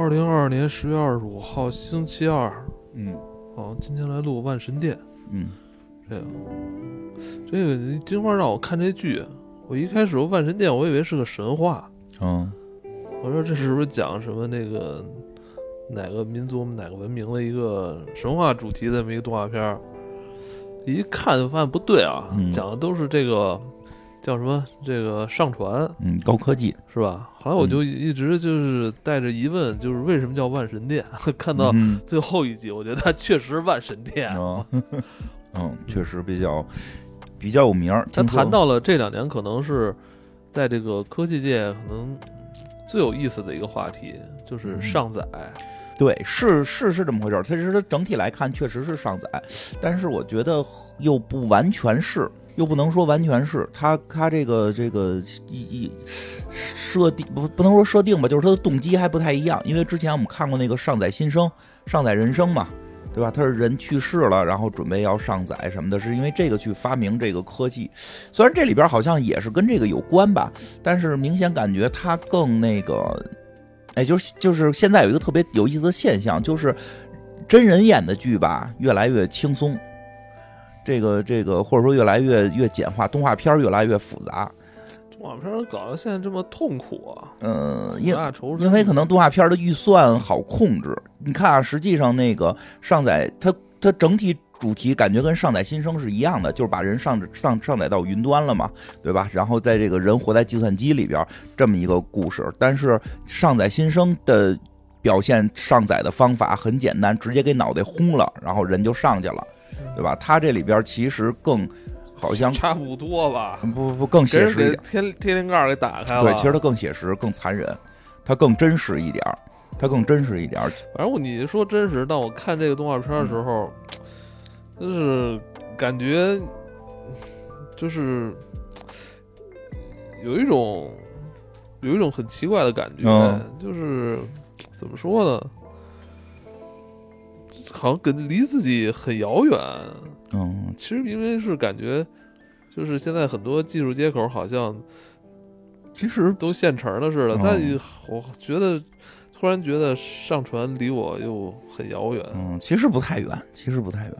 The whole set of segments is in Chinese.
二零二二年十月二十五号星期二，嗯。好，今天来录《万神殿》嗯。这个，这个金花让我看这剧，我一开始《万神殿》我以为是个神话，嗯。我说这是不是讲什么那个哪个民族哪个文明的一个神话主题的这么一个动画片儿？一看就发现不对啊，嗯。讲的都是这个叫什么这个上传嗯，高科技，是吧？后来我就一直就是带着疑问，就是为什么叫万神殿？看到嗯最后一集，我觉得它确实万神殿。嗯嗯，确实比较比较有名儿。他谈到了这两年可能是在这个科技界可能最有意思的一个话题，就是嗯上载。对，是是是这么回事儿。它其实它整体来看确实是上载，但是我觉得又不完全是，又不能说完全是。他他这个这个一一设定不不能说设定吧，就是他的动机还不太一样。因为之前我们看过那个上载新生、上载人生嘛，对吧？他是人去世了，然后准备要上载什么的，是因为这个去发明这个科技。虽然这里边好像也是跟这个有关吧，但是明显感觉他更那个。哎，就是就是现在有一个特别有意思的现象，就是真人演的剧吧，越来越轻松，这个这个或者说越来越越简化，动画片越来越复杂。动画片搞得现在这么痛苦啊，嗯，因。因为可能动画片的预算好控制。你看啊，实际上那个上载它它整体主题感觉跟上载新生是一样的，就是把人上上上载到云端了嘛，对吧？然后在这个人活在计算机里边这么一个故事。但是上载新生的表现上载的方法很简单，直接给脑袋轰了，然后人就上去了，对吧？它这里边其实更好像差不多吧，不不不更写实一点。天天灵盖给打开了。对，其实它更写实、更残忍，它更真实一点儿，它更真实一点儿。反正我你说真实，但我看这个动画片的时候，就是感觉就是有一种有一种很奇怪的感觉，嗯就是怎么说呢？好像跟离自己很遥远。嗯，其实因为是感觉，就是现在很多技术接口好像其实都现成的似的，嗯但我觉得突然觉得上传离我又很遥远。嗯，其实不太远，其实不太远，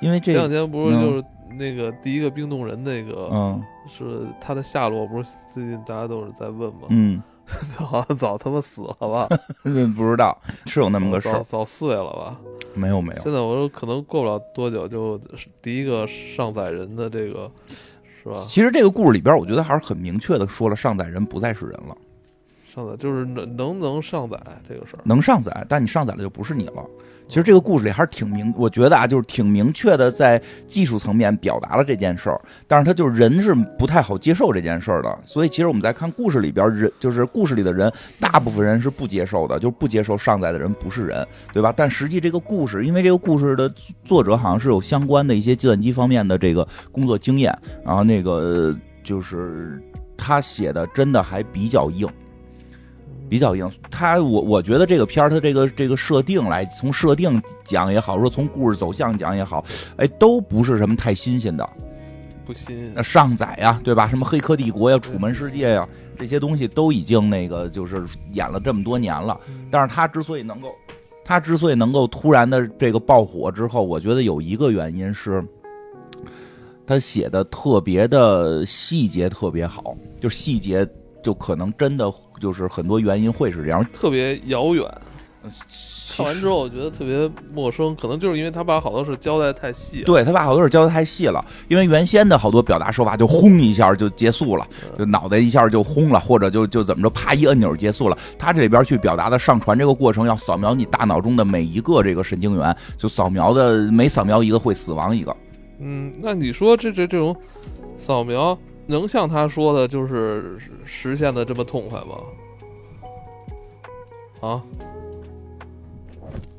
因为这前两天不是嗯就是那个第一个冰冻人那个，嗯是他的下落，不是最近大家都是在问吗？嗯，好像早他妈死了吧？不知道是有那么个事儿，早早碎了吧？没有没有，现在我说可能过不了多久，就是第一个上载人的这个，是吧？其实这个故事里边，我觉得还是很明确的说了，上载人不再是人了，上载就是能能不能上载这个事儿。能上载，但你上载了就不是你了。其实这个故事里还是挺明，我觉得啊，就是挺明确的，在技术层面表达了这件事儿。但是他就是人是不太好接受这件事儿的，所以其实我们在看故事里边，人就是故事里的人，大部分人是不接受的，就是不接受上载的人不是人，对吧？但实际这个故事，因为这个故事的作者好像是有相关的一些计算机方面的这个工作经验，然后那个就是他写的真的还比较硬。比较硬，他我我觉得这个片儿它这个这个设定来，从设定讲也好，说从故事走向讲也好，哎，都不是什么太新鲜的。不新那上载呀，对吧？什么《黑客帝国》呀，《楚门世界》呀，这些东西都已经那个就是演了这么多年了。但是他之所以能够，他之所以能够突然的这个爆火之后，我觉得有一个原因是，他写的特别的细节特别好，就细节就可能真的就是很多原因会是这样。特别遥远。看完之后，我觉得特别陌生，可能就是因为他把好多事交代太细了。对他把好多事交代太细了，因为原先的好多表达手法就轰一下就结束了，就脑袋一下就轰了，或者就就怎么着，啪一按钮结束了。他这里边去表达的上传这个过程，要扫描你大脑中的每一个这个神经元，就扫描的每扫描一个会死亡一个。嗯，那你说这这这种扫描能像他说的，就是实现的这么痛快吗？啊，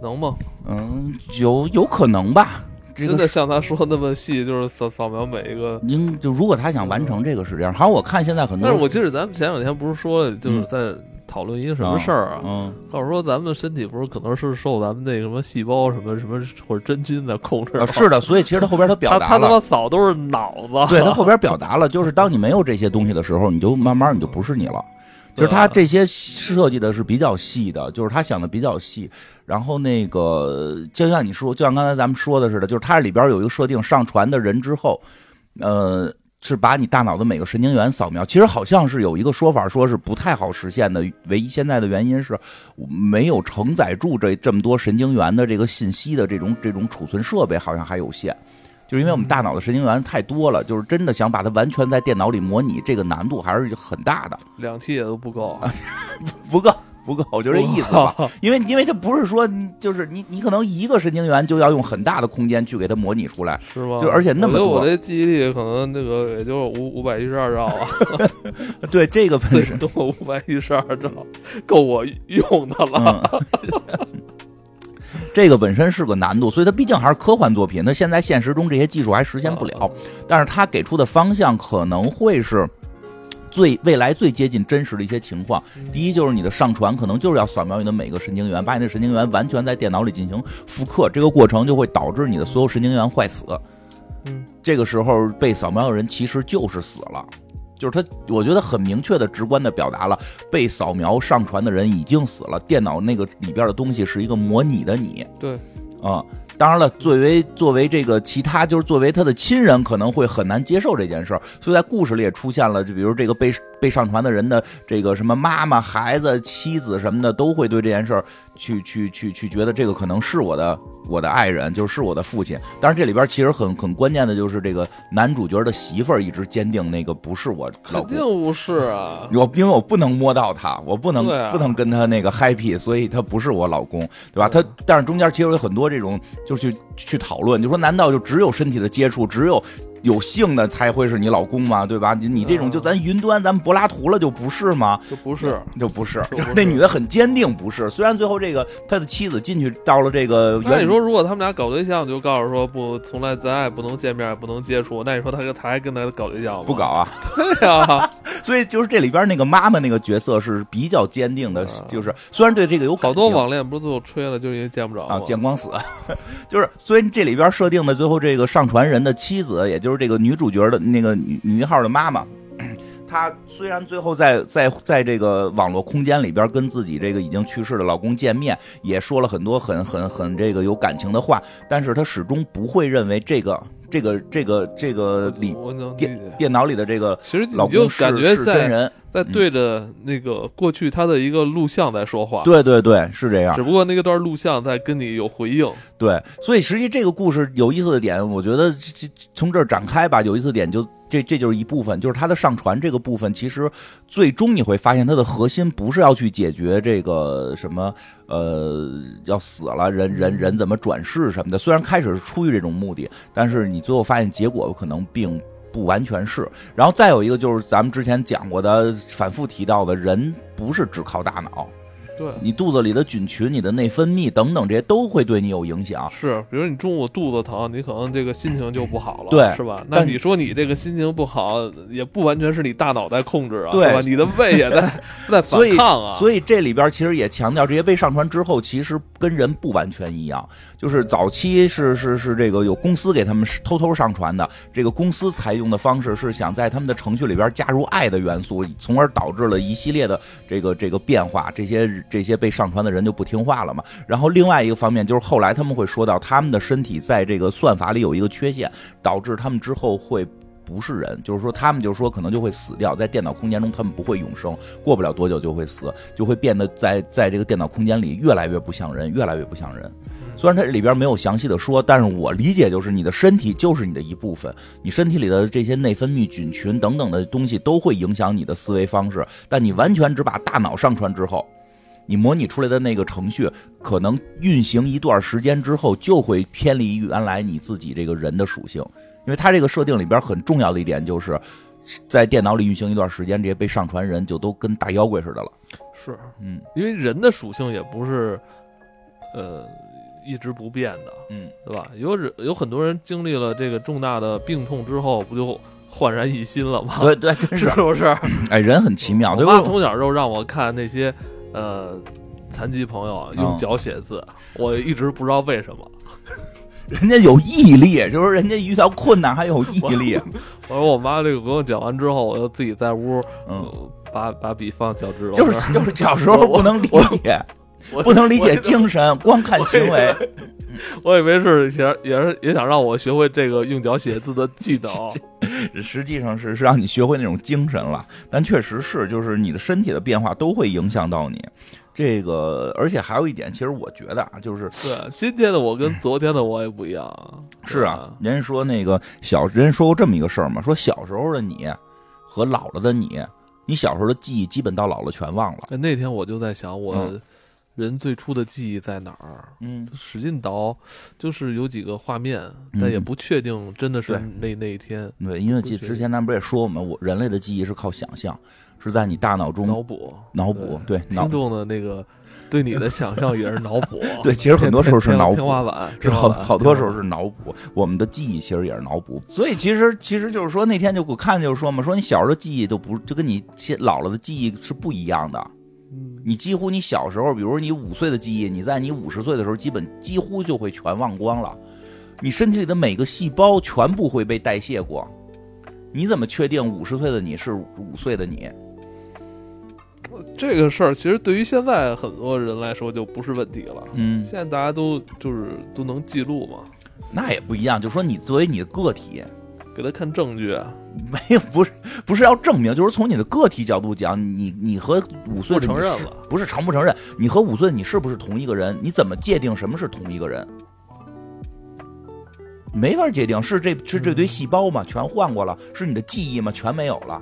能吗？嗯，有有可能吧。这个真的像他说那么细，就是扫扫描每一个。应就如果他想完成这个是这样，好像我看现在很多，但是我记得咱们前两天不是说，就是嗯在讨论一个什么事儿啊？嗯或者说咱们身体不是可能是受咱们那个什么细胞什么什么或者真菌的控制？啊是的，所以其实他后边他表达他 他他妈了。扫都是脑子。对他后边表达了，就是当你没有这些东西的时候，你就慢慢你就不是你了。就是他这些设计的是比较细的，就是他想的比较细。然后那个就像你说，就像刚才咱们说的似的，就是它里边有一个设定，上传的人之后，呃，是把你大脑的每个神经元扫描。其实好像是有一个说法，说是不太好实现的。唯一现在的原因是没有承载住这这么多神经元的这个信息的这种 这种储存设备，好像还有限。就是因为我们大脑的神经元太多了，就是真的想把它完全在电脑里模拟，这个难度还是很大的。两 T 也都不够，不够。不够，就这意思吧。因为，因为它不是说，就是你，你可能一个神经元就要用很大的空间去给它模拟出来，是吗？就而且那么多，我的记忆力可能那个也就五五百一十二兆啊。对，这个 本身多五百一十二兆，够我用的了。这个本身是个难度，所以它毕竟还是科幻作品。那现在现实中这些技术还实现不了，但是它给出的方向可能会是。最未来最接近真实的一些情况，第一就是你的上传可能就是要扫描你的每个神经元，把你的神经元完全在电脑里进行复刻，这个过程就会导致你的所有神经元坏死。嗯，这个时候被扫描的人其实就是死了，就是他，我觉得很明确的、直观的表达了被扫描上传的人已经死了，电脑那个里边的东西是一个模拟的你。对，啊。当然了，作为作为这个其他，就是作为他的亲人，可能会很难接受这件事儿，所以在故事里也出现了，就比如这个被被上传的人的这个什么妈妈、孩子、妻子什么的，都会对这件事儿去去去去觉得这个可能是我的我的爱人，就是我的父亲。但是这里边其实很很关键的就是这个男主角的媳妇儿一直坚定那个不是我老公，肯定不是啊，我因为我不能摸到他，我不能不能跟他那个 happy，所以他不是我老公，对吧？他但是中间其实有很多这种。就去去讨论，就说难道就只有身体的接触，只有？有性的才会是你老公嘛？对吧？你你这种就咱云端，咱柏拉图了就不是吗？就不是，就不是。就是那女的很坚定，不是。虽然最后这个他的妻子进去到了这个，那你说如果他们俩搞对象，就告诉说不，从来咱也不能见面，不能接触。那你说他跟他还跟他搞对象吗？不搞啊？对呀。所以就是这里边那个妈妈那个角色是比较坚定的，就是虽然对这个有好多网恋不是最后吹了，就因为见不着啊，见光死。就是虽然这里边设定的最后这个上传人的妻子，也就是这个女主角。的那个女女一号的妈妈，她虽然最后在在在这个网络空间里边跟自己这个已经去世的老公见面，也说了很多很很很这个有感情的话，但是她始终不会认为这个这个这个这个里电电脑里的这个其实老公是是真人。在对着那个过去他的一个录像在说话，对对对，是这样。只不过那个段录像在跟你有回应，对。所以实际这个故事有意思的点，我觉得这从这儿展开吧，有意思的点就这这就是一部分，就是它的上传这个部分，其实最终你会发现它的核心不是要去解决这个什么呃要死了人人人怎么转世什么的。虽然开始是出于这种目的，但是你最后发现结果可能并。不完全是，然后再有一个就是咱们之前讲过的，反复提到的人不是只靠大脑。对你肚子里的菌群、你的内分泌等等这些都会对你有影响。是，比如你中午肚子疼，你可能这个心情就不好了，对，是吧？那你说你这个心情不好，也不完全是你大脑在控制啊，对吧？你的胃也在 在反抗啊。所以这里边其实也强调，这些被上传之后，其实跟人不完全一样。就是早期是是是这个有公司给他们偷偷上传的，这个公司采用的方式是想在他们的程序里边加入爱的元素，从而导致了一系列的这个这个变化。这些。这些被上传的人就不听话了嘛？然后另外一个方面就是后来他们会说到，他们的身体在这个算法里有一个缺陷，导致他们之后会不是人，就是说他们就是说可能就会死掉，在电脑空间中他们不会永生，过不了多久就会死，就会变得在在这个电脑空间里越来越不像人，越来越不像人。虽然它里边没有详细的说，但是我理解就是你的身体就是你的一部分，你身体里的这些内分泌菌群等等的东西都会影响你的思维方式，但你完全只把大脑上传之后。你模拟出来的那个程序，可能运行一段时间之后，就会偏离原来你自己这个人的属性，因为它这个设定里边很重要的一点就是，在电脑里运行一段时间，这些被上传人就都跟大妖怪似的了。是，嗯，因为人的属性也不是，呃，一直不变的，嗯，对吧？有人有很多人经历了这个重大的病痛之后，不就焕然一新了吗？对对，真是不是？哎，人很奇妙。我妈从小就让我看那些。呃，残疾朋友用脚写字，我一直不知道为什么。人家有毅力，就是人家遇到困难还有毅力。我说我妈这个给我讲完之后，我就自己在屋，嗯，把把笔放脚趾头就，是就是小时候不能理解，我不能理解精神，光看行为。我以为是想也是也想让我学会这个用脚写字的技能。实际上是是让你学会那种精神了，但确实是，就是你的身体的变化都会影响到你。这个，而且还有一点，其实我觉得啊，就是对，今天的我跟昨天的我也不一样。是啊，人家说那个小人家说过这么一个事儿嘛，说小时候的你和老了的你，你小时候的记忆基本到老了全忘了。那天我就在想，我嗯人最初的记忆在哪儿？嗯，使劲倒，就是有几个画面，嗯但也不确定真的是对那那一天对，因为之之前咱不是也说我们，我人类的记忆是靠想象，是在你大脑中脑补。脑补，对脑听众的那个对你的想象也是脑补。对，其实很多时候是脑补天花板，是好好多时候是脑补，我们的记忆其实也是脑补，所以其实其实就是说那天就我看就是说嘛，说你小时候的记忆都不就跟你现老了的记忆是不一样的，嗯你几乎你小时候，比如说你五岁的记忆，你在你五十岁的时候，基本几乎就会全忘光了，你身体里的每个细胞全部会被代谢过，你怎么确定五十岁的你是五岁的你？这个事儿其实对于现在很多人来说就不是问题了。嗯，现在大家都就是都能记录嘛，那也不一样，就说你作为你的个体，给他看证据，啊 没有不是不是要证明，就是从你的个体角度讲，你你和五岁的你承认了。不是承不承认？你和五岁的你是不是同一个人？你怎么界定什么是同一个人？没法界定，是这是这堆细胞吗？全换过了？是你的记忆吗？全没有了？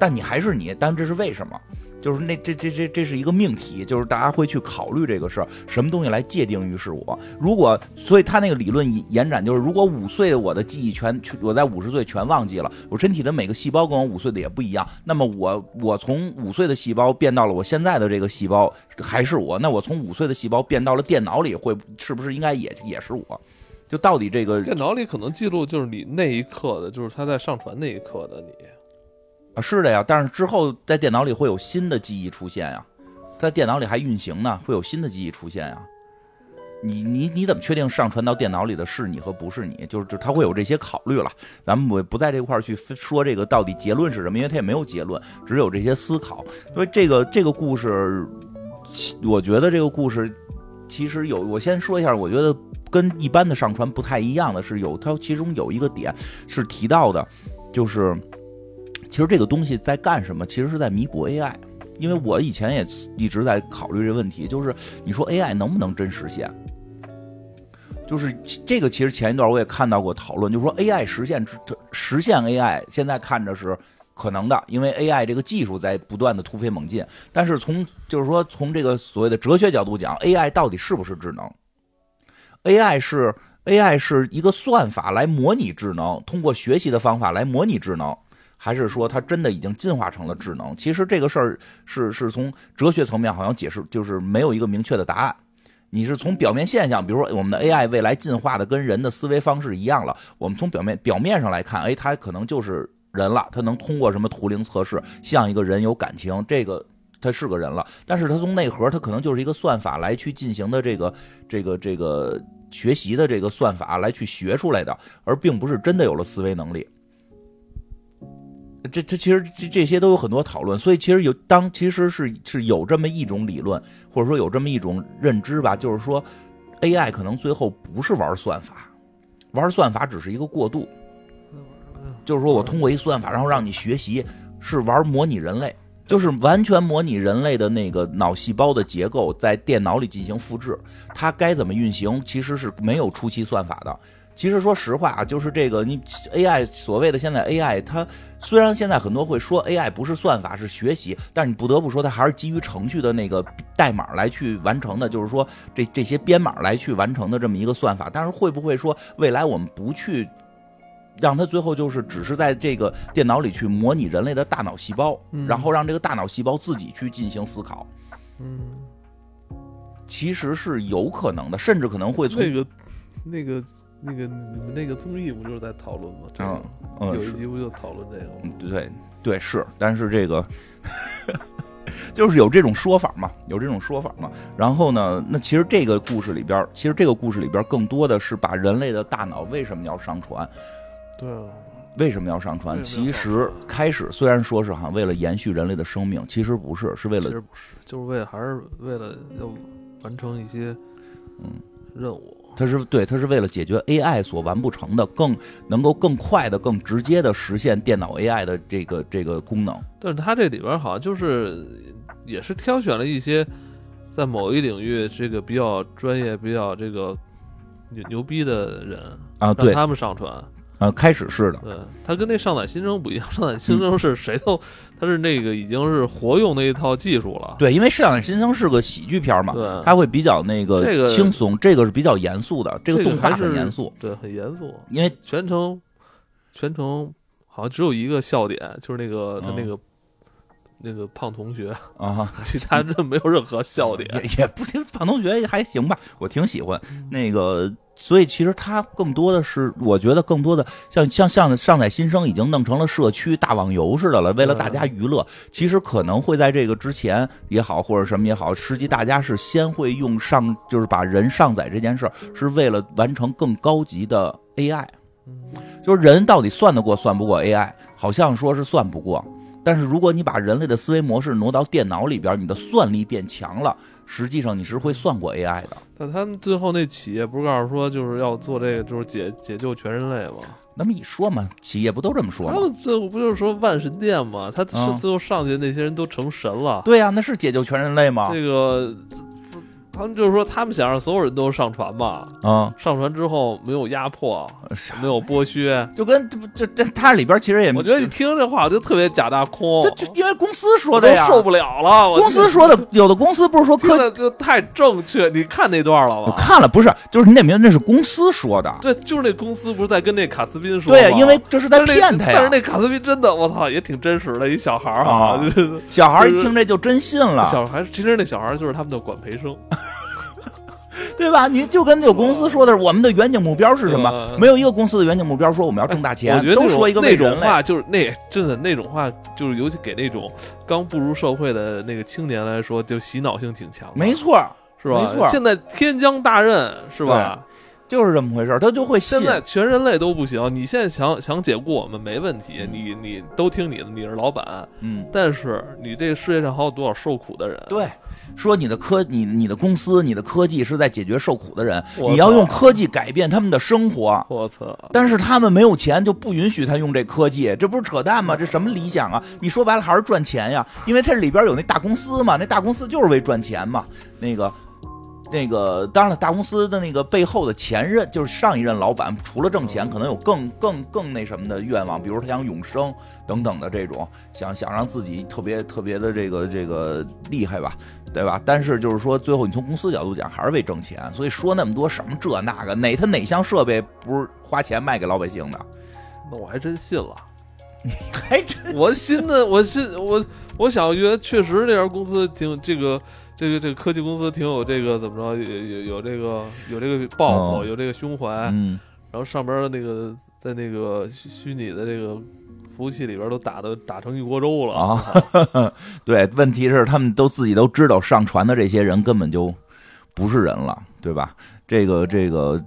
但你还是你，但这是为什么？就是那这这这这是一个命题，就是大家会去考虑这个事儿，什么东西来界定于是我？如果所以他那个理论延展就是，如果五岁的我的记忆全全我在五十岁全忘记了，我身体的每个细胞跟我五岁的也不一样，那么我我从五岁的细胞变到了我现在的这个细胞还是我，那我从五岁的细胞变到了电脑里，会是不是应该也也是我？就到底这个电脑里可能记录就是你那一刻的，就是他在上传那一刻的你。啊，是的呀，但是之后在电脑里会有新的记忆出现呀，在电脑里还运行呢，会有新的记忆出现呀。你你你怎么确定上传到电脑里的是你和不是你？就是就他会有这些考虑了。咱们不不在这块儿去说这个到底结论是什么，因为他也没有结论，只有这些思考。所以这个这个故事，我觉得这个故事其实有，我先说一下，我觉得跟一般的上传不太一样的是有，它其中有一个点是提到的，就是。其实这个东西在干什么？其实是在弥补 AI，因为我以前也一直在考虑这问题，就是你说 AI 能不能真实现？就是这个，其实前一段我也看到过讨论，就是说 AI 实现实现 AI，现在看着是可能的，因为 AI 这个技术在不断的突飞猛进。但是从就是说从这个所谓的哲学角度讲，AI 到底是不是智能？AI 是 AI 是一个算法来模拟智能，通过学习的方法来模拟智能。还是说它真的已经进化成了智能？其实这个事儿是是从哲学层面好像解释，就是没有一个明确的答案。你是从表面现象，比如说我们的 AI 未来进化的跟人的思维方式一样了，我们从表面表面上来看，哎，它可能就是人了，它能通过什么图灵测试，像一个人有感情，这个它是个人了。但是它从内核，它可能就是一个算法来去进行的这个这个这个学习的这个算法来去学出来的，而并不是真的有了思维能力。这这其实这这些都有很多讨论，所以其实有当其实是是有这么一种理论，或者说有这么一种认知吧，就是说 AI 可能最后不是玩算法，玩算法只是一个过渡，就是说我通过一算法，然后让你学习，是玩模拟人类，就是完全模拟人类的那个脑细胞的结构，在电脑里进行复制，它该怎么运行，其实是没有初期算法的。其实说实话啊，就是这个你 AI 所谓的现在 AI，它虽然现在很多会说 AI 不是算法是学习，但是你不得不说它还是基于程序的那个代码来去完成的，就是说这这些编码来去完成的这么一个算法。但是会不会说未来我们不去让它最后就是只是在这个电脑里去模拟人类的大脑细胞，嗯然后让这个大脑细胞自己去进行思考？嗯，其实是有可能的，甚至可能会从那个那个那个你们那个综艺不就是在讨论吗？这个嗯有一集不就讨论这个吗？嗯，对对是，但是这个 就是有这种说法嘛，有这种说法嘛。然后呢，那其实这个故事里边，其实这个故事里边更多的是把人类的大脑为什么要上传，对啊，为什么要上传？其实开始虽然说是哈为了延续人类的生命，其实不是，是为了其实不是，就是为了还是为了要完成一些嗯任务。它是对，它是为了解决 AI 所完不成的，更能够更快的、更直接的实现电脑 AI 的这个这个功能。但是它这里边好像就是也是挑选了一些在某一领域这个比较专业、比较这个牛牛逼的人，啊，对，让他们上传。呃，开始是的，对，它跟那上载新生不一样，上载新生是谁都，它是那个已经是活用那一套技术了。对，因为《上海新生》是个喜剧片嘛，对，它会比较那个轻松，这个是比较严肃的，这个这个动画很严肃，对，很严肃，因为全程全程好像只有一个笑点，就是那个他嗯那个。那个胖同学，啊，其他真没有任何笑点。也也不行胖同学还行吧，我挺喜欢嗯那个。所以其实他更多的是，我觉得更多的像像像上载新生已经弄成了社区大网游似的了，为了大家娱乐。其实可能会在这个之前也好，或者什么也好，实际大家是先会用上，就是把人上载这件事儿，是为了完成更高级的 AI。嗯就是人到底算得过算不过 AI，好像说是算不过。但是如果你把人类的思维模式挪到电脑里边，你的算力变强了，实际上你是会算过 AI 的。但他们最后那企业不是告诉说，就是要做这个，就是解解救全人类吗？那么一说嘛，企业不都这么说吗？他们最后不就是说万神殿吗？他最后上去那些人都成神了。对呀、那是解救全人类吗？这个他们就是说，他们想让所有人都上船嘛，嗯，上船之后没有压迫，没有剥削。就跟这不这这它里边其实也，我觉得你听这话，我就特别假大空，这就因为公司说的呀，受不了了。公司说的，有的公司不是说科，听的就太正确。你看那段了吗我？看了不是，就是你得明白那是公司说的，对，就是那公司不是在跟那卡斯宾说对，因为这是在骗他呀。但是那卡斯宾真的，我操，也挺真实的一小孩儿啊就是小孩一听这就真信了，小孩，其实那小孩就是他们的管培生。对吧？你就跟这个公司说的是，我们的远景目标是什么？呃没有一个公司的远景目标说我们要挣大我钱觉，得都说一个那种。话就是那真的那种话，就是尤其给那种刚步入社会的那个青年来说，就洗脑性挺强，没错，是吧？没错现在天将大任，是吧？就是这么回事儿，他就会信现。在全人类都不行，你现在想想解雇我们没问题，你你都听你的，你是老板，嗯，但是你这个世界上还有多少受苦的人？对，说你的科，你你的公司，你的科技是在解决受苦的人，你要用科技改变他们的生活。我操！但是他们没有钱，就不允许他用这科技，这不是扯淡吗？这什么理想啊？你说白了还是赚钱呀，因为它里边有那大公司嘛，那大公司就是为赚钱嘛。那个，那个，当然了，大公司的那个背后的前任，就是上一任老板，除了挣钱，可能有更更更那什么的愿望，比如他想永生等等的这种，想想让自己特别特别的这个这个厉害吧。对吧？但是就是说，最后你从公司角度讲，还是为挣钱。所以说那么多什么这那个，哪他哪项设备不是花钱卖给老百姓的？那我还真信了。你还真我信的，我信我我想觉得确实这家公司挺这个这个这个科技公司挺有这个怎么着有有有这个有这个抱负，嗯有这个胸怀，嗯，然后上边的那个在那个虚虚拟的这个服务器里边都打的打成一锅粥了啊！对，问题是他们都自己都知道，上传的这些人根本就不是人了，对吧？这个这个，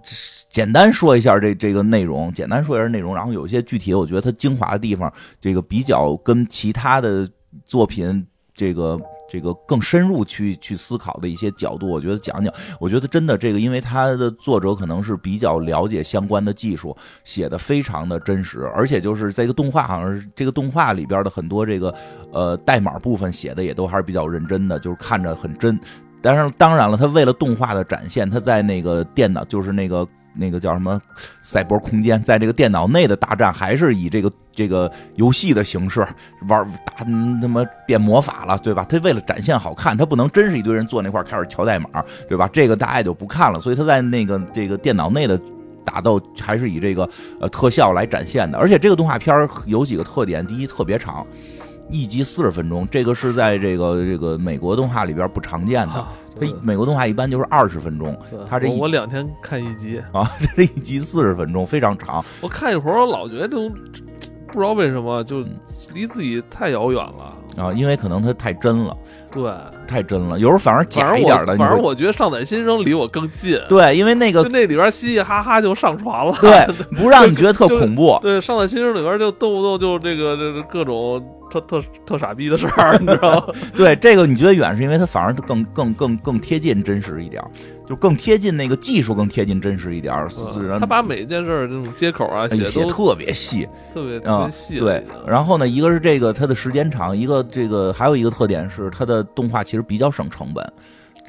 简单说一下这这个内容，简单说一下内容，然后有一些具体，我觉得它精华的地方，这个比较跟其他的作品这个。这个更深入去去思考的一些角度，我觉得讲讲，我觉得真的这个，因为他的作者可能是比较了解相关的技术，写的非常的真实，而且就是这个动画好像是这个动画里边的很多这个呃代码部分写的也都还是比较认真的，就是看着很真。但是当然了，他为了动画的展现，他在那个电脑就是那个。那个叫什么赛博空间，在这个电脑内的大战还是以这个这个游戏的形式玩打他妈变魔法了，对吧？他为了展现好看，他不能真是一堆人坐那块开始敲代码，对吧？这个大家也就不看了。所以他在那个这个电脑内的打斗还是以这个呃特效来展现的。而且这个动画片有几个特点：第一，特别长。一集四十分钟，这个是在这个这个美国动画里边不常见的。它美国动画一般就是二十分钟，它这我两天看一集啊，这一集四十分钟，非常长。我看一会儿，我老觉得都不知道为什么就离自己太遥远了。啊，因为可能它太真了，对，太真了。有时候反而假一点的，反正我觉得上载新生离我更近，对，因为那个就那里边嘻嘻哈哈就上床了，对不让你觉得特恐怖，对，上载新生里边就动不动就这个这这各种特特特傻逼的事儿，你知道吗？对这个你觉得远是因为它反而更更更更贴近真实一点，就更贴近那个技术更贴近真实一点他把每一件事儿这种接口啊哎写都写特别细。特别特啊别细了对，然后呢，一个是这个它的时间长，一个这个还有一个特点是它的动画其实比较省成本。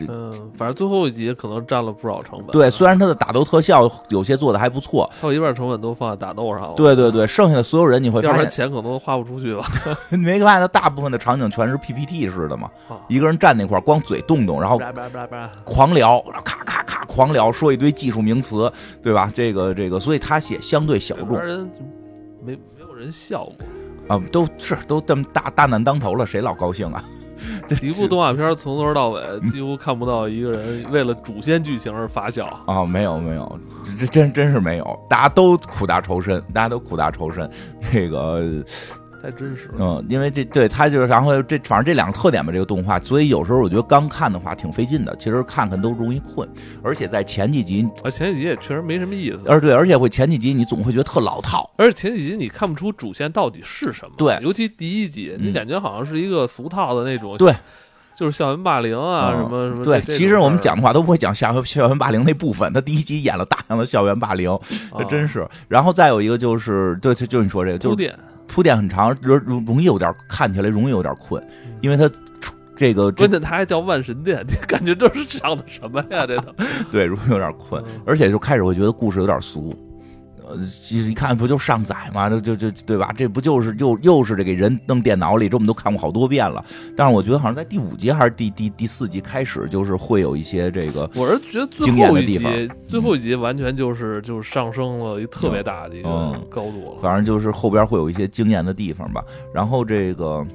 嗯，反正最后一集可能占了不少成本。对，虽然它的打斗特效有些做的还不错，还有一半成本都放在打斗上了。对对对，剩下的所有人你会发现，钱可能都花不出去吧。你没发现它大部分的场景全是 PPT 式的吗？啊一个人站那块儿，光嘴动动，然后狂聊，然后咔咔咔狂聊，说一堆技术名词，对吧？这个这个，所以他写相对小众没没有人笑过。啊，都是都这么大大难当头了，谁老高兴啊？这一部动画片从头到尾几乎看不到一个人为了主线剧情而发笑。啊，没有没有，这这真真是没有，大家都苦大仇深，大家都苦大仇深。这个，太真实了。嗯，因为这对他就是，然后这反正这两个特点吧，这个动画，所以有时候我觉得刚看的话挺费劲的，其实看看都容易困，而且在前几集，啊前几集也确实没什么意思，而对，而且会前几集你总会觉得特老套，而且前几集你看不出主线到底是什么。对尤其第一集，嗯你感觉好像是一个俗套的那种，对，就是校园霸凌啊，嗯什么什么。对，其实我们，讲的话都不会讲校园校园霸凌那部分，他第一集演了大量的校园霸凌，这真是。然后再有一个就是，对，就就你说这个，就是啊铺垫。很长，容容容易有点看起来容易有点困，因为它出这个这关键他还叫万神殿，你 感觉这是讲的什么呀？这都 对容易有点困，嗯而且就开始会觉得故事有点俗。呃，其实一看不就上载吗？这就就对吧？这不就是又又是这给人弄电脑里，这我们都看过好多遍了。但是我觉得好像在第五集还是第第第四集开始，就是会有一些这个我是觉得最后一集，最后一集完全就是就是上升了一个特别大的一个嗯高度了。反正就是后边会有一些惊艳的地方吧。然后这个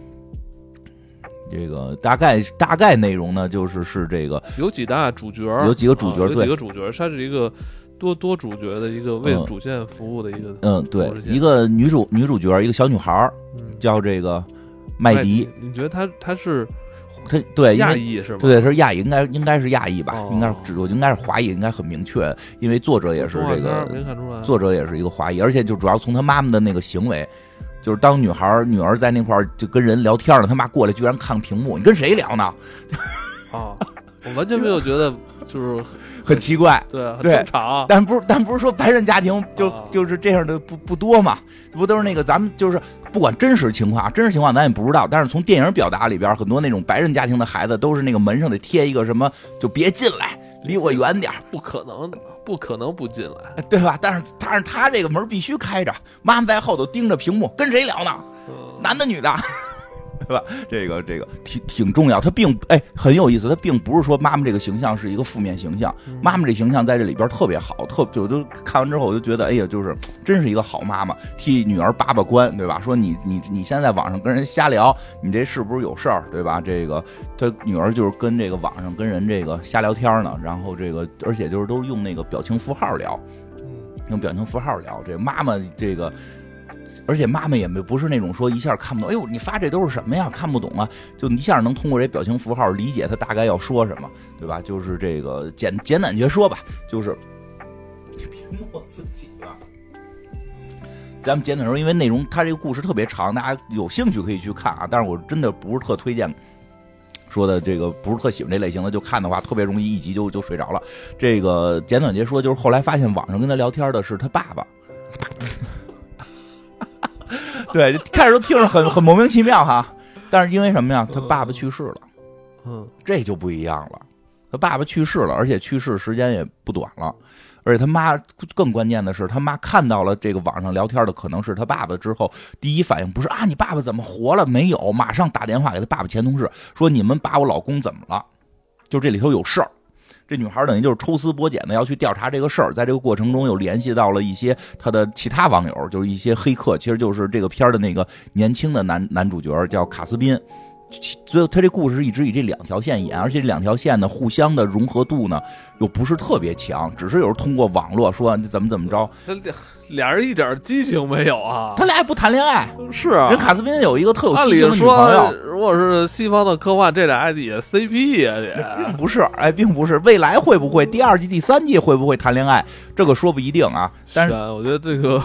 这个大概大概内容呢，就是是这个有几大主角，有几个主角对几个主角，它是一个多多主角的一个为嗯主线服务的一个。嗯，对一个女主女主角，一个小女孩叫这个麦迪，，你觉得她她是她对，亚裔是吗？对，她是亚裔，应该应该是亚裔吧，哦应该是只我应该是华裔，应该很明确，因为作者也是这个没看出来。作者也是一个华裔，而且就主要从她妈妈的那个行为，就是当女孩女儿在那块儿就跟人聊天呢，他妈过来居然看屏幕，你跟谁聊呢？啊，我完全没有觉得就是很奇怪。对很对正常。但不是，但不是说白人家庭就啊就是这样的不不多嘛？不都是那个咱们就是不管真实情况啊，真实情况咱也不知道。但是从电影表达里边，很多那种白人家庭的孩子都是那个门上得贴一个什么，就别进来，离我远点儿，不可能，不可能不进来。对吧？但是但是他这个门必须开着，妈妈在后头盯着屏幕，跟谁聊呢？嗯男的女的，对吧？这个这个挺挺重要，他并哎很有意思，他并不是说妈妈这个形象是一个负面形象，嗯妈妈这形象在这里边特别好，特就就看完之后我就觉得，哎呀，就是真是一个好妈妈，替女儿把把关，对吧？说你你你现在在网上跟人瞎聊，你这是不是有事儿，对吧？这个他女儿就是跟这个网上跟人这个瞎聊天呢，然后这个而且就是都是用那个表情符号聊，嗯用表情符号聊。这妈妈这个，而且妈妈也没不是那种说一下看不懂，哎呦，你发这都是什么呀？看不懂啊，就一下能通过这表情符号理解他大概要说什么，对吧？就是这个简简短截说吧，就是别摸自己了。咱们简短说，因为内容它这个故事特别长，大家有兴趣可以去看啊。但是我真的不是特推荐。说的这个不是特喜欢这类型的，就看的话特别容易一集就就睡着了。这个简短截说，就是后来发现网上跟他聊天的是他爸爸。对，开始都听着很很莫名其妙哈，但是因为什么呀？他爸爸去世了，嗯这就不一样了。他爸爸去世了，而且去世时间也不短了。而且他妈更关键的是，他妈看到了这个网上聊天的可能是他爸爸之后，第一反应不是啊你爸爸怎么活了没有，马上打电话给他爸爸前同事说你们把我老公怎么了？就这里头有事儿。这女孩等于就是抽丝剥茧的要去调查这个事儿，在这个过程中又联系到了一些她的其他网友，就是一些黑客，其实就是这个片儿的那个年轻的男男主角叫卡斯宾。所以他这故事是一直以这两条线演，而且这两条线呢，互相的融合度呢又不是特别强，只是有时候通过网络说怎么怎么着，他俩俩人一点激情没有啊？他俩也不谈恋爱。是啊，人卡斯宾有一个特有激情的女朋友，，如果是西方的科幻，这俩还得 CP 呀，得。并不是，哎，并不是，未来会不会第二季、第三季会不会谈恋爱，这个说不一定啊。但是啊，我觉得这个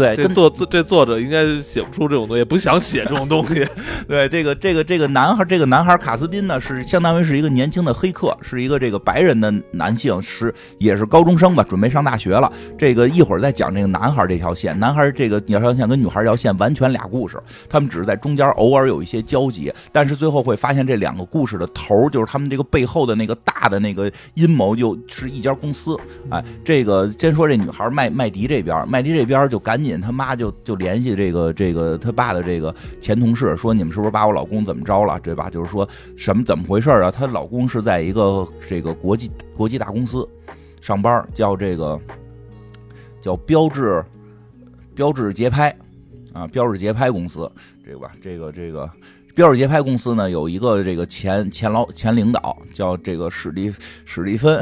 对，这作这作者应该写不出这种东西，不想写这种东西。对这个这个这个男孩，这个男孩卡斯宾呢，是相当于是一个年轻的黑客，是一个这个白人的男性，是也是高中生吧，准备上大学了。这个一会儿再讲这个男孩这条线，男孩这个这条线跟女孩这条线完全俩故事，他们只是在中间偶尔有一些交集，但是最后会发现这两个故事的头就是他们这个背后的那个大的那个阴谋，就是一家公司。哎，这个先说这女孩麦麦迪这边，麦迪这边就赶紧他妈就就联系这个这个他爸的这个前同事，说你们是不是把我老公怎么着了，对吧？就是说什么怎么回事啊？她老公是在一个这个国际国际大公司上班，叫这个叫标志标志节拍啊，标志节拍公司，这个吧，这个这个。标志节拍公司呢，有一个这个前前老前领导叫这个史蒂史蒂芬，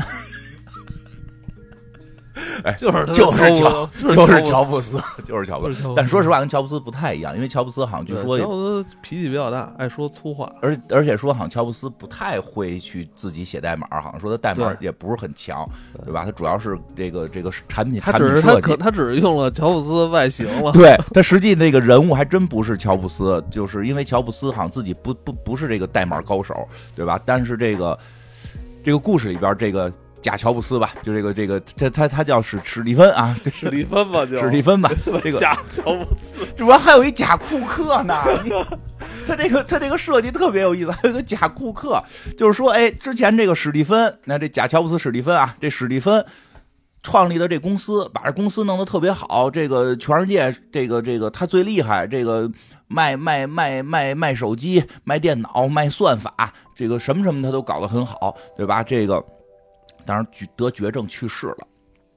就是他就是就是乔就是乔布斯。就是乔布斯但说实话，跟乔布斯不太一样，因为乔布斯好像据说乔布斯脾气比较大，爱说粗话。而而且说好像乔布斯不太会去自己写代码，好像说他代码也不是很强，对吧？他主要是这个这个产品他产品只是他可设计。他只是用了乔布斯外形了。对他实际那个人物还真不是乔布斯，就是因为乔布斯好像自己不不不是这个代码高手，对吧？但是这个这个故事里边这个假乔布斯吧，就这个这个他他他叫史史蒂芬啊，这史蒂芬吧，就史蒂芬吧，这个假乔布斯。主要还有一假库克呢。他这个他这个设计特别有意思，还有个假库克，就是说，哎，之前这个史蒂芬，那这假乔布斯史蒂芬啊，这史蒂芬创立的这公司，把这公司弄得特别好，这个全世界这个这个他最厉害，这个卖卖卖卖卖手机、卖电脑、卖算法，这个什么什么他都搞得很好，对吧？这个当然绝得绝症去世了，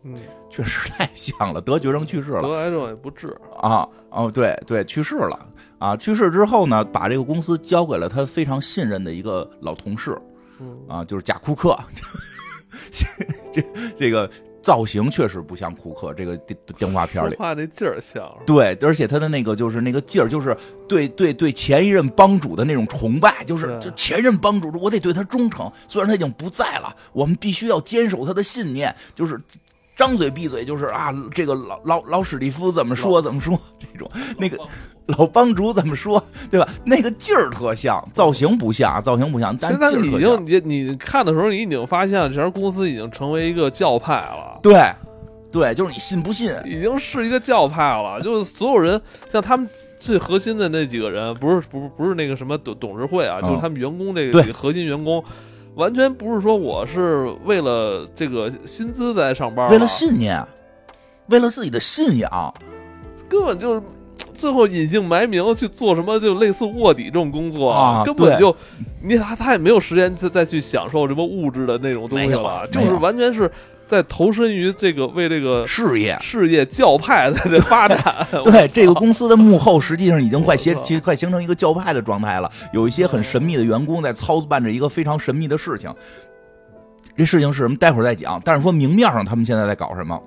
嗯，确实太像了，得绝症去世了。得癌症也不治。啊，哦，对对，去世了啊！去世之后呢，把这个公司交给了他非常信任的一个老同事嗯，啊，就是贾库克。这这个造型确实不像库克这个电动画片里。说话那劲儿像。对，而且他的那个就是那个劲儿，就是对对对前一任帮主的那种崇拜，就是就前任帮主，我得对他忠诚，虽然他已经不在了，我们必须要坚守他的信念，就是张嘴闭嘴就是啊，这个老老老史蒂夫怎么说怎么说，这种那个老帮主怎么说，对吧？那个劲儿特像，造型不像，造型不像，但现在已。经你你看的时候，你已经发现这家公司已经成为一个教派了。对，对，就是你信不信？已经是一个教派了，就是所有人像他们最核心的那几个人，不是不是不是那个什么董董事会啊，嗯就是他们员工这个对这个核心员工，完全不是说我是为了这个薪资在上班，为了信念，为了自己的信仰，根本就是最后隐姓埋名去做什么，就类似卧底这种工作，啊根本就你他他也没有时间再再去享受什么物质的那种东西了，就是完全是在投身于这个为这个事业。事业教派的这发展。对这个公司的幕后，实际上已经快形 其实快形成一个教派的状态了。有一些很神秘的员工在操办着一个非常神秘的事情。这事情是什么？待会儿再讲。但是说明面上他们现在在搞什么？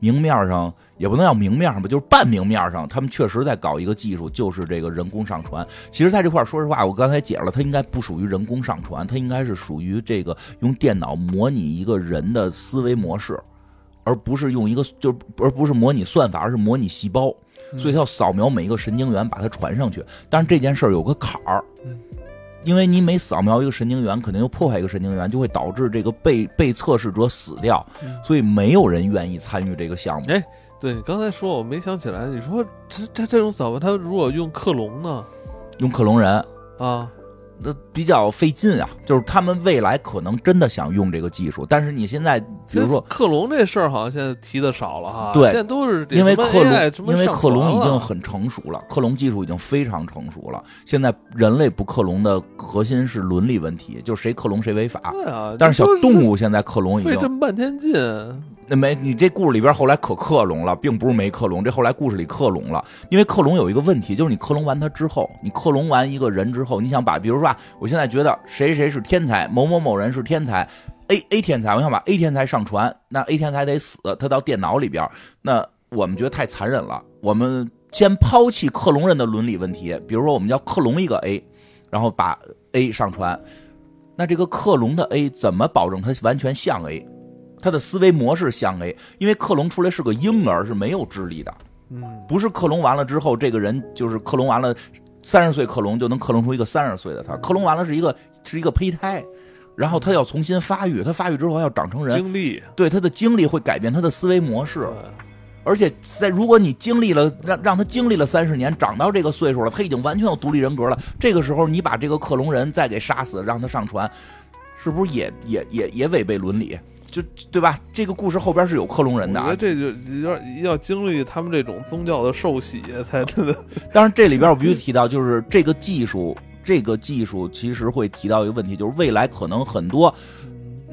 明面上也不能叫明面上吧，就是半明面上，他们确实在搞一个技术，就是这个人工上传。其实在这块儿，说实话，我刚才解释了，它应该不属于人工上传，它应该是属于这个用电脑模拟一个人的思维模式，而不是用一个就是而不是模拟算法，而是模拟细胞。所以它要扫描每一个神经元，把它传上去。但是这件事儿有个坎儿嗯，因为你每扫描一个神经元，可能又破坏一个神经元，就会导致这个被被测试者死掉嗯，所以没有人愿意参与这个项目。哎，对你刚才说，我没想起来。你说这这这种扫描，它如果用克隆呢？用克隆人，啊，那比较费劲啊。就是他们未来可能真的想用这个技术，但是你现在比如说。克隆这事儿，好像现在提的少了哈。对现在都是这因为克隆，因为克隆已经很成熟了，克隆技术已经非常成熟了。现在人类不克隆的核心是伦理问题，就是谁克隆谁违法。对啊，但是小动物现在克隆已经费这么半天劲，那没，你这故事里边后来可克隆了，并不是没克隆，这后来故事里克隆了。因为克隆有一个问题，就是你克隆完他之后，你克隆完一个人之后，你想把，比如说啊，我现在觉得谁谁是天才，某某某人是天才，A A 天才，我想把 A 天才上传，那 A 天才得死，他到电脑里边，那我们觉得太残忍了。我们先抛弃克隆人的伦理问题，比如说我们要克隆一个 A，然后把 A 上传，那这个克隆的 A 怎么保证它完全像 A？他的思维模式像 A，因为克隆出来是个婴儿，是没有智力的。嗯，不是克隆完了之后，这个人就是克隆完了，三十岁克隆就能克隆出一个三十岁的他。克隆完了是一个是一个胚胎，然后他要重新发育，他发育之后要长成人，经历对他的经历会改变他的思维模式。而且在如果你经历了让让他经历了三十年，长到这个岁数了，他已经完全有独立人格了。这个时候你把这个克隆人再给杀死，让他上传，是不是也也也也违背伦理？就对吧？这个故事后边是有克隆人的啊我觉得。这就要要经历他们这种宗教的受洗才。当然，这里边我必须提到，就是这个技术，这个技术其实会提到一个问题，就是未来可能很多，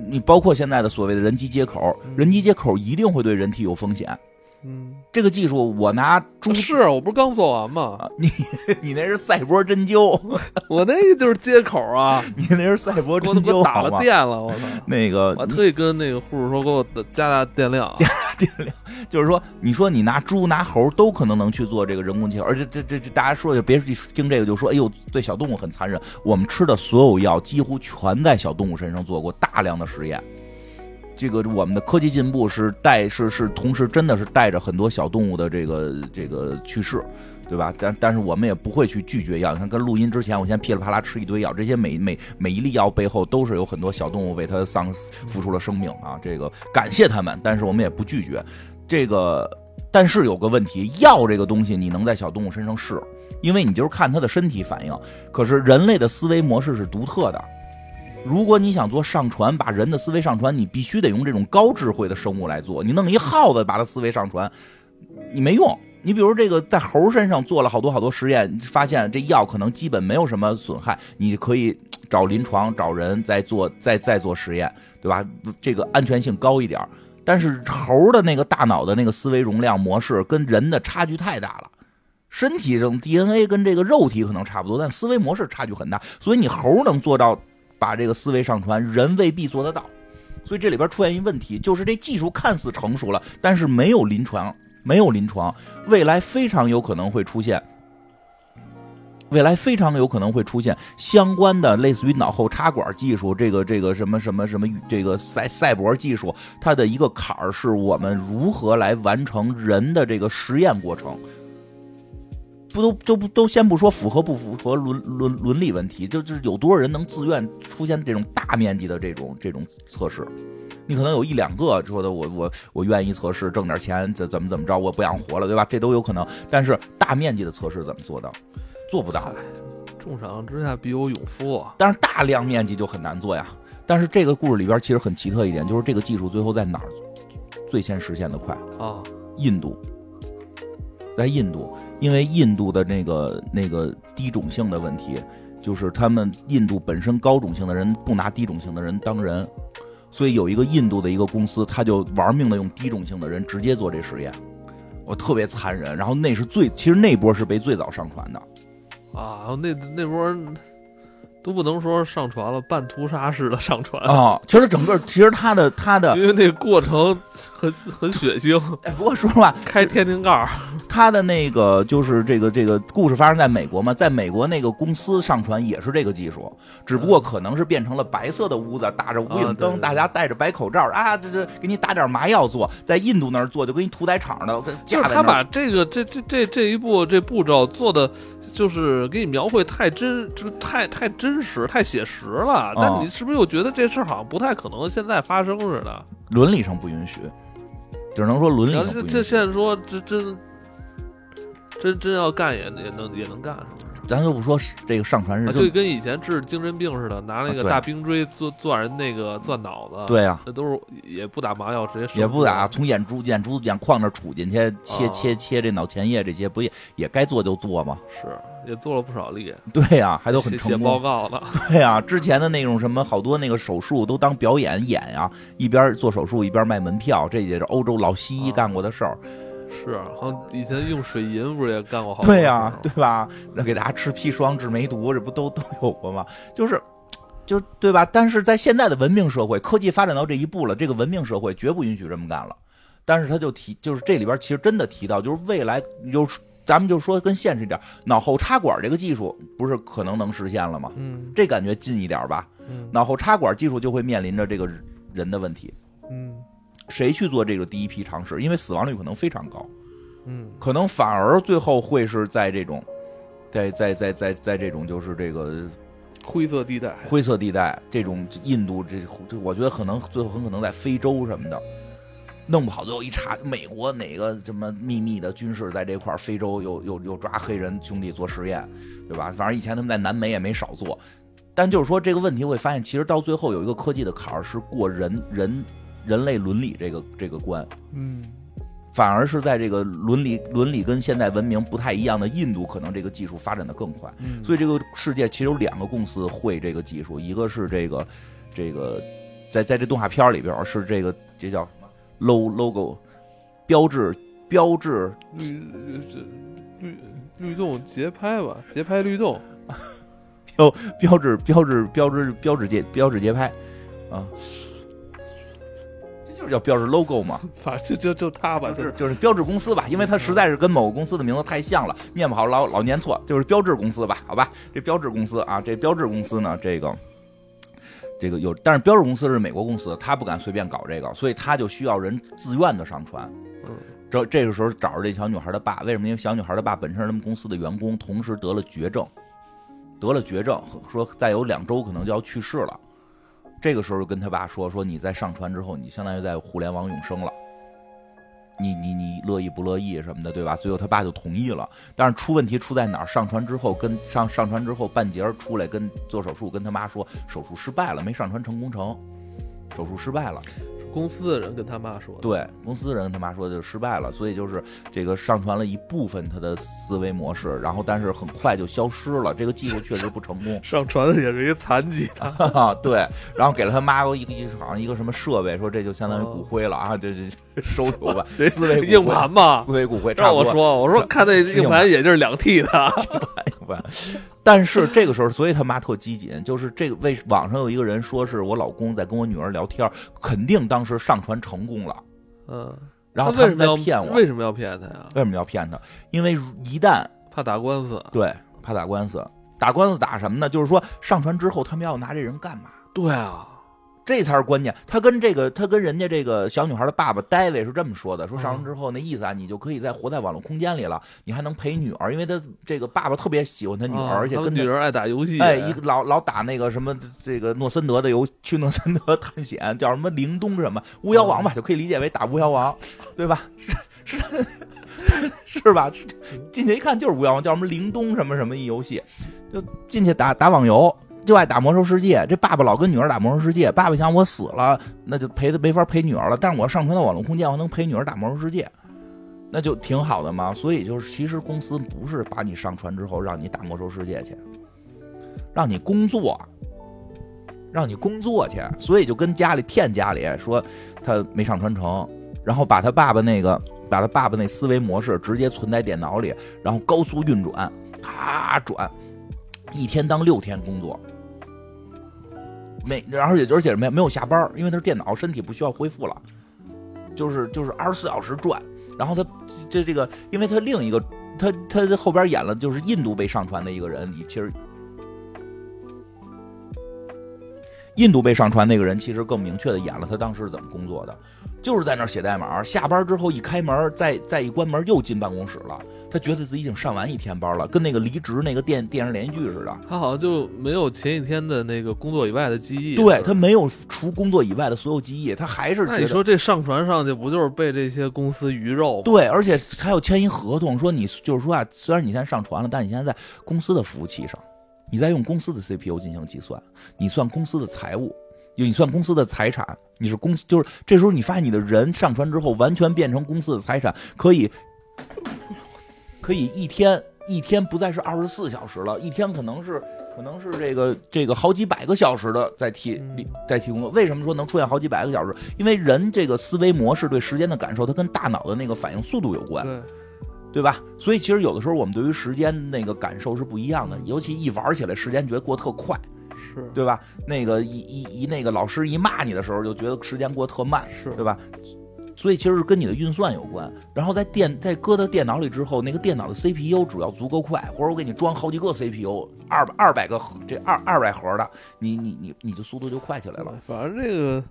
你包括现在的所谓的人机接口，人机接口一定会对人体有风险。嗯，这个技术，我拿猪是我不是刚做完吗？啊，你 你那是赛博针灸，我那就是接口啊，你那是赛博针灸，给我打好？了电了，我操！那个我特意跟那个护士说，给我加大电量。加大电量就是说，你说你拿猪拿猴都可能能去做这个人工接口，而且这这这大家说就别听这个就说，哎呦，对小动物很残忍。我们吃的所有药几乎全在小动物身上做过大量的实验。这个我们的科技进步是带是是同时真的是带着很多小动物的这个这个去世，对吧？但但是我们也不会去拒绝药。你看，跟录音之前，我先噼里啪啦吃一堆药，这些每每每一粒药背后都是有很多小动物为它丧付出了生命啊！这个感谢他们，但是我们也不拒绝。这个，但是有个问题，药这个东西你能在小动物身上试，因为你就是看它的身体反应。可是人类的思维模式是独特的。如果你想做上传，把人的思维上传，你必须得用这种高智慧的生物来做。你弄一耗子把它思维上传，你没用。你比如这个在猴身上做了好多好多实验，发现这药可能基本没有什么损害，你可以找临床找人再做再再做实验，对吧？这个安全性高一点。但是猴的那个大脑的那个思维容量模式跟人的差距太大了。身体上 DNA 跟这个肉体可能差不多，但思维模式差距很大，所以你猴能做到把这个思维上传，人未必做得到。所以这里边出现一问题，就是这技术看似成熟了，但是没有临床，没有临床，未来非常有可能会出现。未来非常有可能会出现相关的类似于脑后插管技术，这个这个什么什么什么这个赛赛博技术，它的一个坎儿是我们如何来完成人的这个实验过程。不都都不都先不说符合不符合伦伦伦理问题，就就是有多少人能自愿出现这种大面积的这种这种测试？你可能有一两个说的我我我愿意测试挣点钱怎怎么怎么着我不想活了对吧？这都有可能，但是大面积的测试怎么做到？做不到。重赏之下必有勇夫啊！但是大量面积就很难做呀。但是这个故事里边其实很奇特一点，就是这个技术最后在哪儿最先实现的快？啊，印度，在印度，因为印度的那个那个低种姓的问题，就是他们印度本身高种性的人不拿低种性的人当人，所以有一个印度的一个公司，他就玩命的用低种性的人直接做这实验，我特别残忍。然后那是最，其实那波是被最早上传的。啊，那那波都不能说上传了，半屠杀式的上传，啊，其实整个其实他的他的，因为那个过程很很血腥，哎，不过说实话，开天灵盖儿，他的那个就是这个这个故事发生在美国嘛，在美国那个公司上传也是这个技术，只不过可能是变成了白色的屋子，打着无影灯，啊对对大家戴着白口罩啊，这这给你打点麻药做，在印度那儿做就跟你屠宰场的。他把这个这这这这一步这步骤做的，就是给你描绘太真，这个太太真实、太写实了。但你是不是又觉得这事儿好像不太可能现在发生似的？伦理上不允许，只能说伦理这这上不允许。现在说这真真真要干也也能也能干，是不是？咱就不说这个上传是就跟以前治精神病似的，拿那个大冰锥钻钻人那个钻脑子，，对呀，那都是也不打麻药，直接手也不打，从眼珠眼珠眼眶那儿杵进去，切啊切切这脑前叶这些，不也也该做就做吗？是也做了不少例，对呀、还都很写写成功。报告了，对呀、之前的那种什么好多那个手术都当表演演呀、一边做手术一边卖门票，这也是欧洲老西医啊干过的事儿。是好像以前用水银不是也干过好多对呀、对吧？那给大家吃砒霜治梅毒，这不都都有过吗？就是。就对吧？但是在现在的文明社会，科技发展到这一步了，这个文明社会绝不允许这么干了。但是他就提，就是这里边其实真的提到，就是未来，就是咱们就说跟现实一点，脑后插管这个技术不是可能能实现了吗？嗯这感觉近一点吧？嗯脑后插管技术就会面临着这个人的问题，嗯谁去做这个第一批尝试？因为死亡率可能非常高，嗯可能反而最后会是在这种，在在在在在这种就是这个灰色地带，灰色地带，这种印度这这，我觉得可能最后很可能在非洲什么的，弄不好最后一查，美国哪个什么秘密的军事在这块儿，非洲又又又抓黑人兄弟做实验，对吧？反正以前他们在南美也没少做，但就是说这个问题会发现，其实到最后有一个科技的坎儿是过人人人类伦理这个这个观，嗯。反而是在这个伦理伦理跟现代文明不太一样的印度，可能这个技术发展的更快。嗯，所以这个世界其实有两个公司会这个技术，一个是这个这个在在这动画片里边是这个这叫什么？Logo logo 标志标志律律律动节拍吧，节拍律动，标标志标志标志标志节标志节拍啊，这就是叫标志 logo 嘛，反正就就就他吧，就是就是标志公司吧，因为它实在是跟某个公司的名字太像了，念不好老老念错，就是标志公司吧，好吧，这标志公司啊，这标志公司呢，这个。这个有，但是标志公司是美国公司，他不敢随便搞这个，所以他就需要人自愿的上传。嗯这这个时候找着这小女孩的爸，为什么？因为小女孩的爸本身是他们公司的员工，同时得了绝症，得了绝症，说再有两周可能就要去世了。这个时候就跟他爸说：“说你在上传之后，你相当于在互联网永生了。你你你乐意不乐意什么的，对吧？”最后他爸就同意了。但是出问题出在哪儿？上传之后跟上上传之后半截儿出来跟做手术，跟他妈说手术失败了，没上传成功成，手术失败了。公司的人跟他妈说的，对，公司的人跟他妈说就失败了，所以就是这个上传了一部分他的思维模式，然后但是很快就消失了。这个技术确实不成功 上传的也是一个残疾 对，然后给了他妈一个一好像一个什么设备，说这就相当于哦骨灰了啊，这这收留吧，这思维硬盘嘛。思维骨灰差让。我说，我说看那硬盘也就是两 T 的，但是 这个时候，所以他妈特机警，就是这个为网上有一个人说是我老公在跟我女儿聊天，肯定当时上传成功了，嗯，然后他们那为什么要在骗我，为什么要骗他呀？为什么要骗他？因为一旦怕打官司。对怕打官司，打官司打什么呢？就是说上传之后，他们要拿这人干嘛？对啊，这才是关键。他跟这个，他跟人家这个小女孩的爸爸戴维是这么说的：说上完之后，那意思啊，你就可以再活在网络空间里了，你还能陪女儿，因为他这个爸爸特别喜欢他女儿，啊而且跟女儿爱打游戏，哎，一个老老打那个什么这个诺森德的游，去诺森德探险，叫什么灵东什么巫妖王吧，就可以理解为打巫妖王，对吧？是是是吧？进去一看就是巫妖王，叫什么灵东什么什么一游戏，就进去打打网游。就爱打魔兽世界，这爸爸老跟女儿打魔兽世界。爸爸想我死了，那就陪他没法陪女儿了。但是我要上传到网络空间，我能陪女儿打魔兽世界，那就挺好的嘛。所以就是，其实公司不是把你上传之后让你打魔兽世界去，让你工作，让你工作去，所以就跟家里骗家里说他没上传成，然后把他爸爸那个把他爸爸那思维模式直接存在电脑里，然后高速运转，咔转，一天当六天工作。没，而且而且没没有下班，因为他是电脑，身体不需要恢复了，就是就是二十四小时转。然后他这这个，因为他另一个他他后边演了就是印度被上传的一个人，你其实印度被上传那个人其实更明确的演了他当时是怎么工作的，就是在那儿写代码，下班之后一开门，再再一关门又进办公室了。他觉得自己已经上完一天班了，跟那个离职那个电电视连续剧似的。他好像就没有前一天的那个工作以外的记忆。对他没有除工作以外的所有记忆，他还是。那你说这上传上去不就是被这些公司鱼肉？对，而且他要签一合同，说你就是说啊，虽然你现在上传了，但你现在在公司的服务器上。你在用公司的 CPU 进行计算，你算公司的财务，你算公司的财产，你是公司，就是这时候你发现你的人上传之后，完全变成公司的财产，可以，可以一天一天不再是二十四小时了，一天可能是可能是这个这个好几百个小时的在替在提供。为什么说能出现好几百个小时？因为人这个思维模式对时间的感受，它跟大脑的那个反应速度有关。吧？所以其实有的时候我们对于时间那个感受是不一样的，尤其一玩起来，时间觉得过特快，是对吧？那个一一一那个老师一骂你的时候，就觉得时间过特慢，是对吧？所以其实是跟你的运算有关。然后在电在搁到电脑里之后，那个电脑的 CPU 只要足够快，或者我给你装好几个 CPU，二百二百个这二二百核的，你你你你就速度就快起来了。反正这个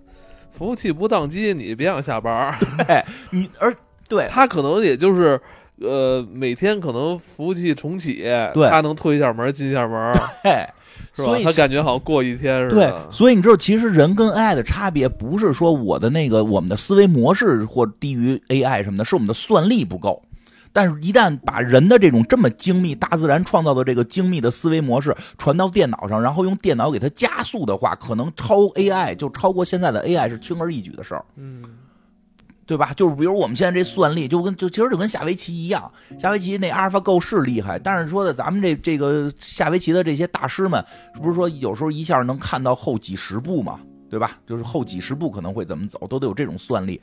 服务器不宕机，你别想下班。对，你而对他可能也就是。呃，每天可能服务器重启，对，他能推一下门进一下门，对，是吧？他感觉好像过一天似的。对，所以你知道，其实人跟 AI 的差别不是说我的那个我们的思维模式或低于 AI 什么的，是我们的算力不够。但是，一旦把人的这种这么精密、大自然创造的这个精密的思维模式传到电脑上，然后用电脑给它加速的话，可能超 AI 就超过现在的 AI 是轻而易举的事儿。嗯。对吧？就是比如我们现在这算力，就跟就其实就跟下围棋一样，下围棋那阿尔法狗是厉害，但是说的咱们这这个下围棋的这些大师们，不是说有时候一下能看到后几十步嘛？对吧？就是后几十步可能会怎么走，都得有这种算力。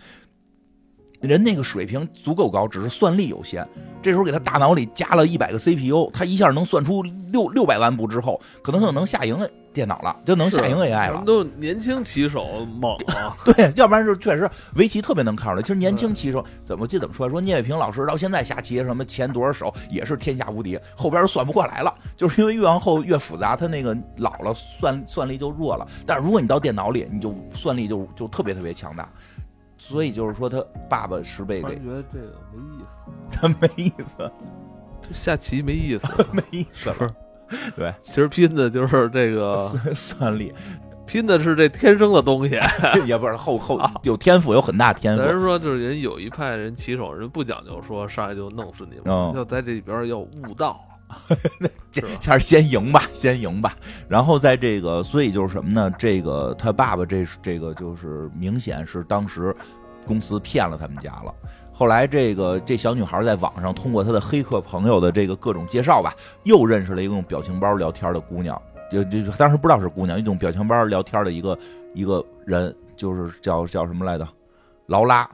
人那个水平足够高，只是算力有限。这时候给他大脑里加了一百个 CPU，他一下能算出六六百万步之后，可能就能下赢电脑了，就能下赢 AI 了。都年轻棋手猛啊！对，要不然就确实围棋特别能看出来。其实年轻棋手怎么记怎么说？说聂卫平老师到现在下棋什么前多少手也是天下无敌，后边算不过来了，就是因为越往后越复杂，他那个老了算算力就弱了。但是如果你到电脑里，你就算力就就特别特别强大。所以就是说，他爸爸是被给。觉得这个没意思，咱没意思。这下棋没意思，没意思了。对，其实拼的就是这个算力，拼的是这天生的东西，也不是后后有天赋，有很大天赋。咱是说，就是人有一派人棋手，人不讲究说上来就弄死你们，要在这里边要悟道。这还是先赢吧，先赢吧。然后在这个，所以就是什么呢？这个他爸爸这这个就是明显是当时公司骗了他们家了。后来这个这小女孩在网上通过她的黑客朋友的这个各种介绍吧，又认识了一个用表情包聊天的姑娘，就就当时不知道是姑娘，用表情包聊天的一个一个人，就是叫叫什么来着？劳拉。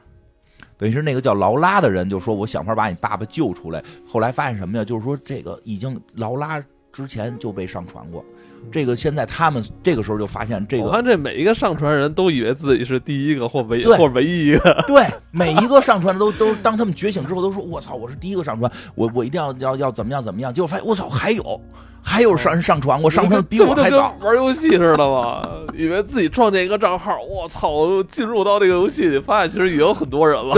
等于是那个叫劳拉的人就说：“我想法把你爸爸救出来。”后来发现什么呀？就是说这个已经劳拉之前就被上传过。这个现在他们这个时候就发现这个。我看这每一个上传人都以为自己是第一个或唯或唯一一个。对，每一个上传的都都当他们觉醒之后都说：“我操，我是第一个上传，我我一定要要要怎么样怎么样。”结果发现我操，还有。还有上人上传，我上传比我还早。玩游戏似的嘛，以为自己创建一个账号，我操，进入到这个游戏里，发现其实已经很多人了。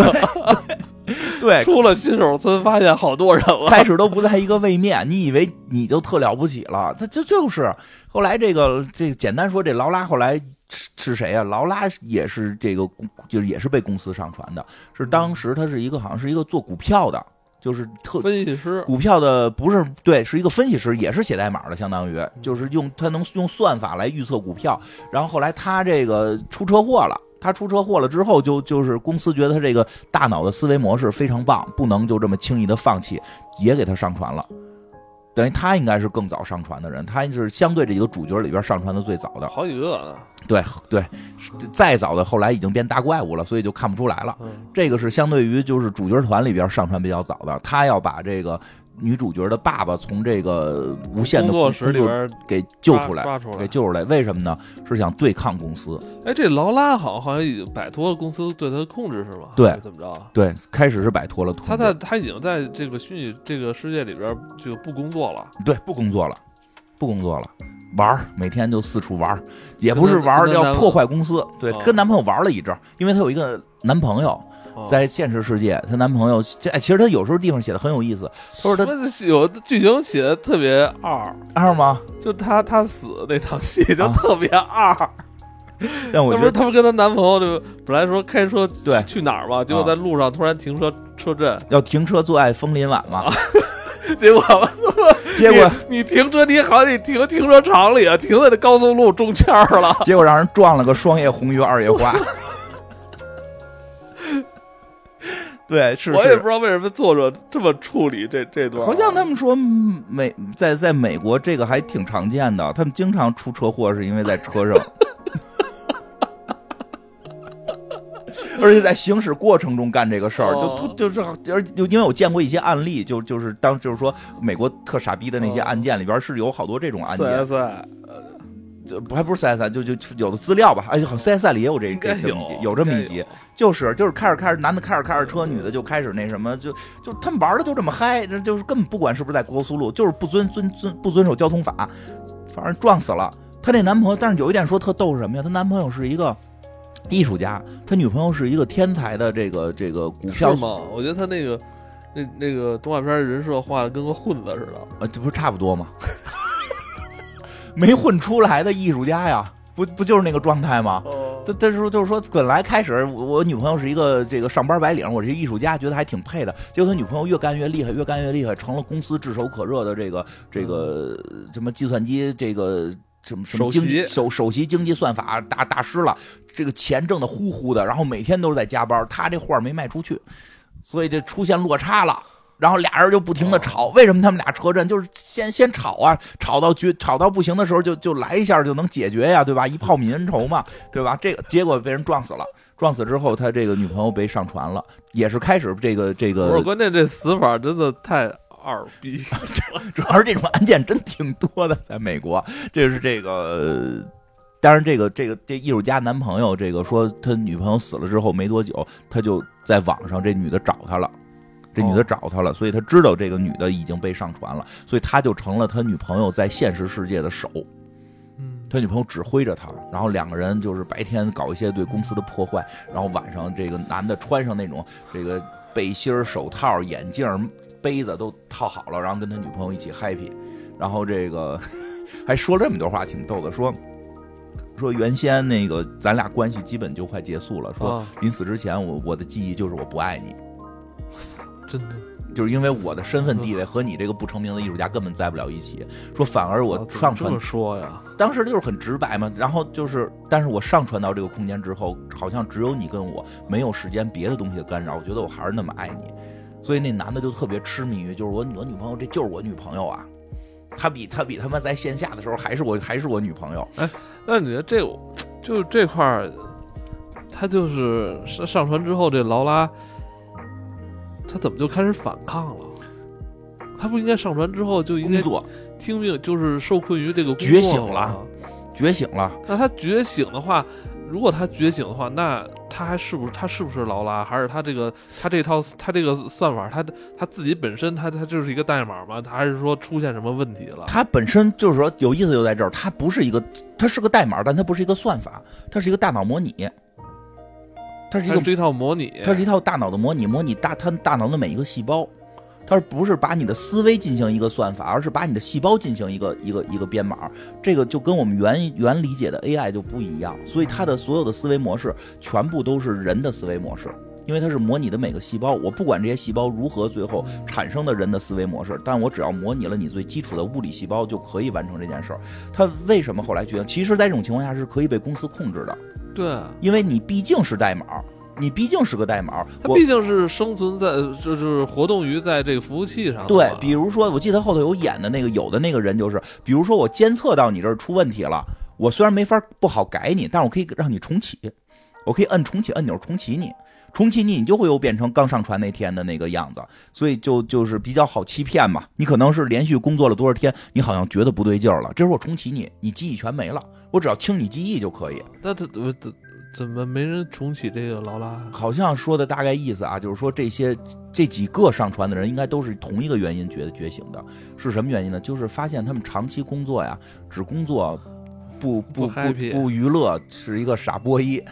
对，出了新手村，发现好多人了。开始都不在一个位面，你以为你就特了不起了？他这就是后来这个这简单说，这劳拉后来是是谁啊？劳拉也是这个，就是也是被公司上传的，是当时他是一个好像是一个做股票的。就是特分析师，股票的不是对，是一个分析师，也是写代码的，相当于就是用他能用算法来预测股票。然后后来他这个出车祸了，他出车祸了之后，就就是公司觉得他这个大脑的思维模式非常棒，不能就这么轻易的放弃，也给他上传了。等于他应该是更早上传的人，他是相对这几个主角里边上传的最早的，好几个。对对，再早的后来已经变大怪物了，所以就看不出来了。这个是相对于就是主角团里边上传比较早的，他要把这个。女主角的爸爸从这个无限的工作室里边给救出来，给救出来。为什么呢？是想对抗公司。哎，这劳拉好好像已经摆脱了公司对他的控制，是吗？对，怎么着？对，开始是摆脱了。他在他已经在这个虚拟这个世界里边就不工作了。对，不工作了，不工作了。玩儿，每天就四处玩儿，也不是玩儿，要破坏公司。对，哦跟男朋友玩了一阵儿，因为她有一个男朋友，哦在现实世界，她男朋友这哎其实她有时候地方写的很有意思。她说她有的剧情写的特别二，二吗？就她她死那场戏就啊特别二。但我觉得她不跟她男朋友就本来说开车对去哪儿嘛，结果在路上突然停车车震，要停车做爱枫林晚嘛，结果 结果你你停车你好像你停停车场里啊，停在那高速路中间了。结果让人撞了个双叶红于二叶花。对，是是我也不知道为什么作者这么处理这这段儿，好像他们说嗯美在在美国这个还挺常见的，他们经常出车祸是因为在车上，而且在行驶过程中干这个事儿，哦。就就是而就因为我见过一些案例，就就是当就是说美国特傻逼的那些哦。案件里边是有好多这种案四件，S 赛就还不是 CSI，就就有的资料吧，哎，好像 CSI 里也有这这这么一集有有这么一集就是就是开着开着，男的开着开着车，女的就开始那什么，就就他们玩的就这么嗨，这就是根本不管是不是在高速路，就是不遵遵遵不遵守交通法，反正撞死了。她那男朋友，但是有一点说特逗是什么呀？她男朋友是一个艺术家，他女朋友是一个天才的这个这个股票是，吗？我觉得他那个那那个动画片人设画的跟个混子似的。呃，这不是差不多吗？没混出来的艺术家呀，不不就是那个状态吗？哦他他说就是说，本来开始我我女朋友是一个这个上班白领，我是艺术家，觉得还挺配的。结果他女朋友越干越厉害，越干越厉害，成了公司炙手可热的这个这个什么计算机这个什么什么经济首首席经济算法大大师了，这个钱挣的呼呼的，然后每天都是在加班，他这画没卖出去，所以这出现落差了。然后俩人就不停的吵，为什么他们俩车震？就是先先吵啊，吵到绝吵到不行的时候就就来一下就能解决呀，对吧？一炮泯恩仇嘛，对吧？这个结果被人撞死了，撞死之后他这个女朋友被上船了，也是开始这个这个不是，个，关键这死法真的太二逼。主要是这种案件真挺多的，在美国，这是这个。当然，这个这个这艺术家男朋友，这个说他女朋友死了之后没多久，他就在网上这女的找他了，这女的哦。找他了，所以他知道这个女的已经被上传了，所以他就成了他女朋友在现实世界的手，嗯，他女朋友指挥着他，然后两个人就是白天搞一些对公司的破坏，然后晚上这个男的穿上那种这个背心、手套、眼镜、杯子都套好了，然后跟他女朋友一起 happy，然后这个 还说了这么多话，挺逗的，说说原先那个咱俩关系基本就快结束了，说啊，临死之前我我的记忆就是我不爱你，真的，就是因为我的身份地位和你这个不成名的艺术家根本在不了一起，说反而我上传说呀？当时就是很直白嘛，然后就是，但是我上传到这个空间之后，好像只有你跟我，没有时间别的东西的干扰，我觉得我还是那么爱你，所以那男的就特别痴迷于，就是我我女朋友，这就是我女朋友啊，她比她比他妈在线下的时候还是我还是我女朋友，哎那你觉得这就是这块儿，他就是上上传之后，这劳拉，他怎么就开始反抗了？他不应该上船之后就应该听命，就是受困于这个觉醒了觉醒了，那他觉醒的话，如果他觉醒的话，那他还是不是他是不是劳拉？还是他这个他这套他这个算法，他他自己本身他他就是一个代码吗？他还是说出现什么问题了？他本身就是说有意思就在这儿，他不是一个，他是个代码，但他不是一个算法，他是一个大脑模拟，它是一个这一套模拟，它是一套大脑的模拟，模拟大它大脑的每一个细胞，它不是把你的思维进行一个算法，而是把你的细胞进行一个一个一个编码。这个就跟我们原原理解的 AI 就不一样，所以它的所有的思维模式全部都是人的思维模式。因为它是模拟的每个细胞，我不管这些细胞如何最后产生的人的思维模式，但我只要模拟了你最基础的物理细胞，就可以完成这件事儿。它为什么后来决定，其实，在这种情况下是可以被公司控制的，对啊，因为你毕竟是代码，你毕竟是个代码。它毕竟是生存在就是活动于在这个服务器上对，比如说，我记得后头有演的那个，有的那个人就是，比如说我监测到你这儿出问题了，我虽然没法不好改你，但是我可以让你重启，我可以摁重启按钮重启你，重启你，你就会又变成刚上传那天的那个样子，所以就就是比较好欺骗嘛。你可能是连续工作了多少天，你好像觉得不对劲儿了，这时候我重启你，你记忆全没了，我只要清你记忆就可以。那他怎怎怎么没人重启这个劳拉？好像说的大概意思啊，就是说这些这几个上传的人应该都是同一个原因觉觉醒的，是什么原因呢？就是发现他们长期工作呀，只工作不不不不娱乐，是一个傻波一。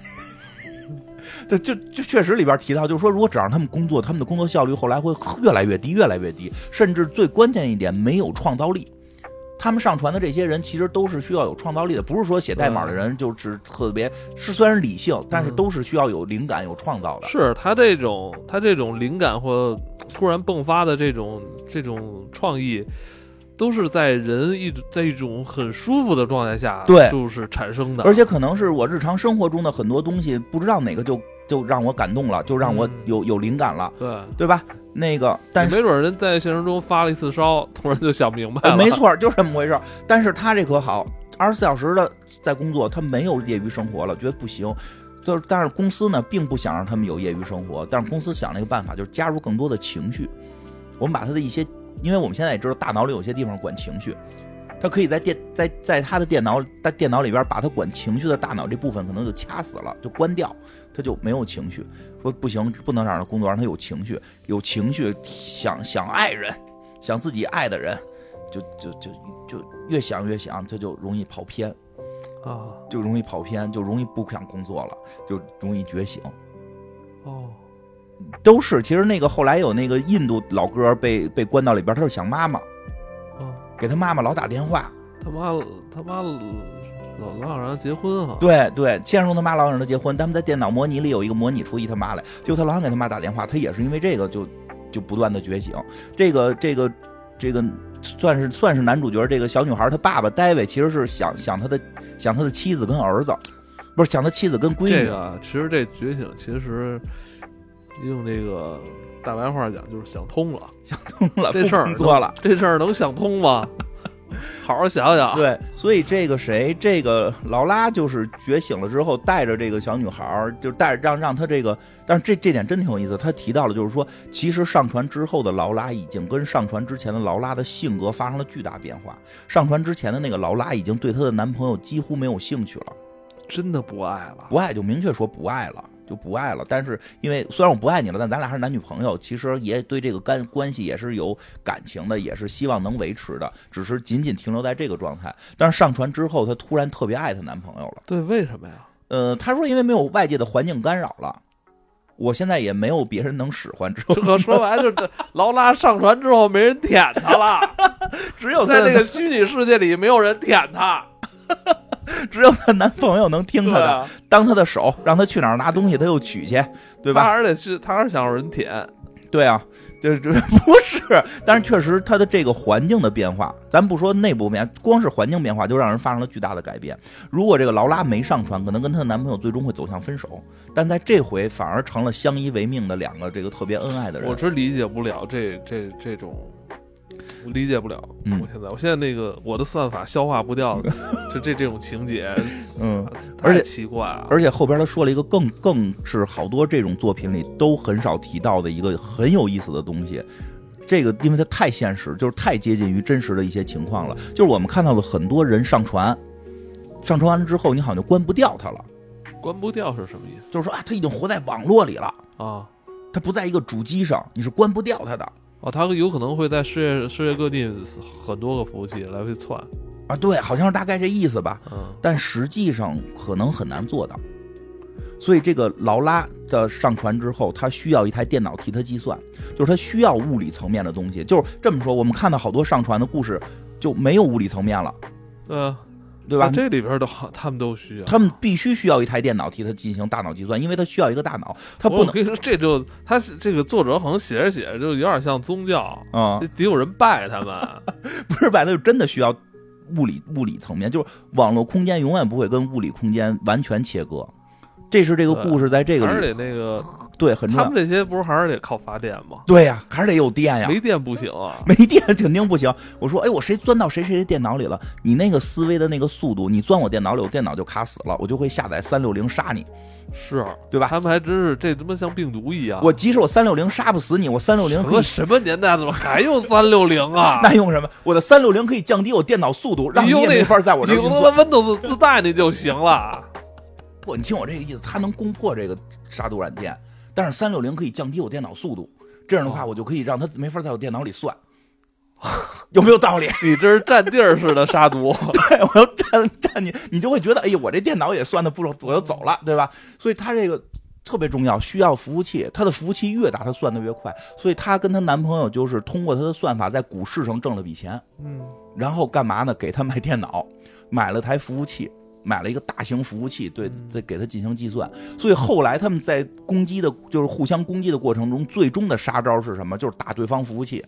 这就就确实里边提到，就是说，如果只让他们工作，他们的工作效率后来会越来越低，越来越低，甚至最关键一点，没有创造力。他们上传的这些人其实都是需要有创造力的，不是说写代码的人就只特别是虽然理性，但是都是需要有灵感、有创造的。是他这种他这种灵感或突然迸发的这种这种创意，都是在人一在一种很舒服的状态下，对就是产生的。而且可能是我日常生活中的很多东西，不知道哪个就就让我感动了，就让我嗯有有灵感了，对，对吧？那个，但是没准人在现实中发了一次烧，突然就想明白了。呃没，错，就是这么回事儿。但是他这可好，二十四小时的在工作，他没有业余生活了，觉得不行。就是，但是公司呢，并不想让他们有业余生活，但是公司想了一个办法，就是加入更多的情绪。我们把他的一些，因为我们现在也知道，大脑里有些地方管情绪，他可以在电在在他的电脑在电脑里边把他管情绪的大脑这部分可能就掐死了，就关掉，他就没有情绪。说不行，不能让他工作，让他有情绪，有情绪，想想爱人，想自己爱的人，就就就就越想越想，他就容易跑偏，啊，就容易跑偏，就容易不想工作了，就容易觉醒。哦，都是，其实那个后来有那个印度老哥被被关到里边，他是想妈妈，哦，给他妈妈老打电话。他妈他妈老老想让他结婚哈。对对，先生说他妈老想让他结婚，他们在电脑模拟里有一个模拟出一他妈来，结果他老想给他妈打电话，他也是因为这个就就不断的觉醒。这个这个这个算是算是男主角，这个小女孩她爸爸戴维其实是想想他的想他的妻子跟儿子，不是想他妻子跟闺女。这个啊其实这觉醒其实用这个大白话讲就是想通了，想通了，这事儿不工作了。这事儿能想通吗？好好想想。对，所以这个谁，这个劳拉就是觉醒了之后，带着这个小女孩儿，就带着让让她这个，但是这这点真挺有意思。他提到了，就是说，其实上船之后的劳拉已经跟上船之前的劳拉的性格发生了巨大变化。上船之前的那个劳拉已经对她的男朋友几乎没有兴趣了，真的不爱了。不爱就明确说不爱了。就不爱了，但是因为虽然我不爱你了，但咱俩还是男女朋友，其实也对这个干关系也是有感情的，也是希望能维持的，只是仅仅停留在这个状态。但是上船之后，她突然特别爱她男朋友了。对，为什么呀？呃，她说因为没有外界的环境干扰了，我现在也没有别人能使唤，之后这说白了就是这 劳拉上船之后没人舔她了，只有在那个虚拟世界里没有人舔她，只有她男朋友能听她的，啊，当她的手，让她去哪儿拿东西，她又取去，对吧？她还是得去，她还是想让人舔。对啊，就是 不是，但是确实她的这个环境的变化，咱不说内部变，光是环境变化就让人发生了巨大的改变。如果这个劳拉没上船，可能跟她的男朋友最终会走向分手，但在这回反而成了相依为命的两个这个特别恩爱的人我。是理解不了这这这种，我理解不了。嗯我现在我现在那个我的算法消化不掉就 这这种情节，嗯，而且太奇怪了。而且后边他说了一个更更是好多这种作品里都很少提到的一个很有意思的东西。这个因为它太现实，就是太接近于真实的一些情况了。就是我们看到的很多人上传，上传完了之后，你好像就关不掉它了。关不掉是什么意思就是说啊，他已经活在网络里了，啊？他不在一个主机上，你是关不掉他的哦，它有可能会在世界世界各地很多个服务器来回窜。啊。对，好像是大概这意思吧。嗯，但实际上可能很难做到。所以这个劳拉的上传之后，它需要一台电脑替它计算，就是它需要物理层面的东西。就是这么说，我们看到好多上传的故事就没有物理层面了，对啊，对吧？啊这里边的好，他们都需要。他们必须需要一台电脑替他进行大脑计算，因为他需要一个大脑，他不能我跟你说，这就他这个作者好像写着写着就有点像宗教，啊、得有人拜他们。不是拜他就真的需要物理物理层面，就是网络空间永远不会跟物理空间完全切割。这是这个故事在这个还是里得那个，对很重要他们。这些不是还是得靠发电吗？对呀、还是得有电呀，没电不行啊。没电肯定不行。我说，哎，我谁钻到谁谁的电脑里了？你那个思维的那个速度，你钻我电脑里，我电脑就卡死了，我就会下载三六零杀你，是，对吧？他们还真是这他妈像病毒一样。我即使我三六零杀不死你，我三六零和什么什么年代怎么还用三六零啊？那用什么？我的三六零可以降低我电脑速度，让你也没法在我这儿你用 Windows 自带那就行了。破。你听我这个意思，它能攻破这个杀毒软件，但是三六零可以降低我电脑速度，这样的话哦我就可以让它没法在我电脑里算，有没有道理？你这是占地儿似的杀毒，对，我要占占你，你就会觉得，哎呀，我这电脑也算的不，我要走了，对吧？所以它这个特别重要，需要服务器，它的服务器越大，它算的越快。所以她跟她男朋友就是通过她的算法，在股市上挣了笔钱，嗯，然后干嘛呢？给她买电脑，买了台服务器。买了一个大型服务器，对，再给他进行计算。所以后来他们在攻击的，就是互相攻击的过程中，最终的杀招是什么？就是打对方服务器。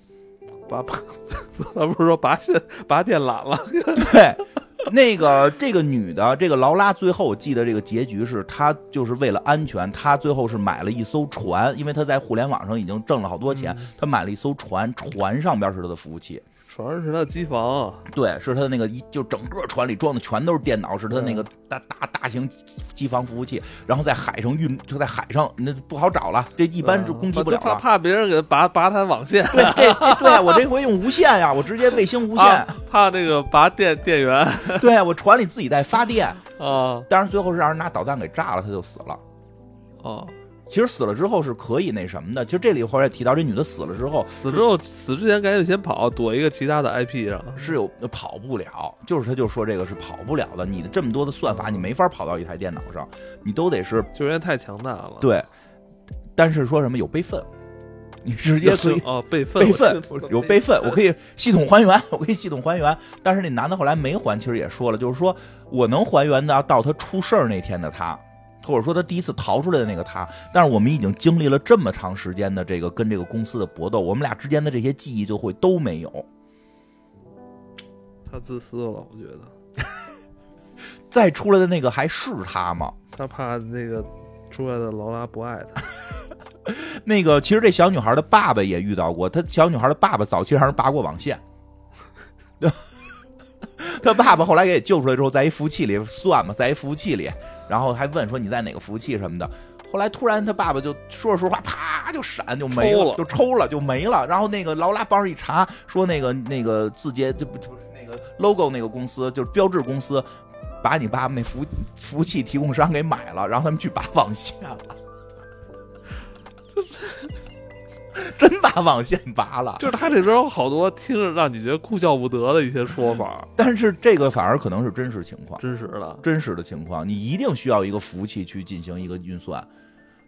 把把，他不是说拔线拔电缆了？对，那个这个女的，这个劳拉，最后我记得这个结局是她就是为了安全，她最后是买了一艘船，因为她在互联网上已经挣了好多钱，她买了一艘船，船上边是她的服务器，船上是他的机房，对，是他的那个一就整个船里装的全都是电脑，是他那个大大大型机房服务器，然后在海上运，就在海上那不好找了，这一般就攻击不了怕了。怕别人给拔拔他网线，对，这 这对我这回用无线呀，我直接卫星无线，怕怕那个拔电电源对我船里自己带发电，啊但是最后是让人拿导弹给炸了，他就死了。啊！其实死了之后是可以那什么的。其实这里后来提到，这女的死了之后死之后死之前赶紧先跑，躲一个其他的 IP 上。是有跑不了，就是他就说这个是跑不了的。你的这么多的算法，你没法跑到一台电脑上，你都得是因为太强大了，对。但是说什么有备份，你直接可以 哦备份备份有备份，我可以系统还原，我可以系统还原。但是那男的后来没还，其实也说了，就是说我能还原的到他出事儿那天的他。或者说他第一次逃出来的那个他，但是我们已经经历了这么长时间的这个跟这个公司的搏斗，我们俩之间的这些记忆就会都没有。他自私了，我觉得 再出来的那个还是他吗？他怕那个出来的劳拉不爱他。那个其实这小女孩的爸爸也遇到过，她小女孩的爸爸早期让人拔过网线，他爸爸后来给救出来之后，在一服务器里算嘛，在一服务器里，然后还问说你在哪个服务器什么的。后来突然他爸爸就说着说着话，啪就闪就没了，就抽了就没了。然后那个劳拉帮着一查，说那个那个字节就不就是那个 logo 那个公司就是标志公司，把你爸爸那服服务器提供商给买了，然后他们去拔网线了。真把网线拔了，就是他这边有好多听着让你觉得哭笑不得的一些说法，但是这个反而可能是真实情况，真实的。真实的情况，你一定需要一个服务器去进行一个运算。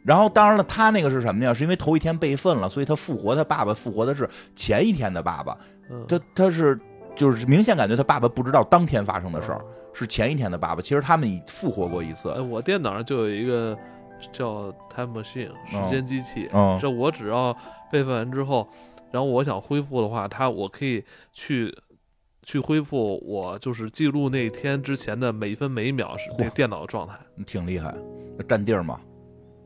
然后，当然了，他那个是什么呀？是因为头一天备份了，所以他复活他爸爸复活的是前一天的爸爸，嗯，他他是就是明显感觉他爸爸不知道当天发生的事儿，是前一天的爸爸。其实他们已复活过一次哎，，我电脑上就有一个叫 Time Machine 时间机器，嗯这我只要备份完之后，然后我想恢复的话，它我可以去去恢复我就是记录那天之前的每分每秒是那个电脑的状态，挺厉害，那占地儿嘛。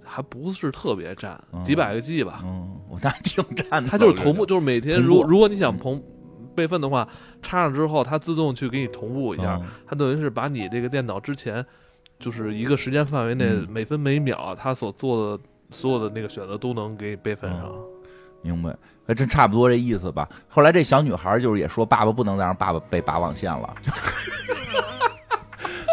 还不是特别占，嗯。几百个 G 吧。嗯，我那挺占的。它就是同步，就是每天如如果你想同备份的话，插上之后它自动去给你同步一下，嗯。它等于是把你这个电脑之前就是一个时间范围内嗯每分每秒他所做的所有的那个选择都能给你备份上。明白，还真差不多这意思吧。后来这小女孩就是也说，爸爸不能再让爸爸被拔网线了。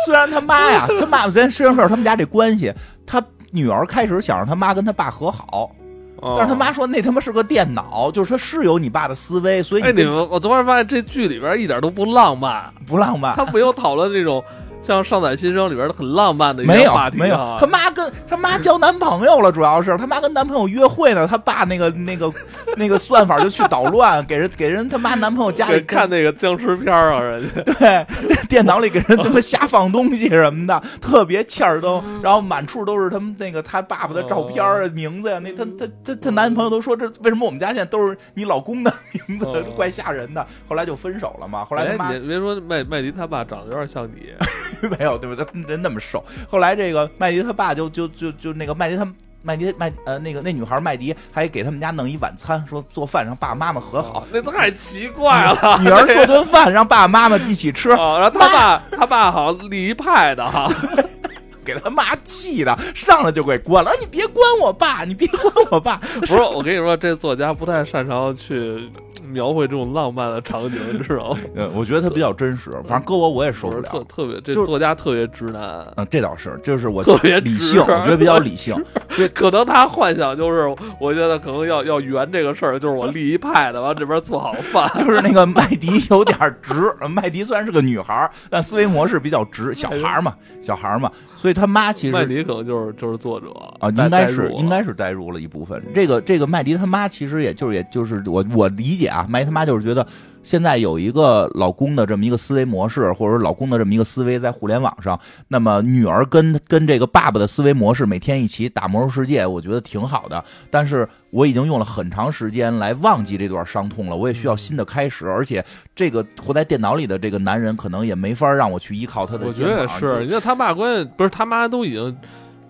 虽然他妈呀，他妈咱实际上说他们家这关系，他女儿开始想让他妈跟他爸和好，哦但是他妈说那他妈是个电脑，就是他是有你爸的思维，所以哎，你我突然发现这剧里边一点都不浪漫，不浪漫。他没有讨论那种像《上载新生》里边的很浪漫的一没有些话题没有啊，他妈跟他妈交男朋友了，主要是他妈跟男朋友约会呢，他爸那个那个 那个算法就去捣乱，给人给人他妈男朋友家里看那个僵尸片啊，人家 对，电脑里给人他妈瞎放东西什么的，特别欠儿灯，然后满处都是他们那个他爸爸的照片啊、名字呀。那他他他他男朋友都说这为什么我们家现在都是你老公的名字哦，怪吓人的。后来就分手了嘛。后来他妈哎，你别说麦麦迪他爸长得有点像你，没有对不对？他 人那么瘦。后来这个麦迪他爸就就就就那个麦迪他。麦迪麦呃那个那女孩麦迪还给他们家弄一晚餐，说做饭让爸爸妈妈和好，那太奇怪了。女儿做顿饭让爸爸妈妈一起吃，啊，然后他爸他爸好像立一派的哈，给他妈气的，上来就给关了。你别关我爸，你别关我爸。不是我跟你说，这作家不太擅长去描绘这种浪漫的场景，你知道吗？呃，我觉得他比较真实，反正搁我我也受不了特。特别，这作家特别直男，嗯，这倒是，就是我特别理性，我觉得比较理性。对可能他幻想就是，我觉得可能要要圆这个事儿，就是我立一派的，完这边做好饭，就是那个麦迪有点直，麦迪虽然是个女孩，但思维模式比较直，小孩嘛，小孩嘛，所以他妈其实麦迪可能就是就是作者啊，应该是应该是代入了一部分。这个这个麦迪他妈其实也就是也就是我我理解啊，麦迪他妈就是觉得现在有一个老公的这么一个思维模式，或者说老公的这么一个思维在互联网上，那么女儿跟跟这个爸爸的思维模式每天一起打魔兽世界，我觉得挺好的。但是我已经用了很长时间来忘记这段伤痛了，我也需要新的开始。而且这个活在电脑里的这个男人，可能也没法让我去依靠他的我觉。得也是，你看他爸关键不是他妈都已经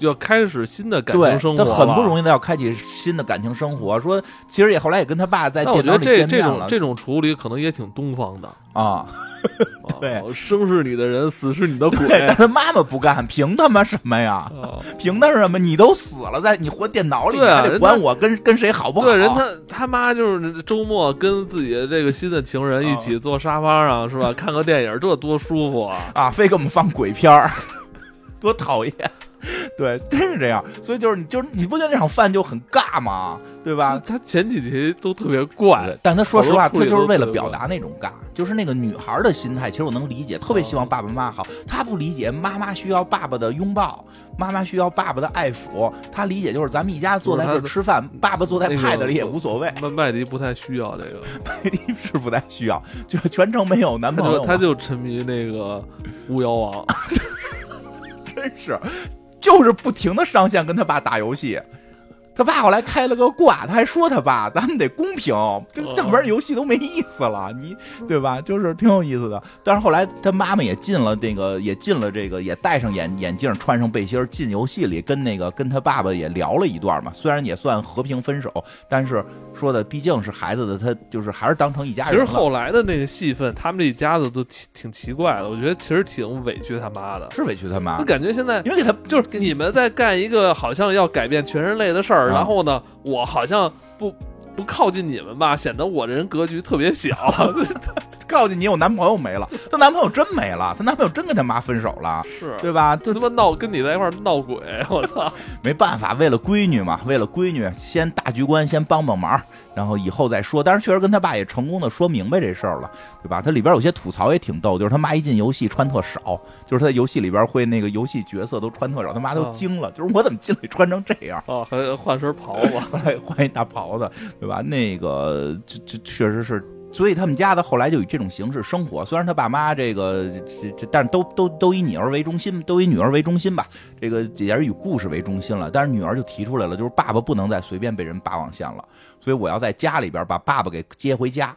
要开始新的感情生活他很不。容易的要开启新的感情生活。说其实也后来也跟他爸在电脑里见面了种这种处理可能也挺东方的。啊，对啊生是你的人，死是你的鬼。但是妈妈不干，凭他妈什么呀？啊凭他什么？你都死了，在你活电脑里，对啊还得管我跟跟谁好不好？对，人他他妈就是周末跟自己的这个新的情人一起坐沙发上 是吧？看个电影，这多舒服啊！啊，非给我们放鬼片儿，多讨厌。对，真是这样，所以就是你就是你不觉得那场饭就很尬吗？对吧？他前几集都特别怪，但他说实话，他就是为了表达那种尬，就是那个女孩的心态，其实我能理解，特别希望爸爸妈妈好。他不理解妈妈需要爸爸的拥抱，妈妈需要爸爸的爱抚。他理解就是咱们一家坐在这儿吃饭，爸爸坐在那个 pad 里也无所谓，麦麦迪不太需要这个，麦迪是不太需要，就全程没有男朋友他就沉迷那个巫妖王，真是，就是不停的上线跟他爸打游戏。他爸后来开了个挂，他还说他爸，咱们得公平，这哦要不然游戏都没意思了，你对吧？就是挺有意思的。但是后来他妈妈也进了这个，也进了这个，也戴上眼眼镜，穿上背心儿进游戏里，跟那个跟他爸爸也聊了一段嘛。虽然也算和平分手，但是说的毕竟是孩子的，他就是还是当成一家人其实。后来的那个戏份，他们这一家子都挺挺奇怪的，我觉得其实挺委屈他妈的。是委屈他妈我，感觉现在因为给他就是你们在干一个好像要改变全人类的事儿，啊然后呢，我好像不不靠近你们吧，显得我这人格局特别小。告诉你，我男朋友没了，她男朋友真没了，她男朋友真跟他妈分手了，是，对吧？就就他妈闹跟你在一块闹鬼，我操！没办法，为了闺女嘛，为了闺女，先大局观先帮帮忙，然后以后再说。但是确实跟他爸也成功的说明白这事儿了，对吧？他里边有些吐槽也挺逗，就是他妈一进游戏穿特少，就是他在游戏里边会那个游戏角色都穿特少，他妈都啊惊了，就是我怎么进来穿成这样？哦，还换身袍子，换一大袍子，对吧？那个这这确实是。所以他们家的后来就以这种形式生活，虽然他爸妈这个这这，但是都都都以女儿为中心，都以女儿为中心吧。这个也是以故事为中心了。但是女儿就提出来了，就是爸爸不能再随便被人拔网线了，所以我要在家里边把爸爸给接回家。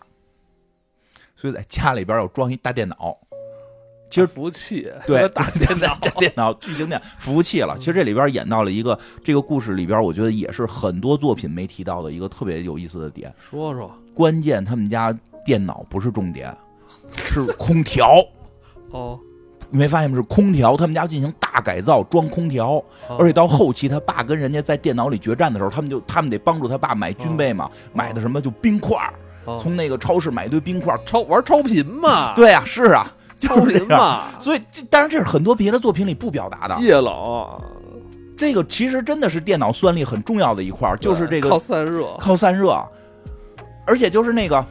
所以在家里边要装一大电脑，其实服务器，对大电脑，电脑巨型电服务器了。其实这里边演到了一个这个故事里边，我觉得也是很多作品没提到的一个特别有意思的点。说说关键他们家电脑不是重点，是空调。哦，你没发现吗？是空调，他们家进行大改造，装空调，啊而且到后期他爸跟人家在电脑里决战的时候，他们就他们得帮助他爸买军备嘛，买的什么就冰块从那个超市买一堆冰块儿。超玩超频嘛，，对啊，是啊，超就是这样。频嘛，所以这当然这是很多别的作品里不表达的，叶冷。这个其实真的是电脑算力很重要的一块儿，就是这个靠散热，靠散热，而且就是那个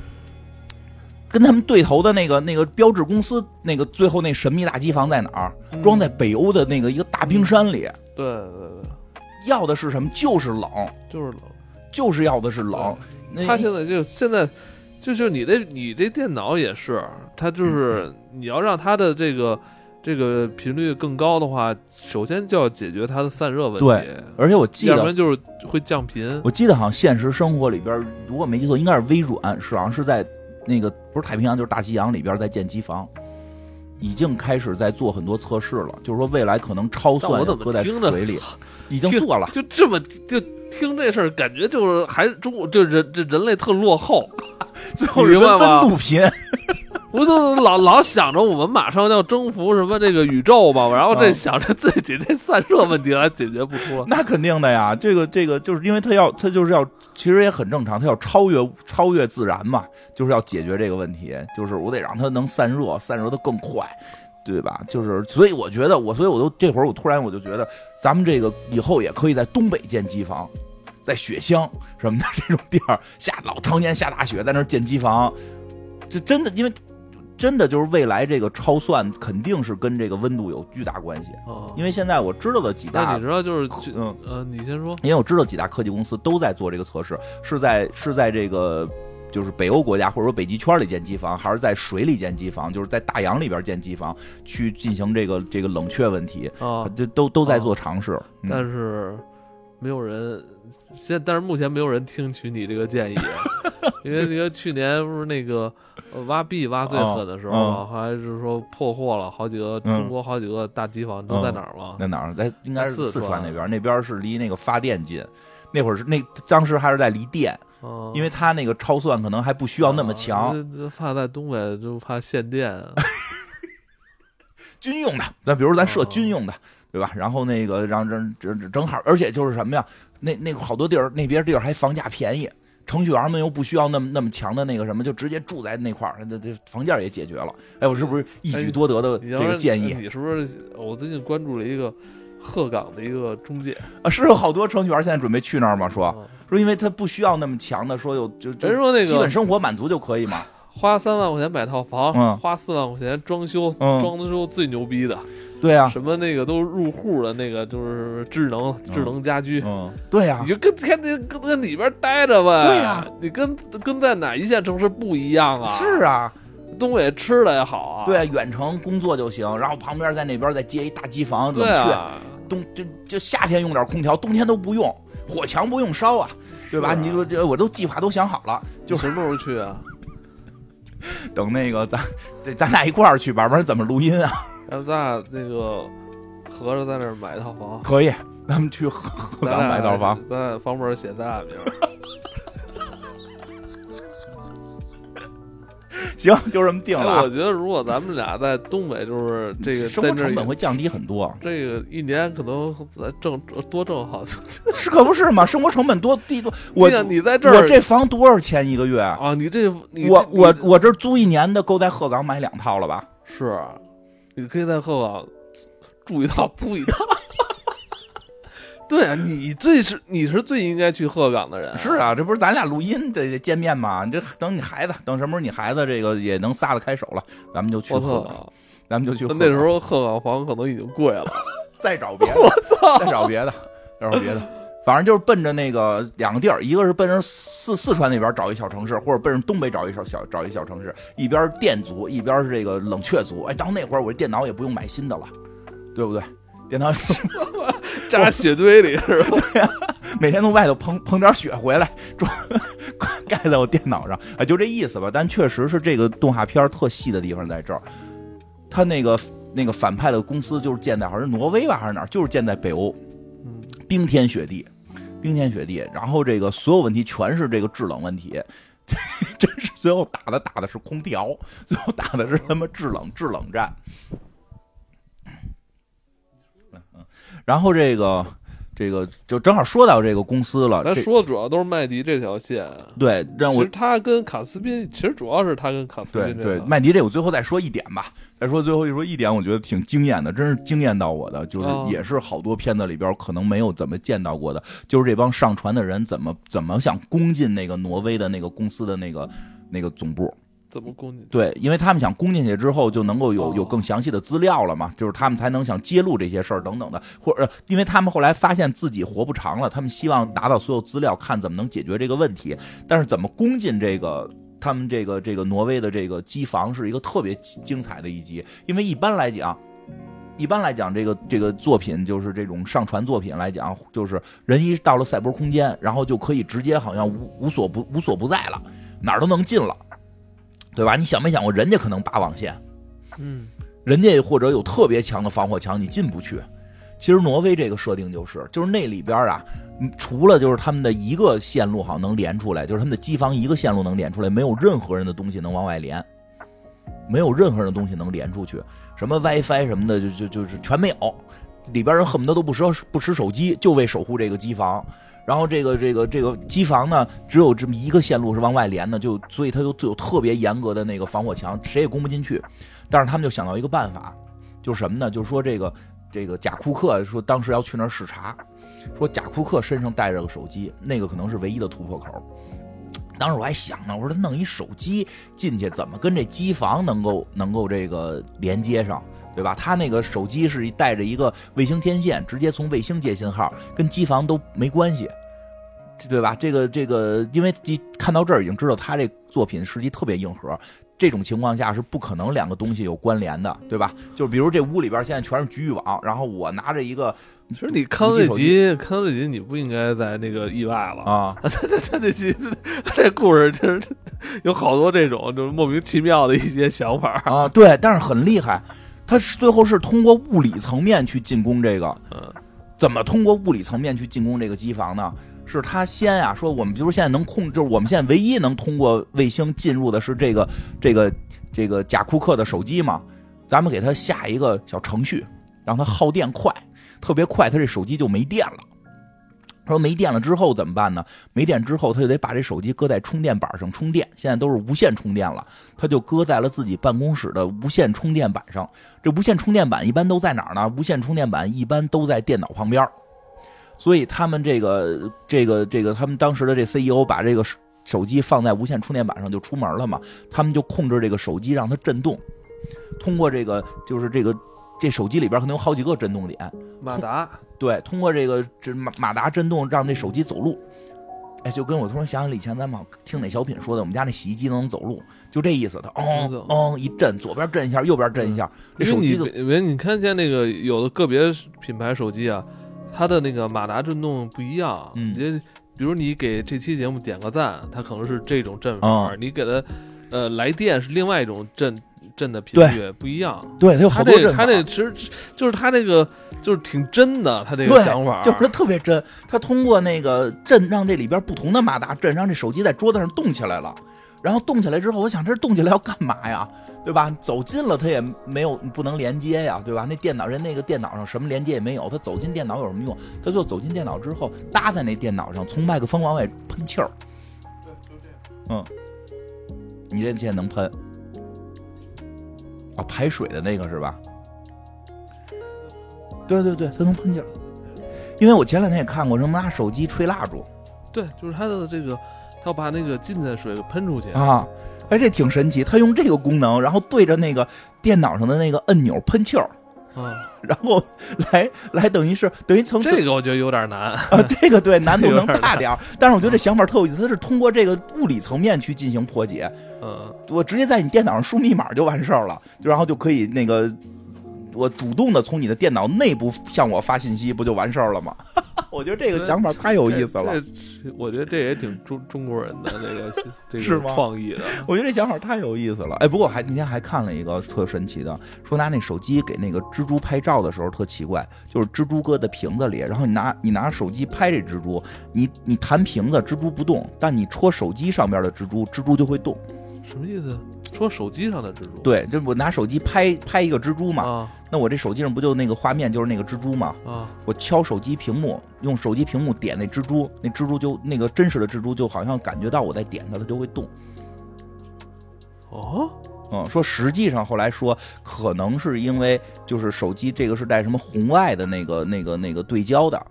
跟他们对头的那个那个标志公司那个最后那神秘大机房在哪儿？嗯装在北欧的那个一个大冰山里。对对对，要的是什么？就是冷，就是冷。就是要的是冷。他现在就现在就是你这你这电脑也是，它就是你要让它的这个这个频率更高的话，首先就要解决它的散热问题，对而且我记得，要不然就是会降频。我记得好像现实生活里边，如果没记错，应该是微软，是好像是在那个不是太平洋就是大西洋里边在建机房。已经开始在做很多测试了，就是说未来可能超算搁在水里，已经做了。就这么就听这事儿，感觉就是还中国就人这人类特落后，最后人温度频，我就老老想着我们马上要征服什么这个宇宙嘛，然后这想着自己这散热问题还解决不出来。那肯定的呀，这个这个就是因为他要他就是要，其实也很正常，他要超越超越自然嘛，就是要解决这个问题，就是我得让它能散热，散热的更快，对吧？就是所以我觉得我所以我都这会儿我突然我就觉得咱们这个以后也可以在东北建机房，在雪乡什么的这种地儿下老常年下大雪，在那儿建机房，这真的因为。真的就是未来这个超算肯定是跟这个温度有巨大关系，因为现在我知道的几大，你知道就是嗯。呃，你先说，因为我知道几大科技公司都在做这个测试，是在是在这个就是北欧国家或者说北极圈里建机房，还是在水里建机房，就是在大洋里边建机房去进行这个这个冷却问题啊，这都都在做尝试，但是没有人现，但是目前没有人听取你这个建议。因为那个去年不是那个挖币挖最狠的时候，还是说破获了好几个中国好几个大机房都在哪儿吗？在哪儿？在应该是四川那边，那边是离那个发电近。那会儿是那当时还是在离电，因为他那个超算可能还不需要那么强。怕在东北就怕限电，军用的。那比如咱设军用的，对吧？然后那个让正正正好，而且就是什么呀？那那好多地儿那边地儿还房价便宜。程序员们又不需要那么那么强的那个什么，就直接住在那块儿，这这房价也解决了。哎，我是不是一举多得的这个建议？你是不是？我最近关注了一个鹤岗的一个中介啊，是有好多程序员现在准备去那儿吗？说说，因为他不需要那么强的，说有就人说那个基本生活满足就可以嘛。花三万块钱买套房，花四万块钱装修，装修最牛逼的。对呀，什么那个都入户的那个，就是智能智能家居。嗯，对呀，你就跟天天跟跟里边待着呗。对呀，你跟跟在哪一线城市不一样啊？是啊，东北吃的也好啊。对，远程工作就行，然后旁边在那边再接一大机房冷却。冬就就夏天用点空调，冬天都不用，火墙不用烧啊，对吧？你说这我都计划都想好了，就什么时候去啊？等那个咱咱俩一块儿去吧，不然怎么录音啊？咱俩那个合着在那儿买一套房，可以，咱们去鹤岗买套房，咱俩房本写咱俩名。行，就这么定了。我觉得如果咱们俩在东北，就是这个生活成本会降低很多。这个一年可能挣多挣好，是可不是嘛？生活成本多低多。我你在这儿，我这房多少钱一个月啊？你这我我我这租一年的，够在鹤岗买两套了吧？是。你可以在鹤岗住一套，租一套。对啊，你最是你是最应该去鹤岗的人。是啊，这不是咱俩录音得见面吗？你这等你孩子，等什么时候你孩子这个也能撒得开手了，咱们就去鹤岗。咱们就去。那时候鹤岗房可能已经贵了，再找别的。我操！再找别的，再找别的。反正就是奔着那个两个地儿，一个是奔着四四川那边找一小城市，或者奔着东北找一小小找一小城市，一边电族，一边是这个冷却族。哎，到那会儿我这电脑也不用买新的了，对不对？电脑 扎雪堆里是吧？对呀，每天从外头捧捧点雪回来装盖在我电脑上，哎，就这意思吧。但确实是这个动画片特细的地方在这儿，他那个那个反派的公司就是建在好像是挪威吧还是哪儿，就是建在北欧，冰天雪地。冰天雪地，然后这个所有问题全是这个制冷问题，真是最后打的打的是空调，最后打的是他妈制冷制冷战。然后这个。这个就正好说到这个公司了。咱说的主要都是麦迪这条线。对，让我。其实他跟卡斯宾，其实主要是他跟卡斯宾。对对，麦迪这我最后再说一点吧。再说最后一说一点，我觉得挺惊艳的，真是惊艳到我的，就是也是好多片子里边可能没有怎么见到过的，就是这帮上传的人怎么怎么想攻进那个挪威的那个公司的那个那个总部。怎么攻进去？对，因为他们想攻进去之后，就能够有有更详细的资料了嘛，就是他们才能想揭露这些事儿等等的，或者因为他们后来发现自己活不长了，他们希望拿到所有资料，看怎么能解决这个问题。但是怎么攻进这个他们这个这个挪威的这个机房，是一个特别精彩的一集。因为一般来讲，一般来讲，这个这个作品就是这种上传作品来讲，就是人一到了赛博空间，然后就可以直接好像无无所不无所不在了，哪儿都能进了。对吧？你想没想过，人家可能拔网线，嗯，人家或者有特别强的防火墙，你进不去。其实挪威这个设定就是，就是那里边啊，除了就是他们的一个线路好像能连出来，就是他们的机房一个线路能连出来，没有任何人的东西能往外连。没有任何人的东西能连出去，什么 WiFi 什么的，就就就是全没有。里边人恨不得都不持不使手机，就为守护这个机房。然后这个这个这个机房呢，只有这么一个线路是往外连的，就所以它就有特别严格的那个防火墙，谁也攻不进去。但是他们就想到一个办法，就是什么呢？就是说这个这个贾库克说当时要去那儿视察，说贾库克身上带着个手机，那个可能是唯一的突破口。当时我还想呢，我说他弄一手机进去，怎么跟这机房能够能够这个连接上？对吧？他那个手机是带着一个卫星天线，直接从卫星接信号，跟机房都没关系，对吧？这个这个，因为一看到这儿已经知道他这作品实际特别硬核，这种情况下是不可能两个东西有关联的，对吧？就比如这屋里边现在全是局域网，然后我拿着一个，其实你康乐吉，康乐吉你不应该在那个意外了啊！他这他这集这故事就是有好多这种就是莫名其妙的一些想法啊，对，但是很厉害。他最后是通过物理层面去进攻这个，嗯怎么通过物理层面去进攻这个机房呢？是他先呀说我们就是现在能控，就是我们现在唯一能通过卫星进入的是这个这个这个贾库克的手机嘛？咱们给他下一个小程序，让他耗电快，特别快，他这手机就没电了。他说没电了之后怎么办呢？没电之后他就得把这手机搁在充电板上充电。现在都是无线充电了，他就搁在了自己办公室的无线充电板上。这无线充电板一般都在哪儿呢？无线充电板一般都在电脑旁边。所以他们这个这个这个，他们当时的这 CEO 把这个手机放在无线充电板上就出门了嘛。他们就控制这个手机让它震动，通过这个就是这个。这手机里边可能有好几个震动点，马达对，通过这个这马马达震动让那手机走路，哎，就跟我突然想起以前咱们听那小品说的，我们家那洗衣机能走路，就这意思。它嗯嗯一震，左边震一下，右边震一下，这手机就。因为你看见那个有的个别品牌手机啊，它的那个马达震动不一样。嗯，你比如你给这期节目点个赞，它可能是这种震法；你给它呃来电是另外一种震。震的频率不一样，对，他有好多震他这其实就是他这个就是挺真的，他这个想法就是他特别真。他通过那个震，让这里边不同的马达震，让这手机在桌子上动起来了。然后动起来之后，我想这动起来要干嘛呀？对吧？走近了它也没有不能连接呀，对吧？那电脑人那个电脑上什么连接也没有，它走进电脑有什么用？它就走进电脑之后搭在那电脑上，从麦克风往外喷气儿。对，就这样。嗯，你这现在能喷。啊，排水的那个是吧？对对对，它能喷气儿。因为我前两天也看过，什么拿手机吹蜡烛。对，就是它的这个，它要把那个进的水喷出去啊！哎，这挺神奇，他用这个功能，然后对着那个电脑上的那个按钮喷气儿。啊，然后来来，等于是等于从这个我觉得有点难啊，这个对难度能大点儿，但是我觉得这想法特有意思，它是通过这个物理层面去进行破解。嗯，我直接在你电脑上输密码就完事儿了，就然后就可以那个。我主动的从你的电脑内部向我发信息，不就完事儿了吗？我觉得这个想法太有意思了。我觉得这也挺中中国人的这个 这个创意的。我觉得这想法太有意思了。哎，不过还那天还看了一个特神奇的，说拿那手机给那个蜘蛛拍照的时候特奇怪，就是蜘蛛搁在瓶子里，然后你拿你拿手机拍这蜘蛛，你你弹瓶子，蜘蛛不动，但你戳手机上边的蜘蛛，蜘蛛就会动。什么意思？说手机上的蜘蛛？对，就我拿手机拍拍一个蜘蛛嘛。啊。那我这手机上不就那个画面就是那个蜘蛛嘛？啊！我敲手机屏幕，用手机屏幕点那蜘蛛，那蜘蛛就那个真实的蜘蛛就好像感觉到我在点它，它就会动。哦，嗯，说实际上后来说，可能是因为就是手机这个是带什么红外的那个那个那个对焦的，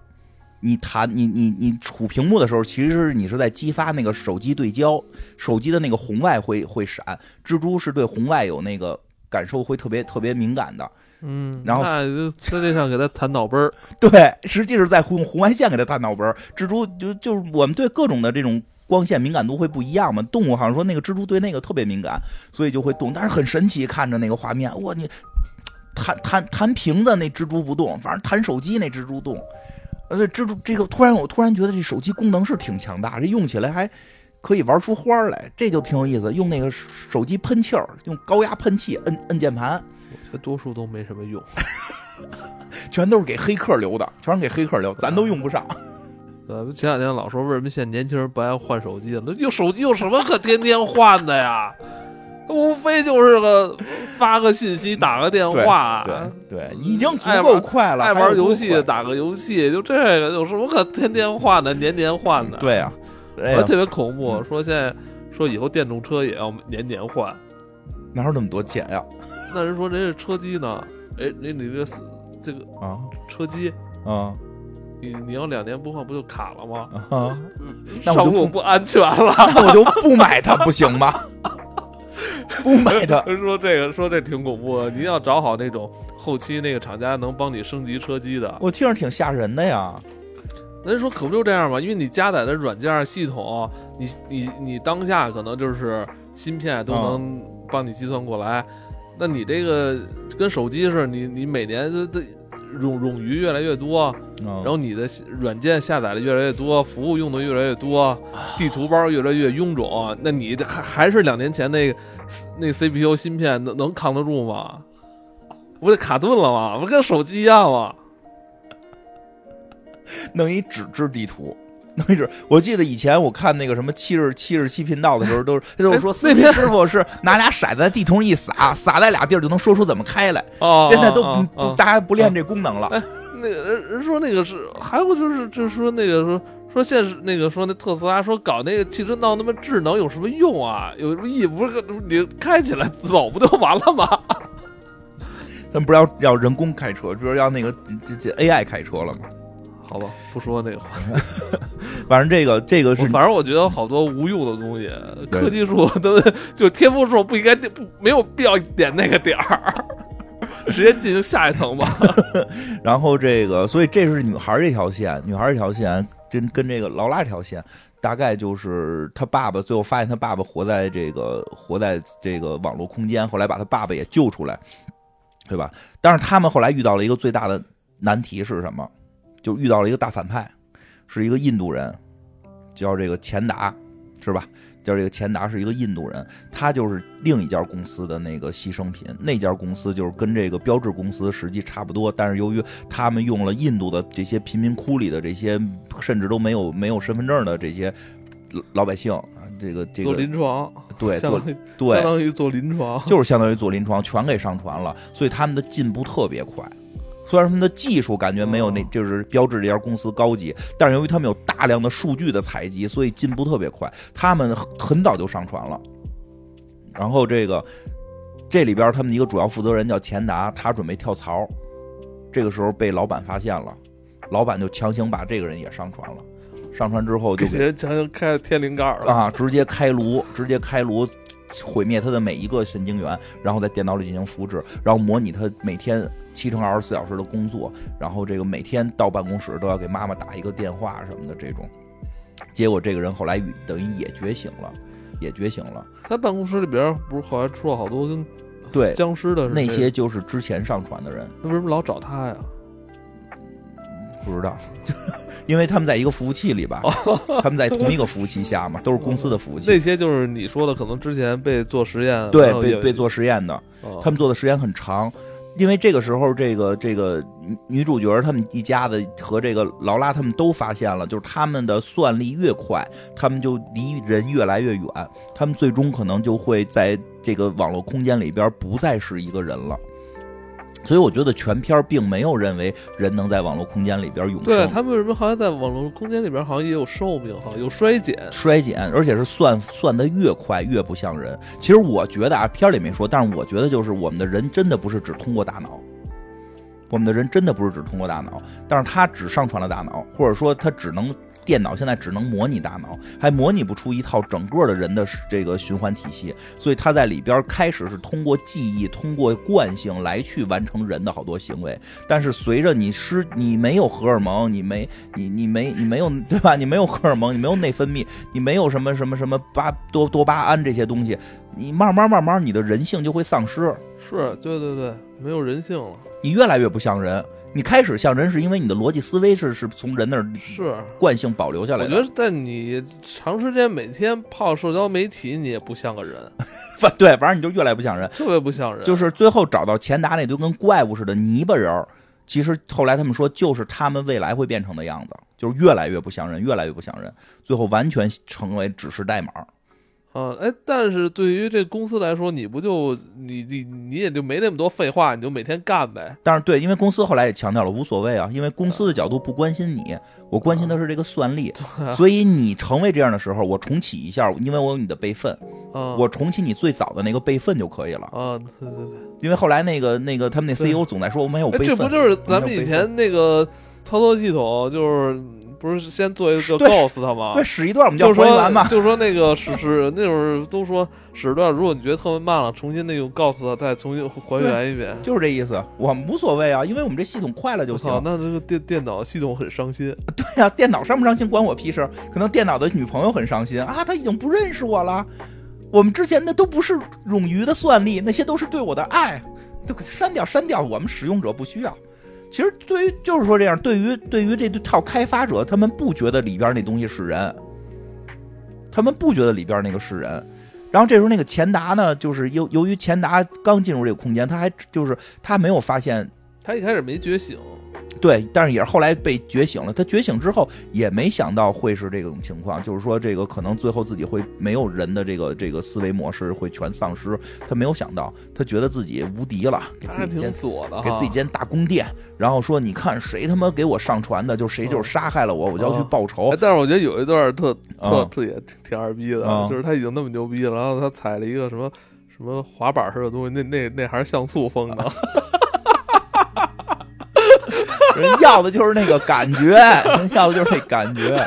你弹你你你触屏幕的时候，其实你是在激发那个手机对焦，手机的那个红外会会闪，蜘蛛是对红外有那个感受会特别特别敏感的。嗯，然后实际上给他弹脑杯儿，对，实际是在用红外线给他弹脑杯儿。蜘蛛就就是我们对各种的这种光线敏感度会不一样嘛。动物好像说那个蜘蛛对那个特别敏感，所以就会动。但是很神奇，看着那个画面，哇，你弹弹弹瓶子那蜘蛛不动，反正弹手机那蜘蛛动。呃，蜘蛛这个突然我突然觉得这手机功能是挺强大，这用起来还可以玩出花来，这就挺有意思。用那个手机喷气儿，用高压喷气摁摁键盘。我觉得多数都没什么用，全都是给黑客留的，全是给黑客留，咱都用不上。呃，前两天老说为什么现在年轻人不爱换手机了？用手机有什么可天天换的呀？无非就是个发个信息、打个电话，对对，已经足够快了。爱玩游戏，打个游戏，就这个有什么可天天换的、年年换的？对啊，特别恐怖。说现在说以后电动车也要年年换，哪有那么多钱呀？那人说人家车机呢？哎，那你这这个啊，车机啊。你你要两年不换不就卡了吗？啊，上路不安全了，那我就不买它不行吗？不买的。说这个说这挺恐怖的，您要找好那种后期那个厂家能帮你升级车机的。我听着挺吓人的呀。人说可不就这样吗？因为你加载的软件系统，你你你当下可能就是芯片都能帮你计算过来。那你这个跟手机似的，你你每年都都。冗冗余越来越多，然后你的软件下载的越来越多，服务用的越来越多，地图包越来越臃肿，那你还还是两年前那个那 CPU 芯片能能扛得住吗？不就卡顿了吗？不跟手机一样吗？弄一纸质地图。那是，我记得以前我看那个什么七十七十七频道的时候，都是都是说司机师傅是拿俩骰子在地图上一撒，撒在俩地儿就能说出怎么开来。哦，现在都不大家不练这功能了。那个人人说那个是，还有就是就是说那个说说现实那个说那特斯拉说搞那个汽车闹那么智能有什么用啊？有什么意义？不是你开起来走不就完了吗？咱不是要要人工开车，就是要那个这这 AI 开车了吗？好吧，不说那个话。反正这个这个是，反正我觉得好多无用的东西，科技树都就天赋树不应该不没有必要点那个点儿，直接进行下一层吧。然后这个，所以这是女孩这条线，女孩这条线跟跟这个劳拉这条线，大概就是他爸爸最后发现他爸爸活在这个活在这个网络空间，后来把他爸爸也救出来，对吧？但是他们后来遇到了一个最大的难题是什么？就遇到了一个大反派，是一个印度人，叫这个钱达，是吧？叫这个钱达是一个印度人，他就是另一家公司的那个牺牲品。那家公司就是跟这个标志公司实际差不多，但是由于他们用了印度的这些贫民窟里的这些甚至都没有没有身份证的这些老百姓，这个这个做临床，对，做对，相当于做临床，就是相当于做临床，全给上传了，所以他们的进步特别快。虽然他们的技术感觉没有那，就是标志这家公司高级，但是由于他们有大量的数据的采集，所以进步特别快。他们很早就上传了，然后这个这里边他们一个主要负责人叫钱达，他准备跳槽，这个时候被老板发现了，老板就强行把这个人也上传了。上传之后就给人强行开天灵盖了啊，直接开颅，直接开颅，毁灭他的每一个神经元，然后在电脑里进行复制，然后模拟他每天。七乘二十四小时的工作，然后这个每天到办公室都要给妈妈打一个电话什么的这种，结果这个人后来等于也觉醒了，也觉醒了。他办公室里边不是后来出了好多跟对僵尸的那些，就是之前上传的人。那为什么老找他呀？不知道，因为他们在一个服务器里吧，他们在同一个服务器下嘛，都是公司的服务器。那些就是你说的，可能之前被做实验，对，被被做实验的，他们做的时间很长。因为这个时候，这个这个女主角他们一家子和这个劳拉他们都发现了，就是他们的算力越快，他们就离人越来越远，他们最终可能就会在这个网络空间里边不再是一个人了。所以我觉得全片并没有认为人能在网络空间里边永生。对他们为什么好像在网络空间里边好像也有寿命哈，有衰减，衰减，而且是算算的越快越不像人。其实我觉得啊，片里没说，但是我觉得就是我们的人真的不是只通过大脑，我们的人真的不是只通过大脑，但是他只上传了大脑，或者说他只能。电脑现在只能模拟大脑，还模拟不出一套整个的人的这个循环体系，所以它在里边开始是通过记忆、通过惯性来去完成人的好多行为。但是随着你失，你没有荷尔蒙，你没你你没你没有对吧？你没有荷尔蒙，你没有内分泌，你没有什么什么什么巴多多巴胺这些东西，你慢慢慢慢你的人性就会丧失。是对对对，没有人性了，你越来越不像人。你开始像人，是因为你的逻辑思维是是从人那儿是惯性保留下来的。我觉得在你长时间每天泡社交媒体，你也不像个人。对，反正你就越来越不像人，特别不像人。就是最后找到钱达那堆跟怪物似的泥巴人，其实后来他们说就是他们未来会变成的样子，就是越来越不像人，越来越不像人，最后完全成为只是代码。啊，哎，但是对于这公司来说，你不就你你你也就没那么多废话，你就每天干呗。但是对，因为公司后来也强调了无所谓啊，因为公司的角度不关心你，我关心的是这个算力，所以你成为这样的时候，我重启一下，因为我有你的备份，啊，我重启你最早的那个备份就可以了。啊，对对对，因为后来那个那个他们那 CEO 总在说我没有哎，备份，这不就是咱们以前那个操作系统，就是不是先做一个对 Ghost 它吗？对使一段我们叫就说还原嘛，就说那个使使那会儿都说使段，如果你觉得特别慢了，重新那种告诉他，再重新还原一遍。就是这意思。我们无所谓啊，因为我们这系统快了就行。那这个电电脑系统很伤心。对呀、电脑伤不伤心关我屁事儿。可能电脑的女朋友很伤心啊，她已经不认识我了。我们之前那都不是冗余的算力，那些都是对我的爱，都给删掉删掉，我们使用者不需要。其实对于就是说这样，对于对于这套开发者，他们不觉得里边那东西是人，他们不觉得里边那个是人。然后这时候那个钱达呢，就是由由于钱达刚进入这个空间，他还就是他没有发现。他一开始没觉醒，对，但是也是后来被觉醒了。他觉醒之后也没想到会是这种情况，就是说这个可能最后自己会没有人的这个这个思维模式会全丧失。他没有想到，他觉得自己无敌了，给自己建左的，给自己建大宫殿，然后说你看谁他妈给我上传的，就谁就是杀害了我，我就要去报仇哎，。但是我觉得有一段特特啊特也挺挺二逼的，啊就是他已经那么牛逼了，然后他踩了一个什么什么滑板似的东西，那那那还是像素风的，人要的就是那个感觉，人要的就是那感觉，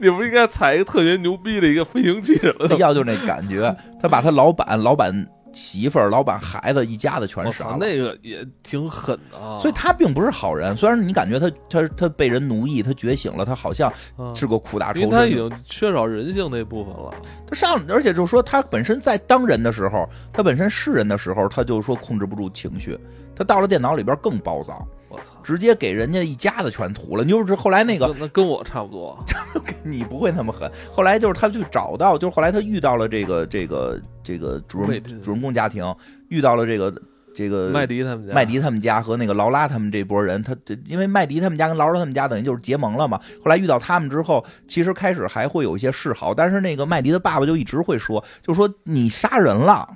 你不是应该踩一个特别牛逼的一个飞行器什么的？他要就是那感觉。他把他老板、老板媳妇儿、老板孩子一家子全，杀了。那个也挺狠的啊！所以他并不是好人，虽然你感觉他他他被人奴役，他觉醒了，他好像啊是个苦大仇因为他已。经缺少人性那部分了。他上，而且就是说他本身在当人的时候，他本身是人的时候，他就说控制不住情绪。他到了电脑里边更暴躁，我操，直接给人家一家子全屠了。你就是后来那个那那跟我差不多。你不会那么狠。后来就是他去找到，就是后来他遇到了这个这个这个主人主人公家庭，遇到了这个这个麦迪他们家，麦迪他们家和那个劳拉他们这波人，他这因为麦迪他们家跟劳拉他们家等于就是结盟了嘛。后来遇到他们之后，其实开始还会有一些示好，但是那个麦迪的爸爸就一直会说，就说你杀人了，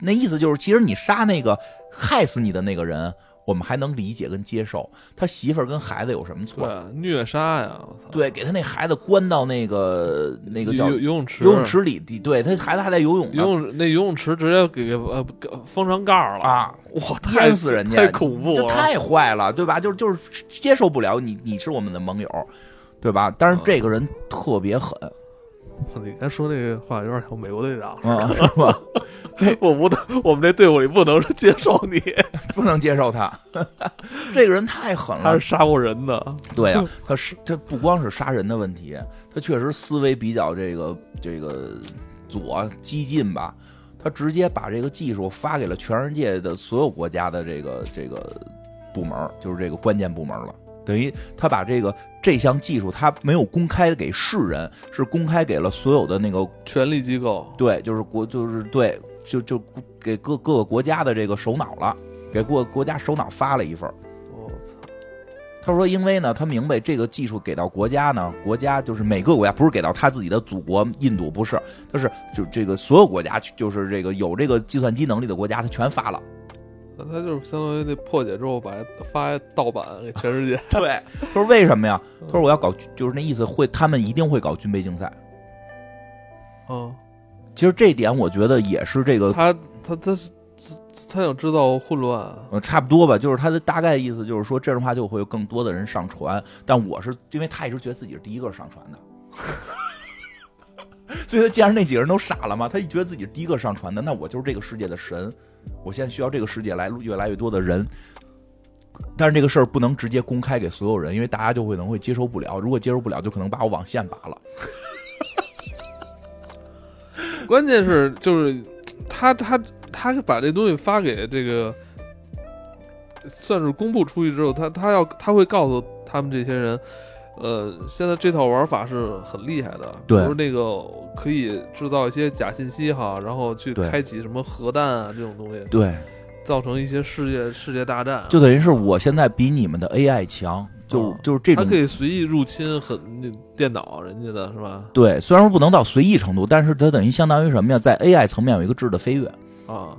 那意思就是其实你杀那个害死你的那个人。我们还能理解跟接受，他媳妇儿跟孩子有什么错？虐杀呀！对，给他那孩子关到那个那个叫游游泳池，游泳池里，对他孩子还在游泳呢游泳那游泳池直接给呃给封上盖儿了啊，哇，太淹死人家，太恐怖了，这太坏了，对吧？就是就是接受不了你，你是我们的盟友，对吧？但是这个人特别狠，你刚说那个话有点像美国队长，啊，是吧？我不能，我们这队伍里不能接受你，不能接受他，这个人太狠了他是。杀过人的，对呀、他是他不光是杀人的问题，他确实思维比较这个这个左激进吧。他直接把这个技术发给了全世界的所有国家的这个这个部门，就是这个关键部门了。等于他把这个这项技术，它没有公开给世人，是公开给了所有的那个权力机构，对，就是国就是对，就就给各各个国家的这个首脑了，给各个国家首脑发了一份儿。我操，他说，因为呢，他明白这个技术给到国家呢，国家就是每个国家不是给到他自己的祖国印度，不是，他是就这个所有国家，就是这个有这个计算机能力的国家，他全发了。那他就是相当于那破解之后把发盗版给全世界，对，他说为什么呀？他说我要搞，就是那意思会，他们一定会搞军备竞赛。嗯，其实这点我觉得也是这个，他他他他想制造混乱，呃，差不多吧，就是他的大概意思就是说，这样的话就会有更多的人上传。但我是因为他一直觉得自己是第一个上传的。所以他见着那几个人都傻了嘛，他一觉得自己是第一个上传的，那我就是这个世界的神，我现在需要这个世界来越来越多的人，但是这个事儿不能直接公开给所有人，因为大家就会可能会接受不了，如果接受不了，就可能把我网线拔了。关键是就是他他他把这东西发给这个，算是公布出去之后，他他要他会告诉他们这些人，呃，现在这套玩法是很厉害的，对。比如那个可以制造一些假信息哈，然后去开启什么核弹啊这种东西，对，造成一些世界世界大战，就等于是我现在比你们的 AI 强，就哦。就是这种它可以随意入侵很那电脑人家的是吧？对，虽然说不能到随意程度，但是它等于相当于什么呀？在 AI 层面有一个质的飞跃，啊，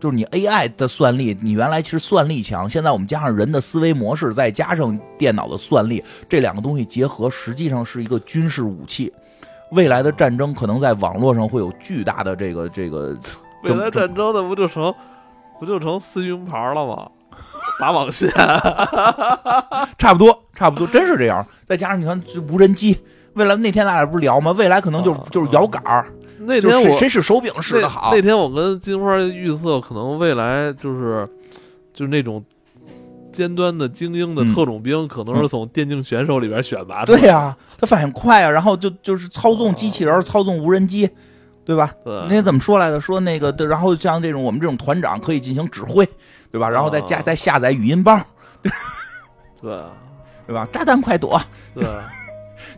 就是你 AI 的算力，你原来其实算力强，现在我们加上人的思维模式，再加上电脑的算力，这两个东西结合，实际上是一个军事武器。未来的战争可能在网络上会有巨大的这个这个，未来战争的不就成不就成撕云牌了吗？打网线，差不多差不多，真是这样。再加上你看这无人机，未来那天咱俩不是聊吗？未来可能就啊就是摇杆儿，那天我谁使手柄使的好那。那天我跟金花预测，可能未来就是就是那种尖端的精英的嗯特种兵，可能是从电竞选手里边选拔出来的。对呀、他反应快啊，然后就就是操纵机器人、操纵无人机，对吧？那天怎么说来着？说那个，对然后像这种我们这种团长可以进行指挥，对吧？然后再加啊再下载语音包，对对吧？炸弹快躲！对，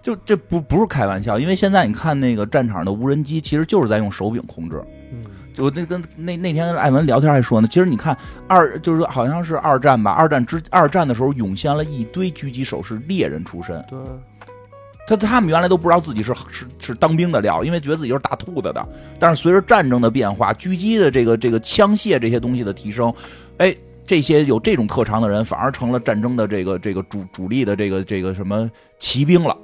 就这不不是开玩笑，因为现在你看那个战场的无人机，其实就是在用手柄控制。嗯，就那跟那那天跟艾文聊天还说呢，其实你看二就是好像是二战吧，二战之二战的时候涌现了一堆狙击手是猎人出身，对，他他们原来都不知道自己是是是当兵的料，因为觉得自己就是打兔子的。但是随着战争的变化，狙击的这个这个枪械这些东西的提升，哎，这些有这种特长的人反而成了战争的这个这个主主力的这个这个什么骑兵了。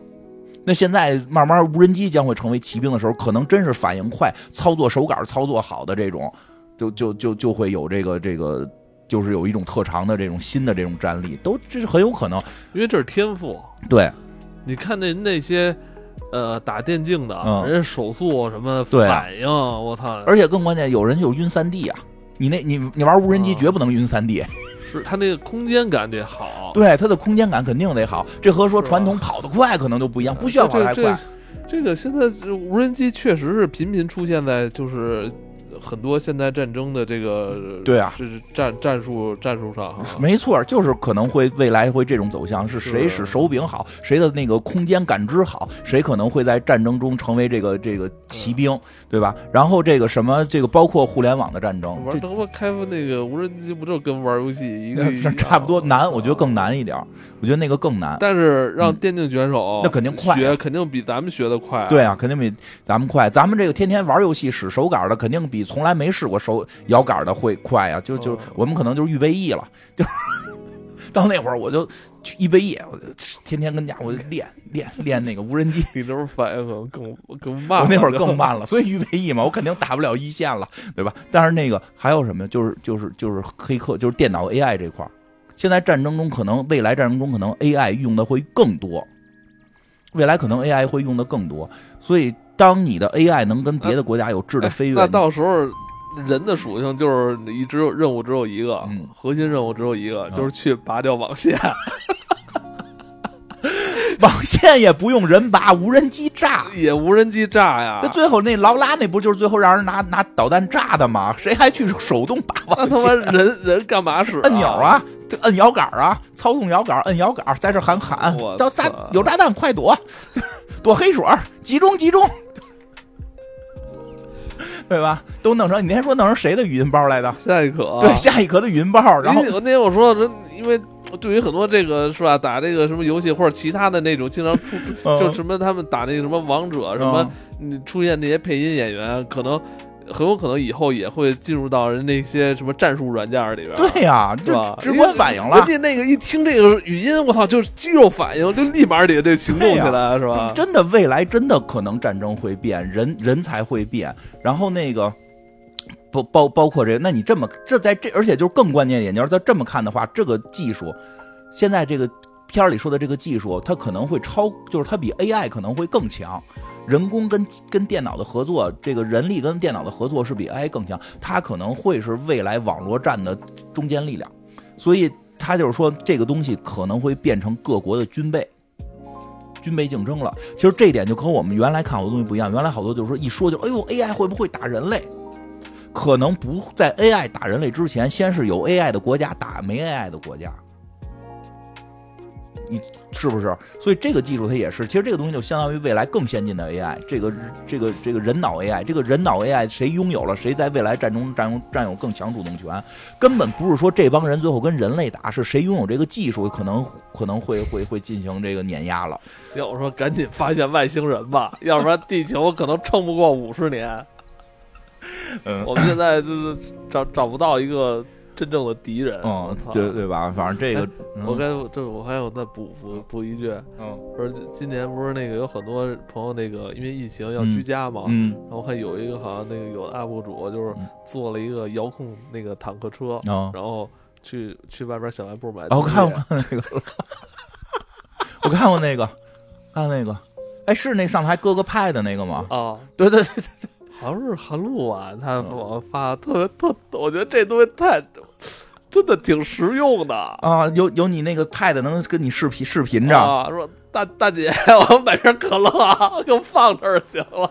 那现在慢慢无人机将会成为骑兵的时候，可能真是反应快、操作手感操作好的这种，就就就就会有这个这个。就是有一种特长的这种新的这种战力，都这是很有可能。因为这是天赋。对，你看那那些呃打电竞的，嗯人家手速什么反应，我操，而且更关键，有人就晕三 D 啊！你那你你玩无人机啊绝不能晕三 D，、是它那个空间感得好。对它的空间感肯定得好。这和说传统跑得快可能就不一样，不需要跑太快。这个现在无人机确实是频频出现在就是很多现代战争的这个对啊这是战战术战术上哈。没错，就是可能会未来会这种走向，是谁使手柄好，谁的那个空间感知好，谁可能会在战争中成为这个这个骑兵，对吧？然后这个什么，这个包括互联网的战争，玩他妈开发那个无人机，不就跟玩游戏一个 差不多难，我觉得更难一点，我觉得那个更难。但是让嗯电竞选手那肯定快啊学肯定比咱们学的快。对啊，肯定比咱们快。咱们这个天天玩游戏使手感的，肯定比从来没试过手摇杆的会快啊。就就哦我们可能就是预备役了，就到那会儿我就去预备役，我就天天跟家我就练练练那个无人机。你这反应可能更更慢。我那会儿更慢了，所以预备役嘛，我肯定打不了一线了，对吧？但是那个还有什么，就是就是就是黑客，就是电脑 AI 这块儿，现在战争中可能未来战争中可能 AI 用的会更多，未来可能 AI 会用的更多，所以当你的 AI 能跟别的国家有质的飞跃，那到时候人的属性就是一只有任务只有一个，嗯核心任务只有一个，就是去拔掉网线。网线也不用人拔，无人机炸。也无人机炸呀那。最后那劳拉那不就是最后让人拿拿导弹炸的吗？谁还去手动拔那他妈网线？人人干嘛使、按钮！啊，这摁摇杆啊，操纵摇杆，摁摇杆，在这喊喊我，炸炸有炸弹，快躲，躲黑水儿，集中集中，对吧？都弄成你那天说弄成谁的语音包来的？下一刻、对，下一刻的语音包，然后那天我说，因为对于很多这个是吧，打这个什么游戏或者其他的那种，经常出嗯就什么他们打那个什么王者什么，你出现那些配音演员，可能很有可能以后也会进入到人那些什么战术软件里边。对呀，就直观反应了人。家那个一听这个语音，我操，就是肌肉反应，就立马得得行动起来，是吧？真的，未来真的可能战争会变，人人才会变，然后那个。包包包括这个，那你这么这在这，而且就是更关键一点，你要是再这么看的话，这个技术，现在这个片儿里说的这个技术，它可能会超，就是它比 AI 可能会更强。人工跟跟电脑的合作，这个人力跟电脑的合作是比 AI 更强，它可能会是未来网络战的中坚力量。所以他就是说，这个东西可能会变成各国的军备。军备竞争了，其实这一点就和我们原来看好多东西不一样。原来好多就是说一说就，哎呦，AI 会不会打人类？可能不在 AI 打人类之前，先是有 AI 的国家打没 AI 的国家。你是不是？所以这个技术它也是，其实这个东西就相当于未来更先进的 AI，这个这个这个人脑 AI，这个人脑 AI 谁拥有了，谁在未来战中占有占有更强主动权，根本不是说这帮人最后跟人类打，是谁拥有这个技术，可能可能会会会进行这个碾压了。要我说，赶紧发现外星人吧，要不然地球可能撑不过五十年。嗯，我们现在就是找找不到一个。真正的敌人，嗯，对对吧？反正这个，我该这我还有再补补补一句，嗯，不是今年不是那个有很多朋友那个因为疫情要居家嘛，嗯，然后看有一个好像那个有的 UP 主就是做了一个遥控那个坦克车，然后去去外边小卖部买。我看过那个，我看过那个，看那个，哎，是那上台哥哥拍的那个吗？啊，对对对对对。好像是韩露啊，他我发特别特，我觉得这东西太真的挺实用的啊！有有你那个 pad 能跟你视频视频着啊？说大大姐，我买瓶可乐，给我放这儿行了。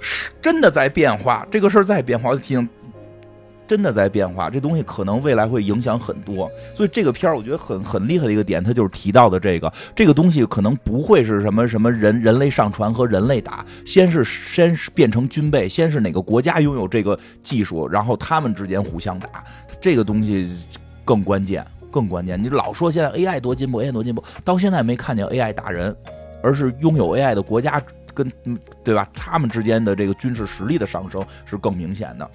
是真的在变化，这个事儿在变化，我提醒。真的在变化，这东西可能未来会影响很多，所以这个片儿我觉得很很厉害的一个点，它就是提到的这个这个东西可能不会是什么什么人人类上传和人类打，先是先是变成军备，先是哪个国家拥有这个技术，然后他们之间互相打，这个东西更关键，更关键。你老说现在 AI 多进步，AI 多进步，到现在没看见 AI 打人，而是拥有 AI 的国家跟对吧？他们之间的这个军事实力的上升是更明显的。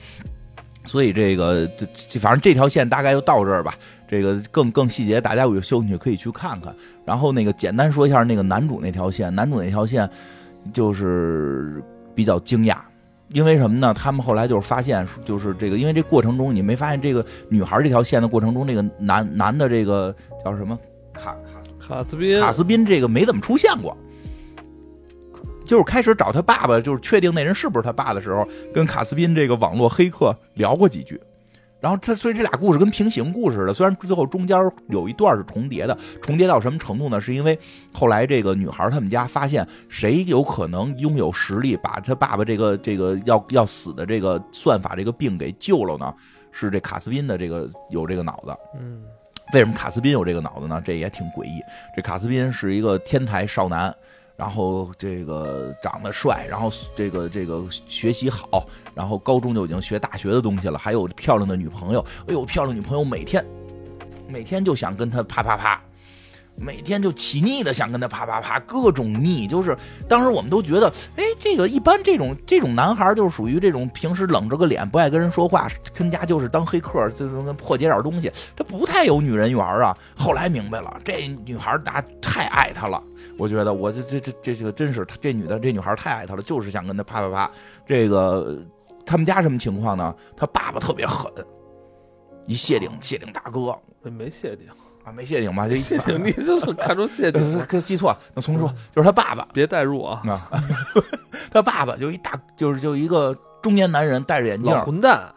所以这个，这反正这条线大概就到这儿吧。这个更更细节，大家有兴趣可以去看看。然后那个简单说一下那个男主那条线，男主那条线就是比较惊讶，因为什么呢？他们后来就是发现，就是这个，因为这过程中你没发现这个女孩这条线的过程中，这个男男的这个叫什么卡卡卡斯宾卡斯宾这个没怎么出现过。就是开始找他爸爸，就是确定那人是不是他爸的时候，跟卡斯宾这个网络黑客聊过几句，然后他所以这俩故事跟平行故事似的，虽然最后中间有一段是重叠的，重叠到什么程度呢？是因为后来这个女孩他们家发现谁有可能拥有实力把他爸爸这个这个要要死的这个算法这个病给救了呢？是这卡斯宾的这个有这个脑子。嗯，为什么卡斯宾有这个脑子呢？这也挺诡异。这卡斯宾是一个天才少男。然后这个长得帅，然后这个这个学习好，然后高中就已经学大学的东西了，还有漂亮的女朋友。哎呦，漂亮女朋友每天每天就想跟他啪啪啪，每天就起腻的想跟他啪啪啪，各种腻。就是当时我们都觉得，哎，这个一般这种这种男孩就是属于这种平时冷着个脸，不爱跟人说话，跟家就是当黑客，就是破解点东西，他不太有女人缘啊。后来明白了，这女孩大太爱他了。我觉得我这这这这这个真是，这女的这女孩太爱他了，就是想跟他啪啪啪。这个他们家什么情况呢？他爸爸特别狠，一谢顶谢顶大哥，没谢顶啊，没谢顶吧？就一谢顶，你就是看出谢顶？记错，那重说，就是他爸爸，别代入啊。他爸爸就一大，就是就一个中年男人，戴着眼镜，混蛋，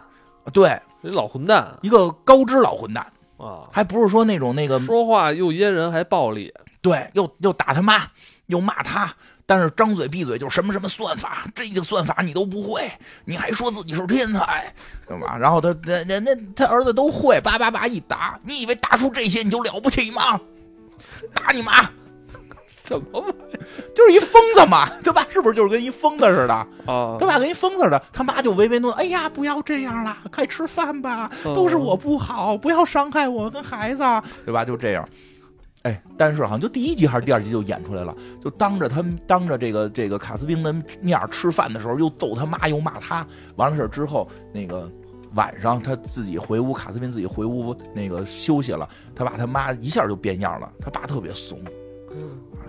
对，老混蛋，一个高知老混蛋啊，还不是说那种那个说话又噎人还暴力。对，又又打他妈，又骂他，但是张嘴闭嘴就什么什么算法，这个算法你都不会，你还说自己是天才，干嘛？然后他那那那他儿子都会，叭叭叭一打，你以为打出这些你就了不起吗？打你妈！什么玩意？就是一疯子嘛，对吧？是不是就是跟一疯子似的啊？对吧？跟一疯子似的，他妈就唯唯诺诺，哎呀，不要这样了，快吃饭吧，都是我不好，不要伤害我跟孩子，对吧？就这样。哎，但是好像就第一集还是第二集就演出来了，就当着他当着这个这个卡斯宾的面吃饭的时候，又揍他妈又骂他。完了事之后，那个晚上他自己回屋，卡斯宾自己回屋那个休息了，他爸他妈一下就变样了。他爸特别怂，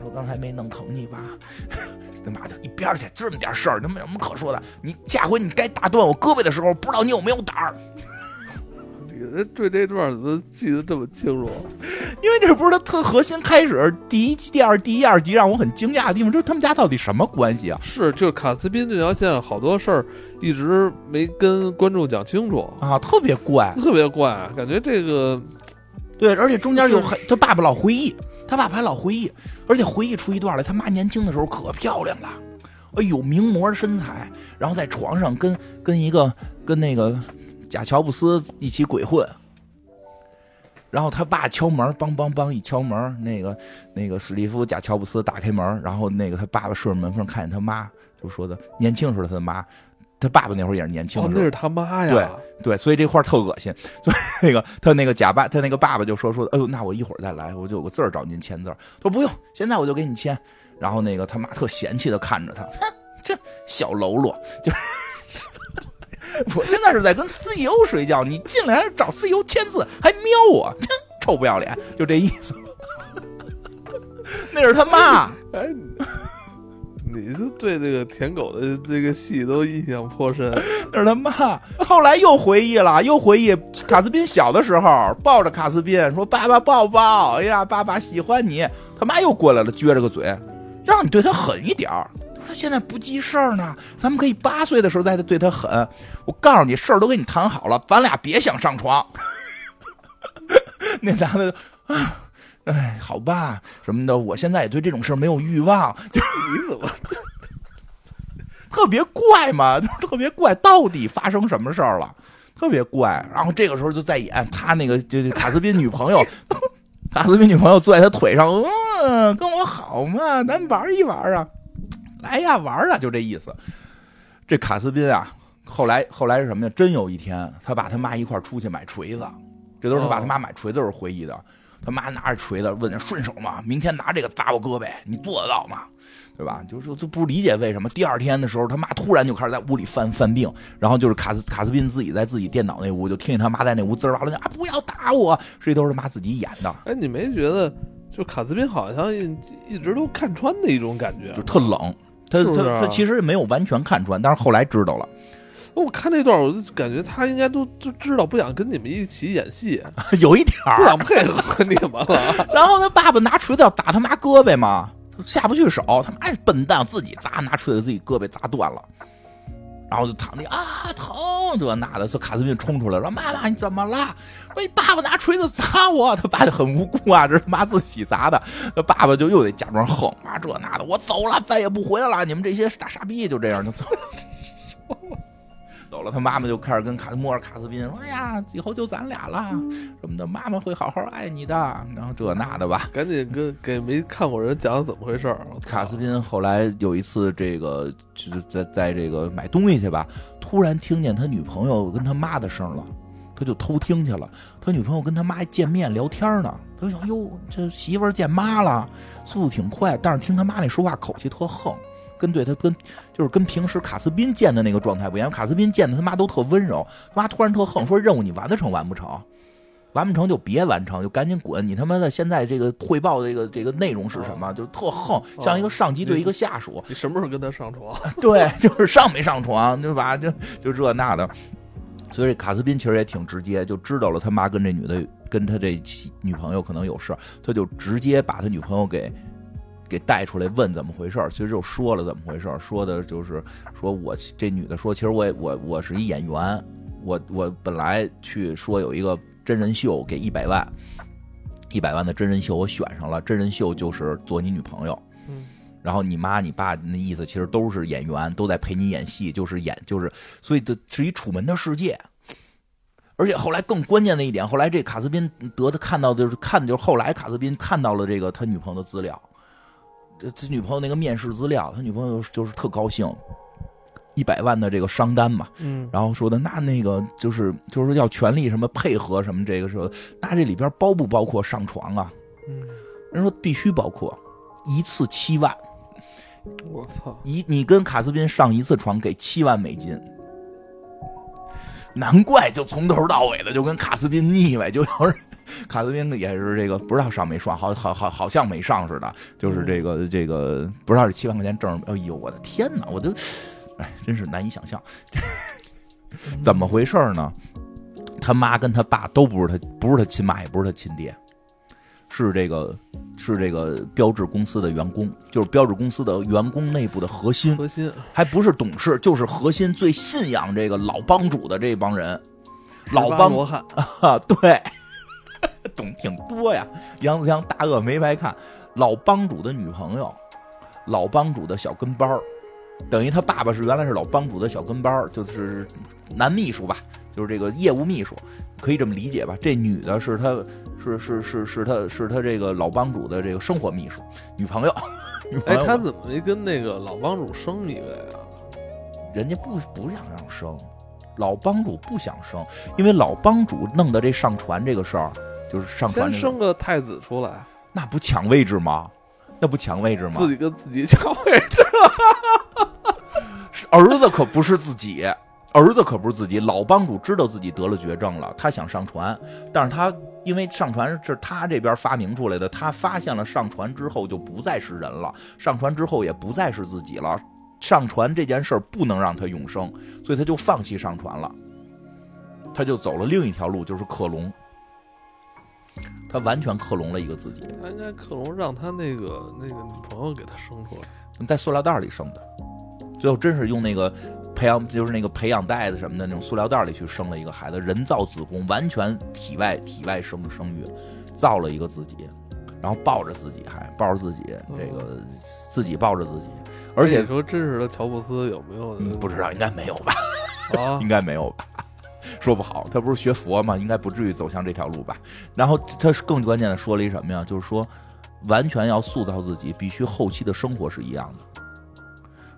说刚才没弄疼你吧？他妈就一边去，这么点事儿，他没什么可说的。你下回你该打断我胳膊的时候，不知道你有没有胆儿。人对这段怎么记得这么清楚，因为这不是他特核心开始第一集、第二、第一二集让我很惊讶的地方，就是他们家到底什么关系啊？是，就是卡斯宾这条线好多事儿一直没跟观众讲清楚啊，特别怪，特别怪，感觉这个对，而且中间有很他爸爸老回忆，他爸爸还老回忆，而且回忆出一段来，他妈年轻的时候可漂亮了，哎呦，名模身材，然后在床上跟跟一个跟那个。贾乔布斯一起鬼混，然后他爸敲门，梆梆梆一敲门，那个那个史蒂夫贾乔布斯打开门，然后那个他爸爸顺着门缝看见他妈，就说的年轻时候他的妈，他爸爸那会儿也是年轻的，时候，那是他妈呀，对对，所以这块特恶心，所以那个他那个假爸他那个爸爸就说说，哎呦，那我一会儿再来，我就有个字儿找您签字，他说不用，现在我就给你签，然后那个他妈特嫌弃的看着他，哼，这小喽啰，就是。我现在是在跟 CEO 睡觉，你进来找 CEO 签字还瞄我，臭不要脸，就这意思。那是他妈，哎，你是对这个舔狗的这个戏都印象颇深。那是他妈，后来又回忆了，又回忆卡斯宾小的时候抱着卡斯宾说：“爸爸抱抱，哎呀，爸爸喜欢你。”他妈又过来了，撅着个嘴，让你对他狠一点儿。他现在不记事儿呢，咱们可以八岁的时候再对他狠。我告诉你，事儿都给你谈好了，咱俩别想上床。那男的啊，哎，好吧，什么的，我现在也对这种事儿没有欲望。就你怎么 特别怪嘛？就特别怪，到底发生什么事儿了？特别怪。然后这个时候就在演他那个，就卡斯宾女朋友，卡斯宾女朋友坐在他腿上，嗯，跟我好嘛，咱玩一玩啊。来呀，玩啊，就这意思。这卡斯宾啊，后来后来是什么呀？真有一天，他爸他妈一块出去买锤子，这都是他爸他妈买锤子时候回忆的。他妈拿着锤子问：“顺手吗？明天拿这个砸我胳膊，你做得到吗？对吧？”就是就不理解为什么第二天的时候，他妈突然就开始在屋里犯犯病，然后就是卡斯卡斯宾自己在自己电脑那屋，就听见他妈在那屋滋哇乱叫啊！不要打我！这都是他妈自己演的。哎，你没觉得就卡斯宾好像一直都看穿的一种感觉，就特冷。他他他其实没有完全看穿，但是后来知道了。我看那段，我就感觉他应该都就知道不想跟你们一起演戏，有一点不想配合你们了。然后他爸爸拿锤子要打他妈胳膊嘛，下不去手，他妈笨蛋自己砸，拿锤子自己胳膊砸断了。然后就躺那啊疼这那的，说卡斯宾冲出来说，妈妈你怎么了？说你爸爸拿锤子砸我，他爸就很无辜啊，这是妈自己砸的，他爸爸就又得假装横啊这那的，我走了，再也不回来了，你们这些大傻逼，就这样就走了。走了，他妈妈就开始跟卡莫尔卡斯宾说：“哎呀，以后就咱俩了，什么的，妈妈会好好爱你的。”然后这那的吧，赶紧跟给没看过人讲讲怎么回事儿卡斯宾后来有一次，这个就是在在这个买东西去吧，突然听见他女朋友跟他妈的声了，他就偷听去了。他女朋友跟他妈见面聊天呢，他想：“哟，这媳妇见妈了，速度挺快。”但是听他妈那说话口气特横。跟对他跟就是跟平时卡斯宾见的那个状态不一样，卡斯宾见的他妈都特温柔，他妈突然特横，说任务你完得成完不成？完不成就别完成，就赶紧滚！你他妈的现在这个汇报的这个这个内容是什么？就是特横，像一个上级对一个下属。你什么时候跟他上床？对，就是上没上床，对吧？就就这那的。所以卡斯宾其实也挺直接，就知道了他妈跟这女的跟他这女朋友可能有事他就直接把他女朋友给。给带出来问怎么回事其实就说了怎么回事说的就是说我这女的说，其实我我我是一演员，我我本来去说有一个真人秀给一百万，一百万的真人秀我选上了，真人秀就是做你女朋友，嗯，然后你妈你爸那意思其实都是演员，都在陪你演戏，就是演就是，所以这是一楚门的世界，而且后来更关键的一点，后来这卡斯宾得的看到的就是看就是后来卡斯宾看到了这个他女朋友的资料。这他女朋友那个面试资料，他女朋友就是特高兴，一百万的这个商单嘛，嗯，然后说的那那个就是就是要全力什么配合什么这个说，那这里边包不包括上床啊？嗯，人说必须包括，一次七万，我操，一你跟卡斯宾上一次床给七万美金。难怪就从头到尾的就跟卡斯宾腻歪，就要是卡斯宾也是这个不知道上没上，好好好好像没上似的，就是这个这个不知道是七万块钱挣，哎呦我的天哪，我都哎真是难以想象，怎么回事呢？他妈跟他爸都不是他，不是他亲妈，也不是他亲爹。是这个，是这个标志公司的员工，就是标志公司的员工内部的核心，核心还不是董事，就是核心最信仰这个老帮主的这帮人，老帮罗汉啊，对，懂挺多呀。杨子江大鳄没白看，老帮主的女朋友，老帮主的小跟班儿，等于他爸爸是原来是老帮主的小跟班儿，就是男秘书吧，就是这个业务秘书，可以这么理解吧？这女的是他是是是是他是他这个老帮主的这个生活秘书女朋友。女朋哎，他怎么没跟那个老帮主生一个呀？人家不不想让生，老帮主不想生，因为老帮主弄的这上船这个事儿，就是上传先这个，生个太子出来，那不抢位置吗？那不抢位置吗？自己跟自己抢位置。是儿子可不是自己，儿子可不是自己。老帮主知道自己得了绝症了，他想上船，但是他因为上船是他这边发明出来的，他发现了上船之后就不再是人了，上船之后也不再是自己了。上传这件事儿不能让他永生，所以他就放弃上传了，他就走了另一条路，就是克隆。他完全克隆了一个自己，他应该克隆让他那个那个女朋友给他生出来。在塑料袋里生的，最后真是用那个培养，就是那个培养袋子什么的那种塑料袋里去生了一个孩子，人造子宫，完全体外体外生生育，造了一个自己，然后抱着自己还抱着自己，这个自己抱着自己，而且你说真实的乔布斯有没有？嗯不知道应该没有吧，啊 应，该没有吧。说不好，他不是学佛吗？应该不至于走向这条路吧。然后他是更关键的说了一什么呀？就是说，完全要塑造自己，必须后期的生活是一样的。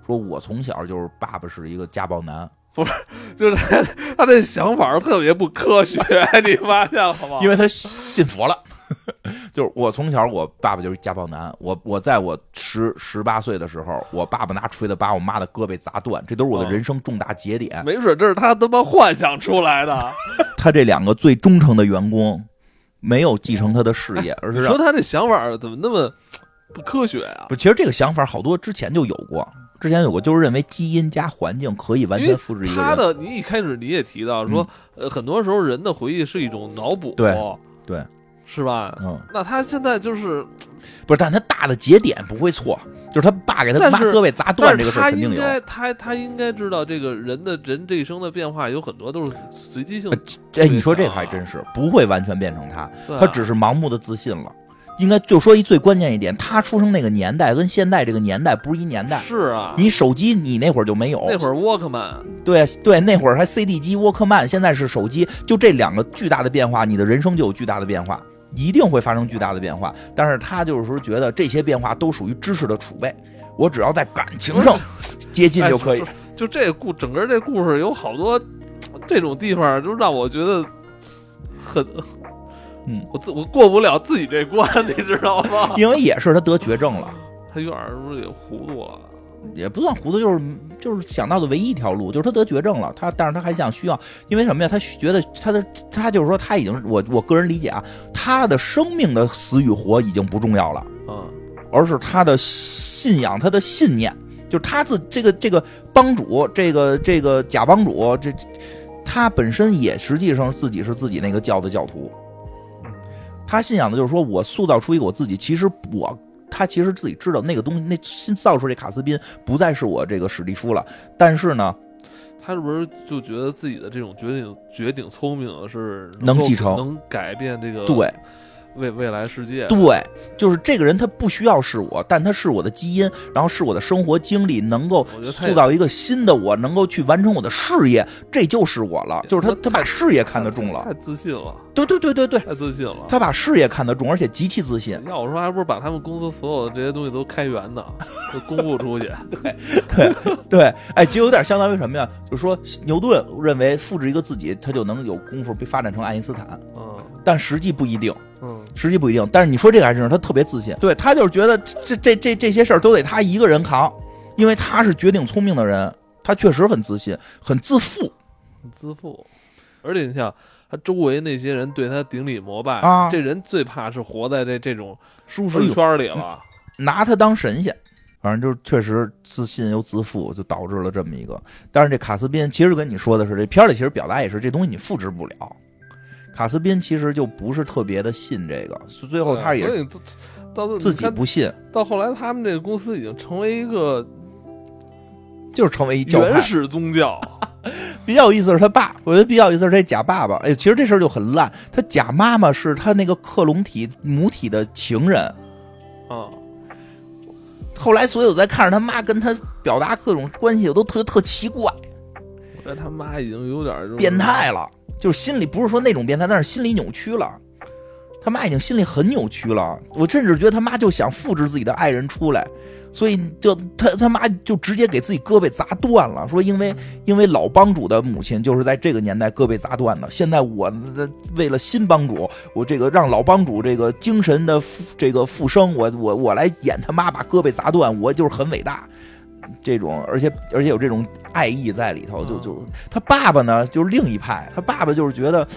说我从小就是爸爸是一个家暴男，不是就是他他的想法特别不科学，你发现了吗？因为他信佛了。就是我从小，我爸爸就是家暴男。我我在我十十八岁的时候，我爸爸拿锤子把我妈的胳膊砸断，这都是我的哦人生重大节点。没准这是他他妈幻想出来的。他这两个最忠诚的员工没有继承他的事业，而是说他这想法怎么那么不科学啊、不，其实这个想法好多之前就有过，之前有过，就是认为基因加环境可以完全复制一个人。他的，你一开始你也提到说，呃，很多时候人的回忆是一种脑补，对对，是吧？嗯，那他现在就是，不是，但他大的节点不会错，就是他爸给他妈胳膊砸断这个事儿肯定有。应该他他应该知道，这个人的人这一生的变化有很多都是随机性的，哎，你说这还真是不会完全变成他，啊他只是盲目的自信了。应该就说一最关键一点，他出生那个年代跟现在这个年代不是一年代。是啊，你手机你那会儿就没有，那会儿沃克曼，对对，那会儿还 CD 机、沃克曼，现在是手机，就这两个巨大的变化，你的人生就有巨大的变化，一定会发生巨大的变化。但是他就是说觉得这些变化都属于知识的储备，我只要在感情上 接近就可以哎。就这故整个这故事有好多 这种地方，就让我觉得很，嗯，我自我过不了自己这关，你知道吗？因为也是他得绝症了，他有点儿是不是也糊涂了？也不算糊涂，就是就是想到的唯一一条路，就是他得绝症了。他但是他还想需要，因为什么呀？他觉得他的他就是说他已经我我个人理解啊，他的生命的死与活已经不重要了。啊，而是他的信仰，他的信念，就是他自这个这个帮主，这个这个假帮主，这他本身也实际上自己是自己那个教的教徒。他信仰的就是说我塑造出一个我自己，其实我他其实自己知道那个东西，那新造出这卡斯宾不再是我这个史蒂夫了，但是呢，他是不是就觉得自己的这种绝顶绝顶聪明是够能继承。能改变这个对未未来世界？对，就是这个人他不需要是我，但他是我的基因，然后是我的生活经历，能够塑造一个新的我，能够去完成我的事业，这就是我了。就是他他把事业看得重了太，自信了，对对对对对，太自信了。他把事业看得重，而且极其自信。要我说，还不如把他们公司所有的这些东西都开源呢，都公布出去。对 对，哎，就有点相当于什么呀？就是说牛顿认为复制一个自己，他就能有功夫被发展成爱因斯坦，嗯但实际不一定。嗯，实际不一定，但是你说这个还真是他特别自信，对他就是觉得这这这这些事儿都得他一个人扛，因为他是绝顶聪明的人，他确实很自信，很自负很自负，而且你想，他周围那些人对他顶礼膜拜啊这人最怕是活在这这种舒适圈里了。拿他当神仙，反正就是确实自信又自负，就导致了这么一个。但是这卡斯宾其实跟你说的是，这片儿里其实表达也是这东西你复制不了。卡斯宾其实就不是特别的信这个，最后他也自己不信，到后来，他们这个公司已经成为一个就是成为一教。原始宗教。比较有意思是他爸，我觉得比较有意思是这假爸爸。哎，其实这事儿就很烂。他假妈妈是他那个克隆体母体的情人，啊，后来所有在看着他妈跟他表达各种关系，我都特特奇怪，我觉得他妈已经有点变态了，就是心里不是说那种变态，但是心理扭曲了。他妈已经心里很扭曲了，我甚至觉得他妈就想复制自己的爱人出来，所以就他他妈就直接给自己胳膊砸断了，说因为因为老帮主的母亲就是在这个年代胳膊砸断的，现在我为了新帮主，我这个让老帮主这个精神的这个复生，我我我来演他妈把胳膊砸断，我就是很伟大，这种而且而且有这种爱意在里头，就就他爸爸呢就是另一派，他爸爸就是觉得。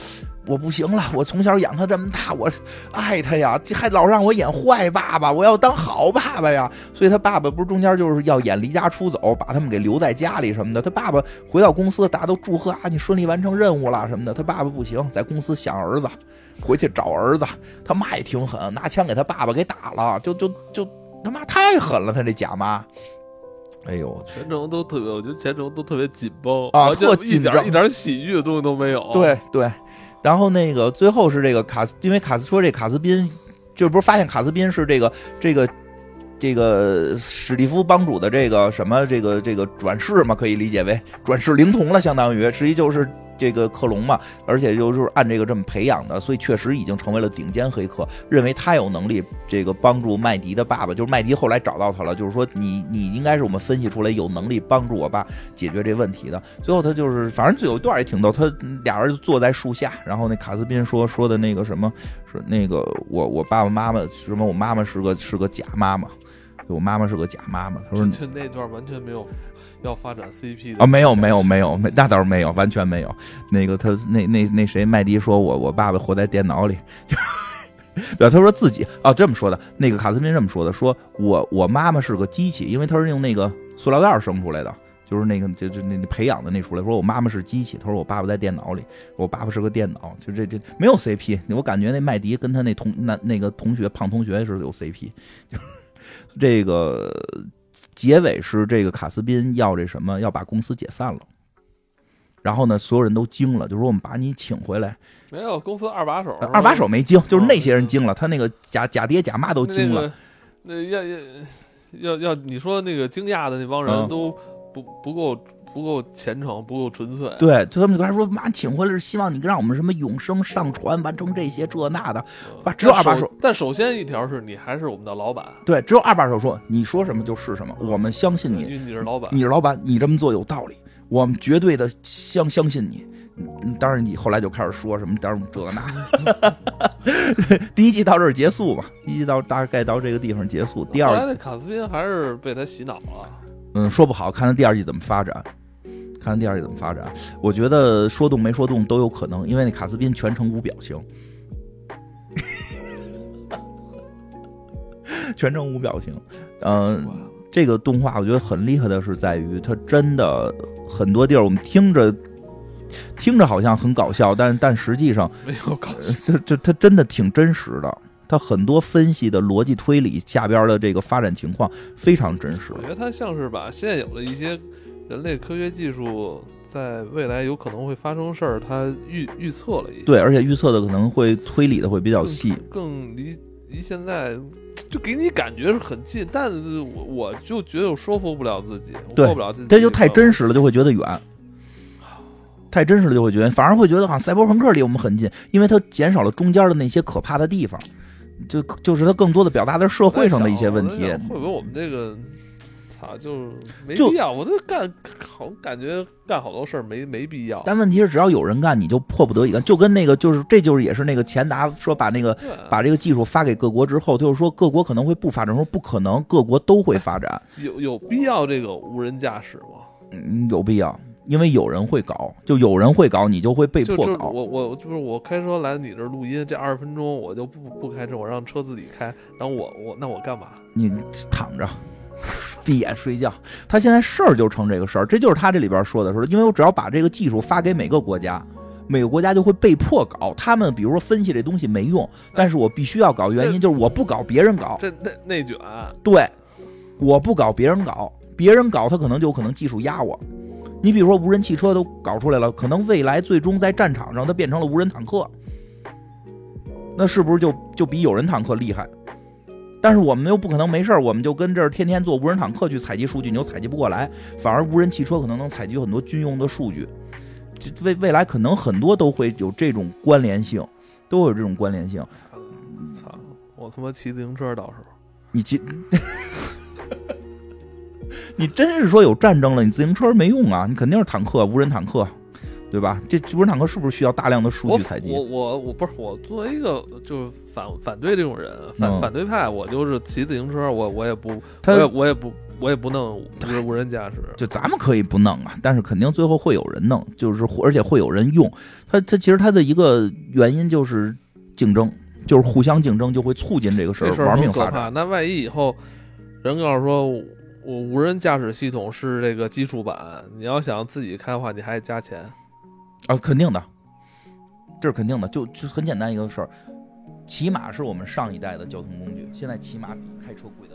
我不行了，我从小养他这么大，我爱他呀，这还老让我演坏爸爸，我要当好爸爸呀。所以他爸爸不是中间就是要演离家出走，把他们给留在家里什么的。他爸爸回到公司，大家都祝贺啊，你顺利完成任务了什么的。他爸爸不行，在公司想儿子，回去找儿子。他妈也挺狠，拿枪给他爸爸给打了，就就就他妈太狠了，他这假妈。哎呦，全程都特别，我觉得全程都特别紧绷啊，特紧张，一点喜剧的东西都没有。对对。然后那个最后是这个卡斯，因为卡斯说这卡斯宾，就不是发现卡斯宾是这个这个这个史蒂夫帮主的这个什么这个这个转世嘛，可以理解为转世灵童了，相当于实际就是。这个克隆嘛，而且又就是按这个这么培养的，所以确实已经成为了顶尖黑客。认为他有能力，这个帮助麦迪的爸爸，就是麦迪后来找到他了，就是说你你应该是我们分析出来有能力帮助我爸解决这问题的。最后他就是，反正有一段也挺逗，他俩人就坐在树下，然后那卡斯宾说说的那个什么，说那个我我爸爸妈妈什么，我妈妈是个是个假妈妈，我妈妈是个假妈妈。他说就那段完全没有。要发展 CP 啊？没有没有没有没，那倒是没有，完全没有。那个他那那那谁麦迪说我我爸爸活在电脑里，对，他说自己啊这么说的。那个卡斯宾这么说的，说我我妈妈是个机器，因为他是用那个塑料袋生出来的，就是那个就就那培养的那出来。说我妈妈是机器，他说我爸爸在电脑里，我爸爸是个电脑，就这这没有 CP。我感觉那麦迪跟他那同那那个同学胖同学是有 CP，就这个。结尾是这个卡斯宾要这什么，要把公司解散了。然后呢，所有人都惊了，就说我们把你请回来。没有，公司二把手，二把手没惊，就是那些人惊了，他那个假假爹假妈都惊了。那要要要要，你说那个惊讶的那帮人都不不够。不够虔诚，不够纯粹。对，就他们还说妈请回来是希望你让我们什么永生上传，完成这些这那的。把只有二把手，但首先一条是你还是我们的老板。对，只有二把手说你说什么就是什么，我们相信你。因为你是老板，你是老板，你这么做有道理，我们绝对的相相信你。当然，你后来就开始说什么，当然这个那。第一季到这儿结束吧，第一季到大概到这个地方结束。第二，后来那卡斯宾还是被他洗脑了。嗯，说不好，看他第二季怎么发展。看第二季怎么发展，我觉得说动没说动都有可能，因为那卡斯宾全程无表情，全程无表情。嗯，这个动画我觉得很厉害的是在于，它真的很多地儿我们听着听着好像很搞笑，但但实际上没有搞笑，就就它真的挺真实的，它很多分析的逻辑推理下边的这个发展情况非常真实。我觉得它像是把现有的一些。人类科学技术在未来有可能会发生事儿，它预预测了一些，对，而且预测的可能会推理的会比较细，更离离现在就给你感觉是很近，但是我我就觉得说服不了自己，过不了自己，这就太真实了，就会觉得远，太真实了就会觉得，反而会觉得好像赛博朋克离我们很近，因为它减少了中间的那些可怕的地方，就就是它更多的表达的社会上的一些问题，会不会我们这个？啊，就是没必要，我就干好感觉干好多事儿没没必要。但问题是，只要有人干，你就迫不得已干。就跟那个，就是这就是也是那个钱达说把那个把这个技术发给各国之后，就是说各国可能会不发展，说不可能，各国都会发展。有有必要这个无人驾驶吗？嗯，有必要，因为有人会搞，就有人会搞，你就会被迫搞。我我就是我开车来你这录音，这二十分钟我就不不开车，我让车自己开。然后我我那我干嘛？你躺着。闭眼睡觉，他现在事儿就成这个事儿，这就是他这里边说的，说因为我只要把这个技术发给每个国家，每个国家就会被迫搞。他们比如说分析这东西没用，但是我必须要搞，原因就是我不搞，别人搞，这内内卷。对，我不搞，别人搞，别人搞，他可能就可能技术压我。你比如说无人汽车都搞出来了，可能未来最终在战场上它变成了无人坦克，那是不是就就比有人坦克厉害？但是我们又不可能没事儿，我们就跟这儿天天坐无人坦克去采集数据，你又采集不过来，反而无人汽车可能能采集很多军用的数据。这未未来可能很多都会有这种关联性，都会有这种关联性。操！我他妈骑自行车到时候。你骑，你真是说有战争了，你自行车没用啊，你肯定是坦克、无人坦克，对吧？这无人坦克是不是需要大量的数据采集？我我我不是我作为一个就是反反对这种人，反反对派，我就是骑自行车，我我也不，我也我也不我也不弄无无人驾驶。就咱们可以不弄啊，但是肯定最后会有人弄，就是而且会有人用。它它其实它的一个原因就是竞争。就是互相竞争，就会促进这个事儿玩命发展。那万一以后人告诉说，我无人驾驶系统是这个基础版，你要想自己开的话，你还得加钱啊？肯定的，这是肯定的。就就很简单一个事儿，骑马是我们上一代的交通工具，现在骑马比开车贵。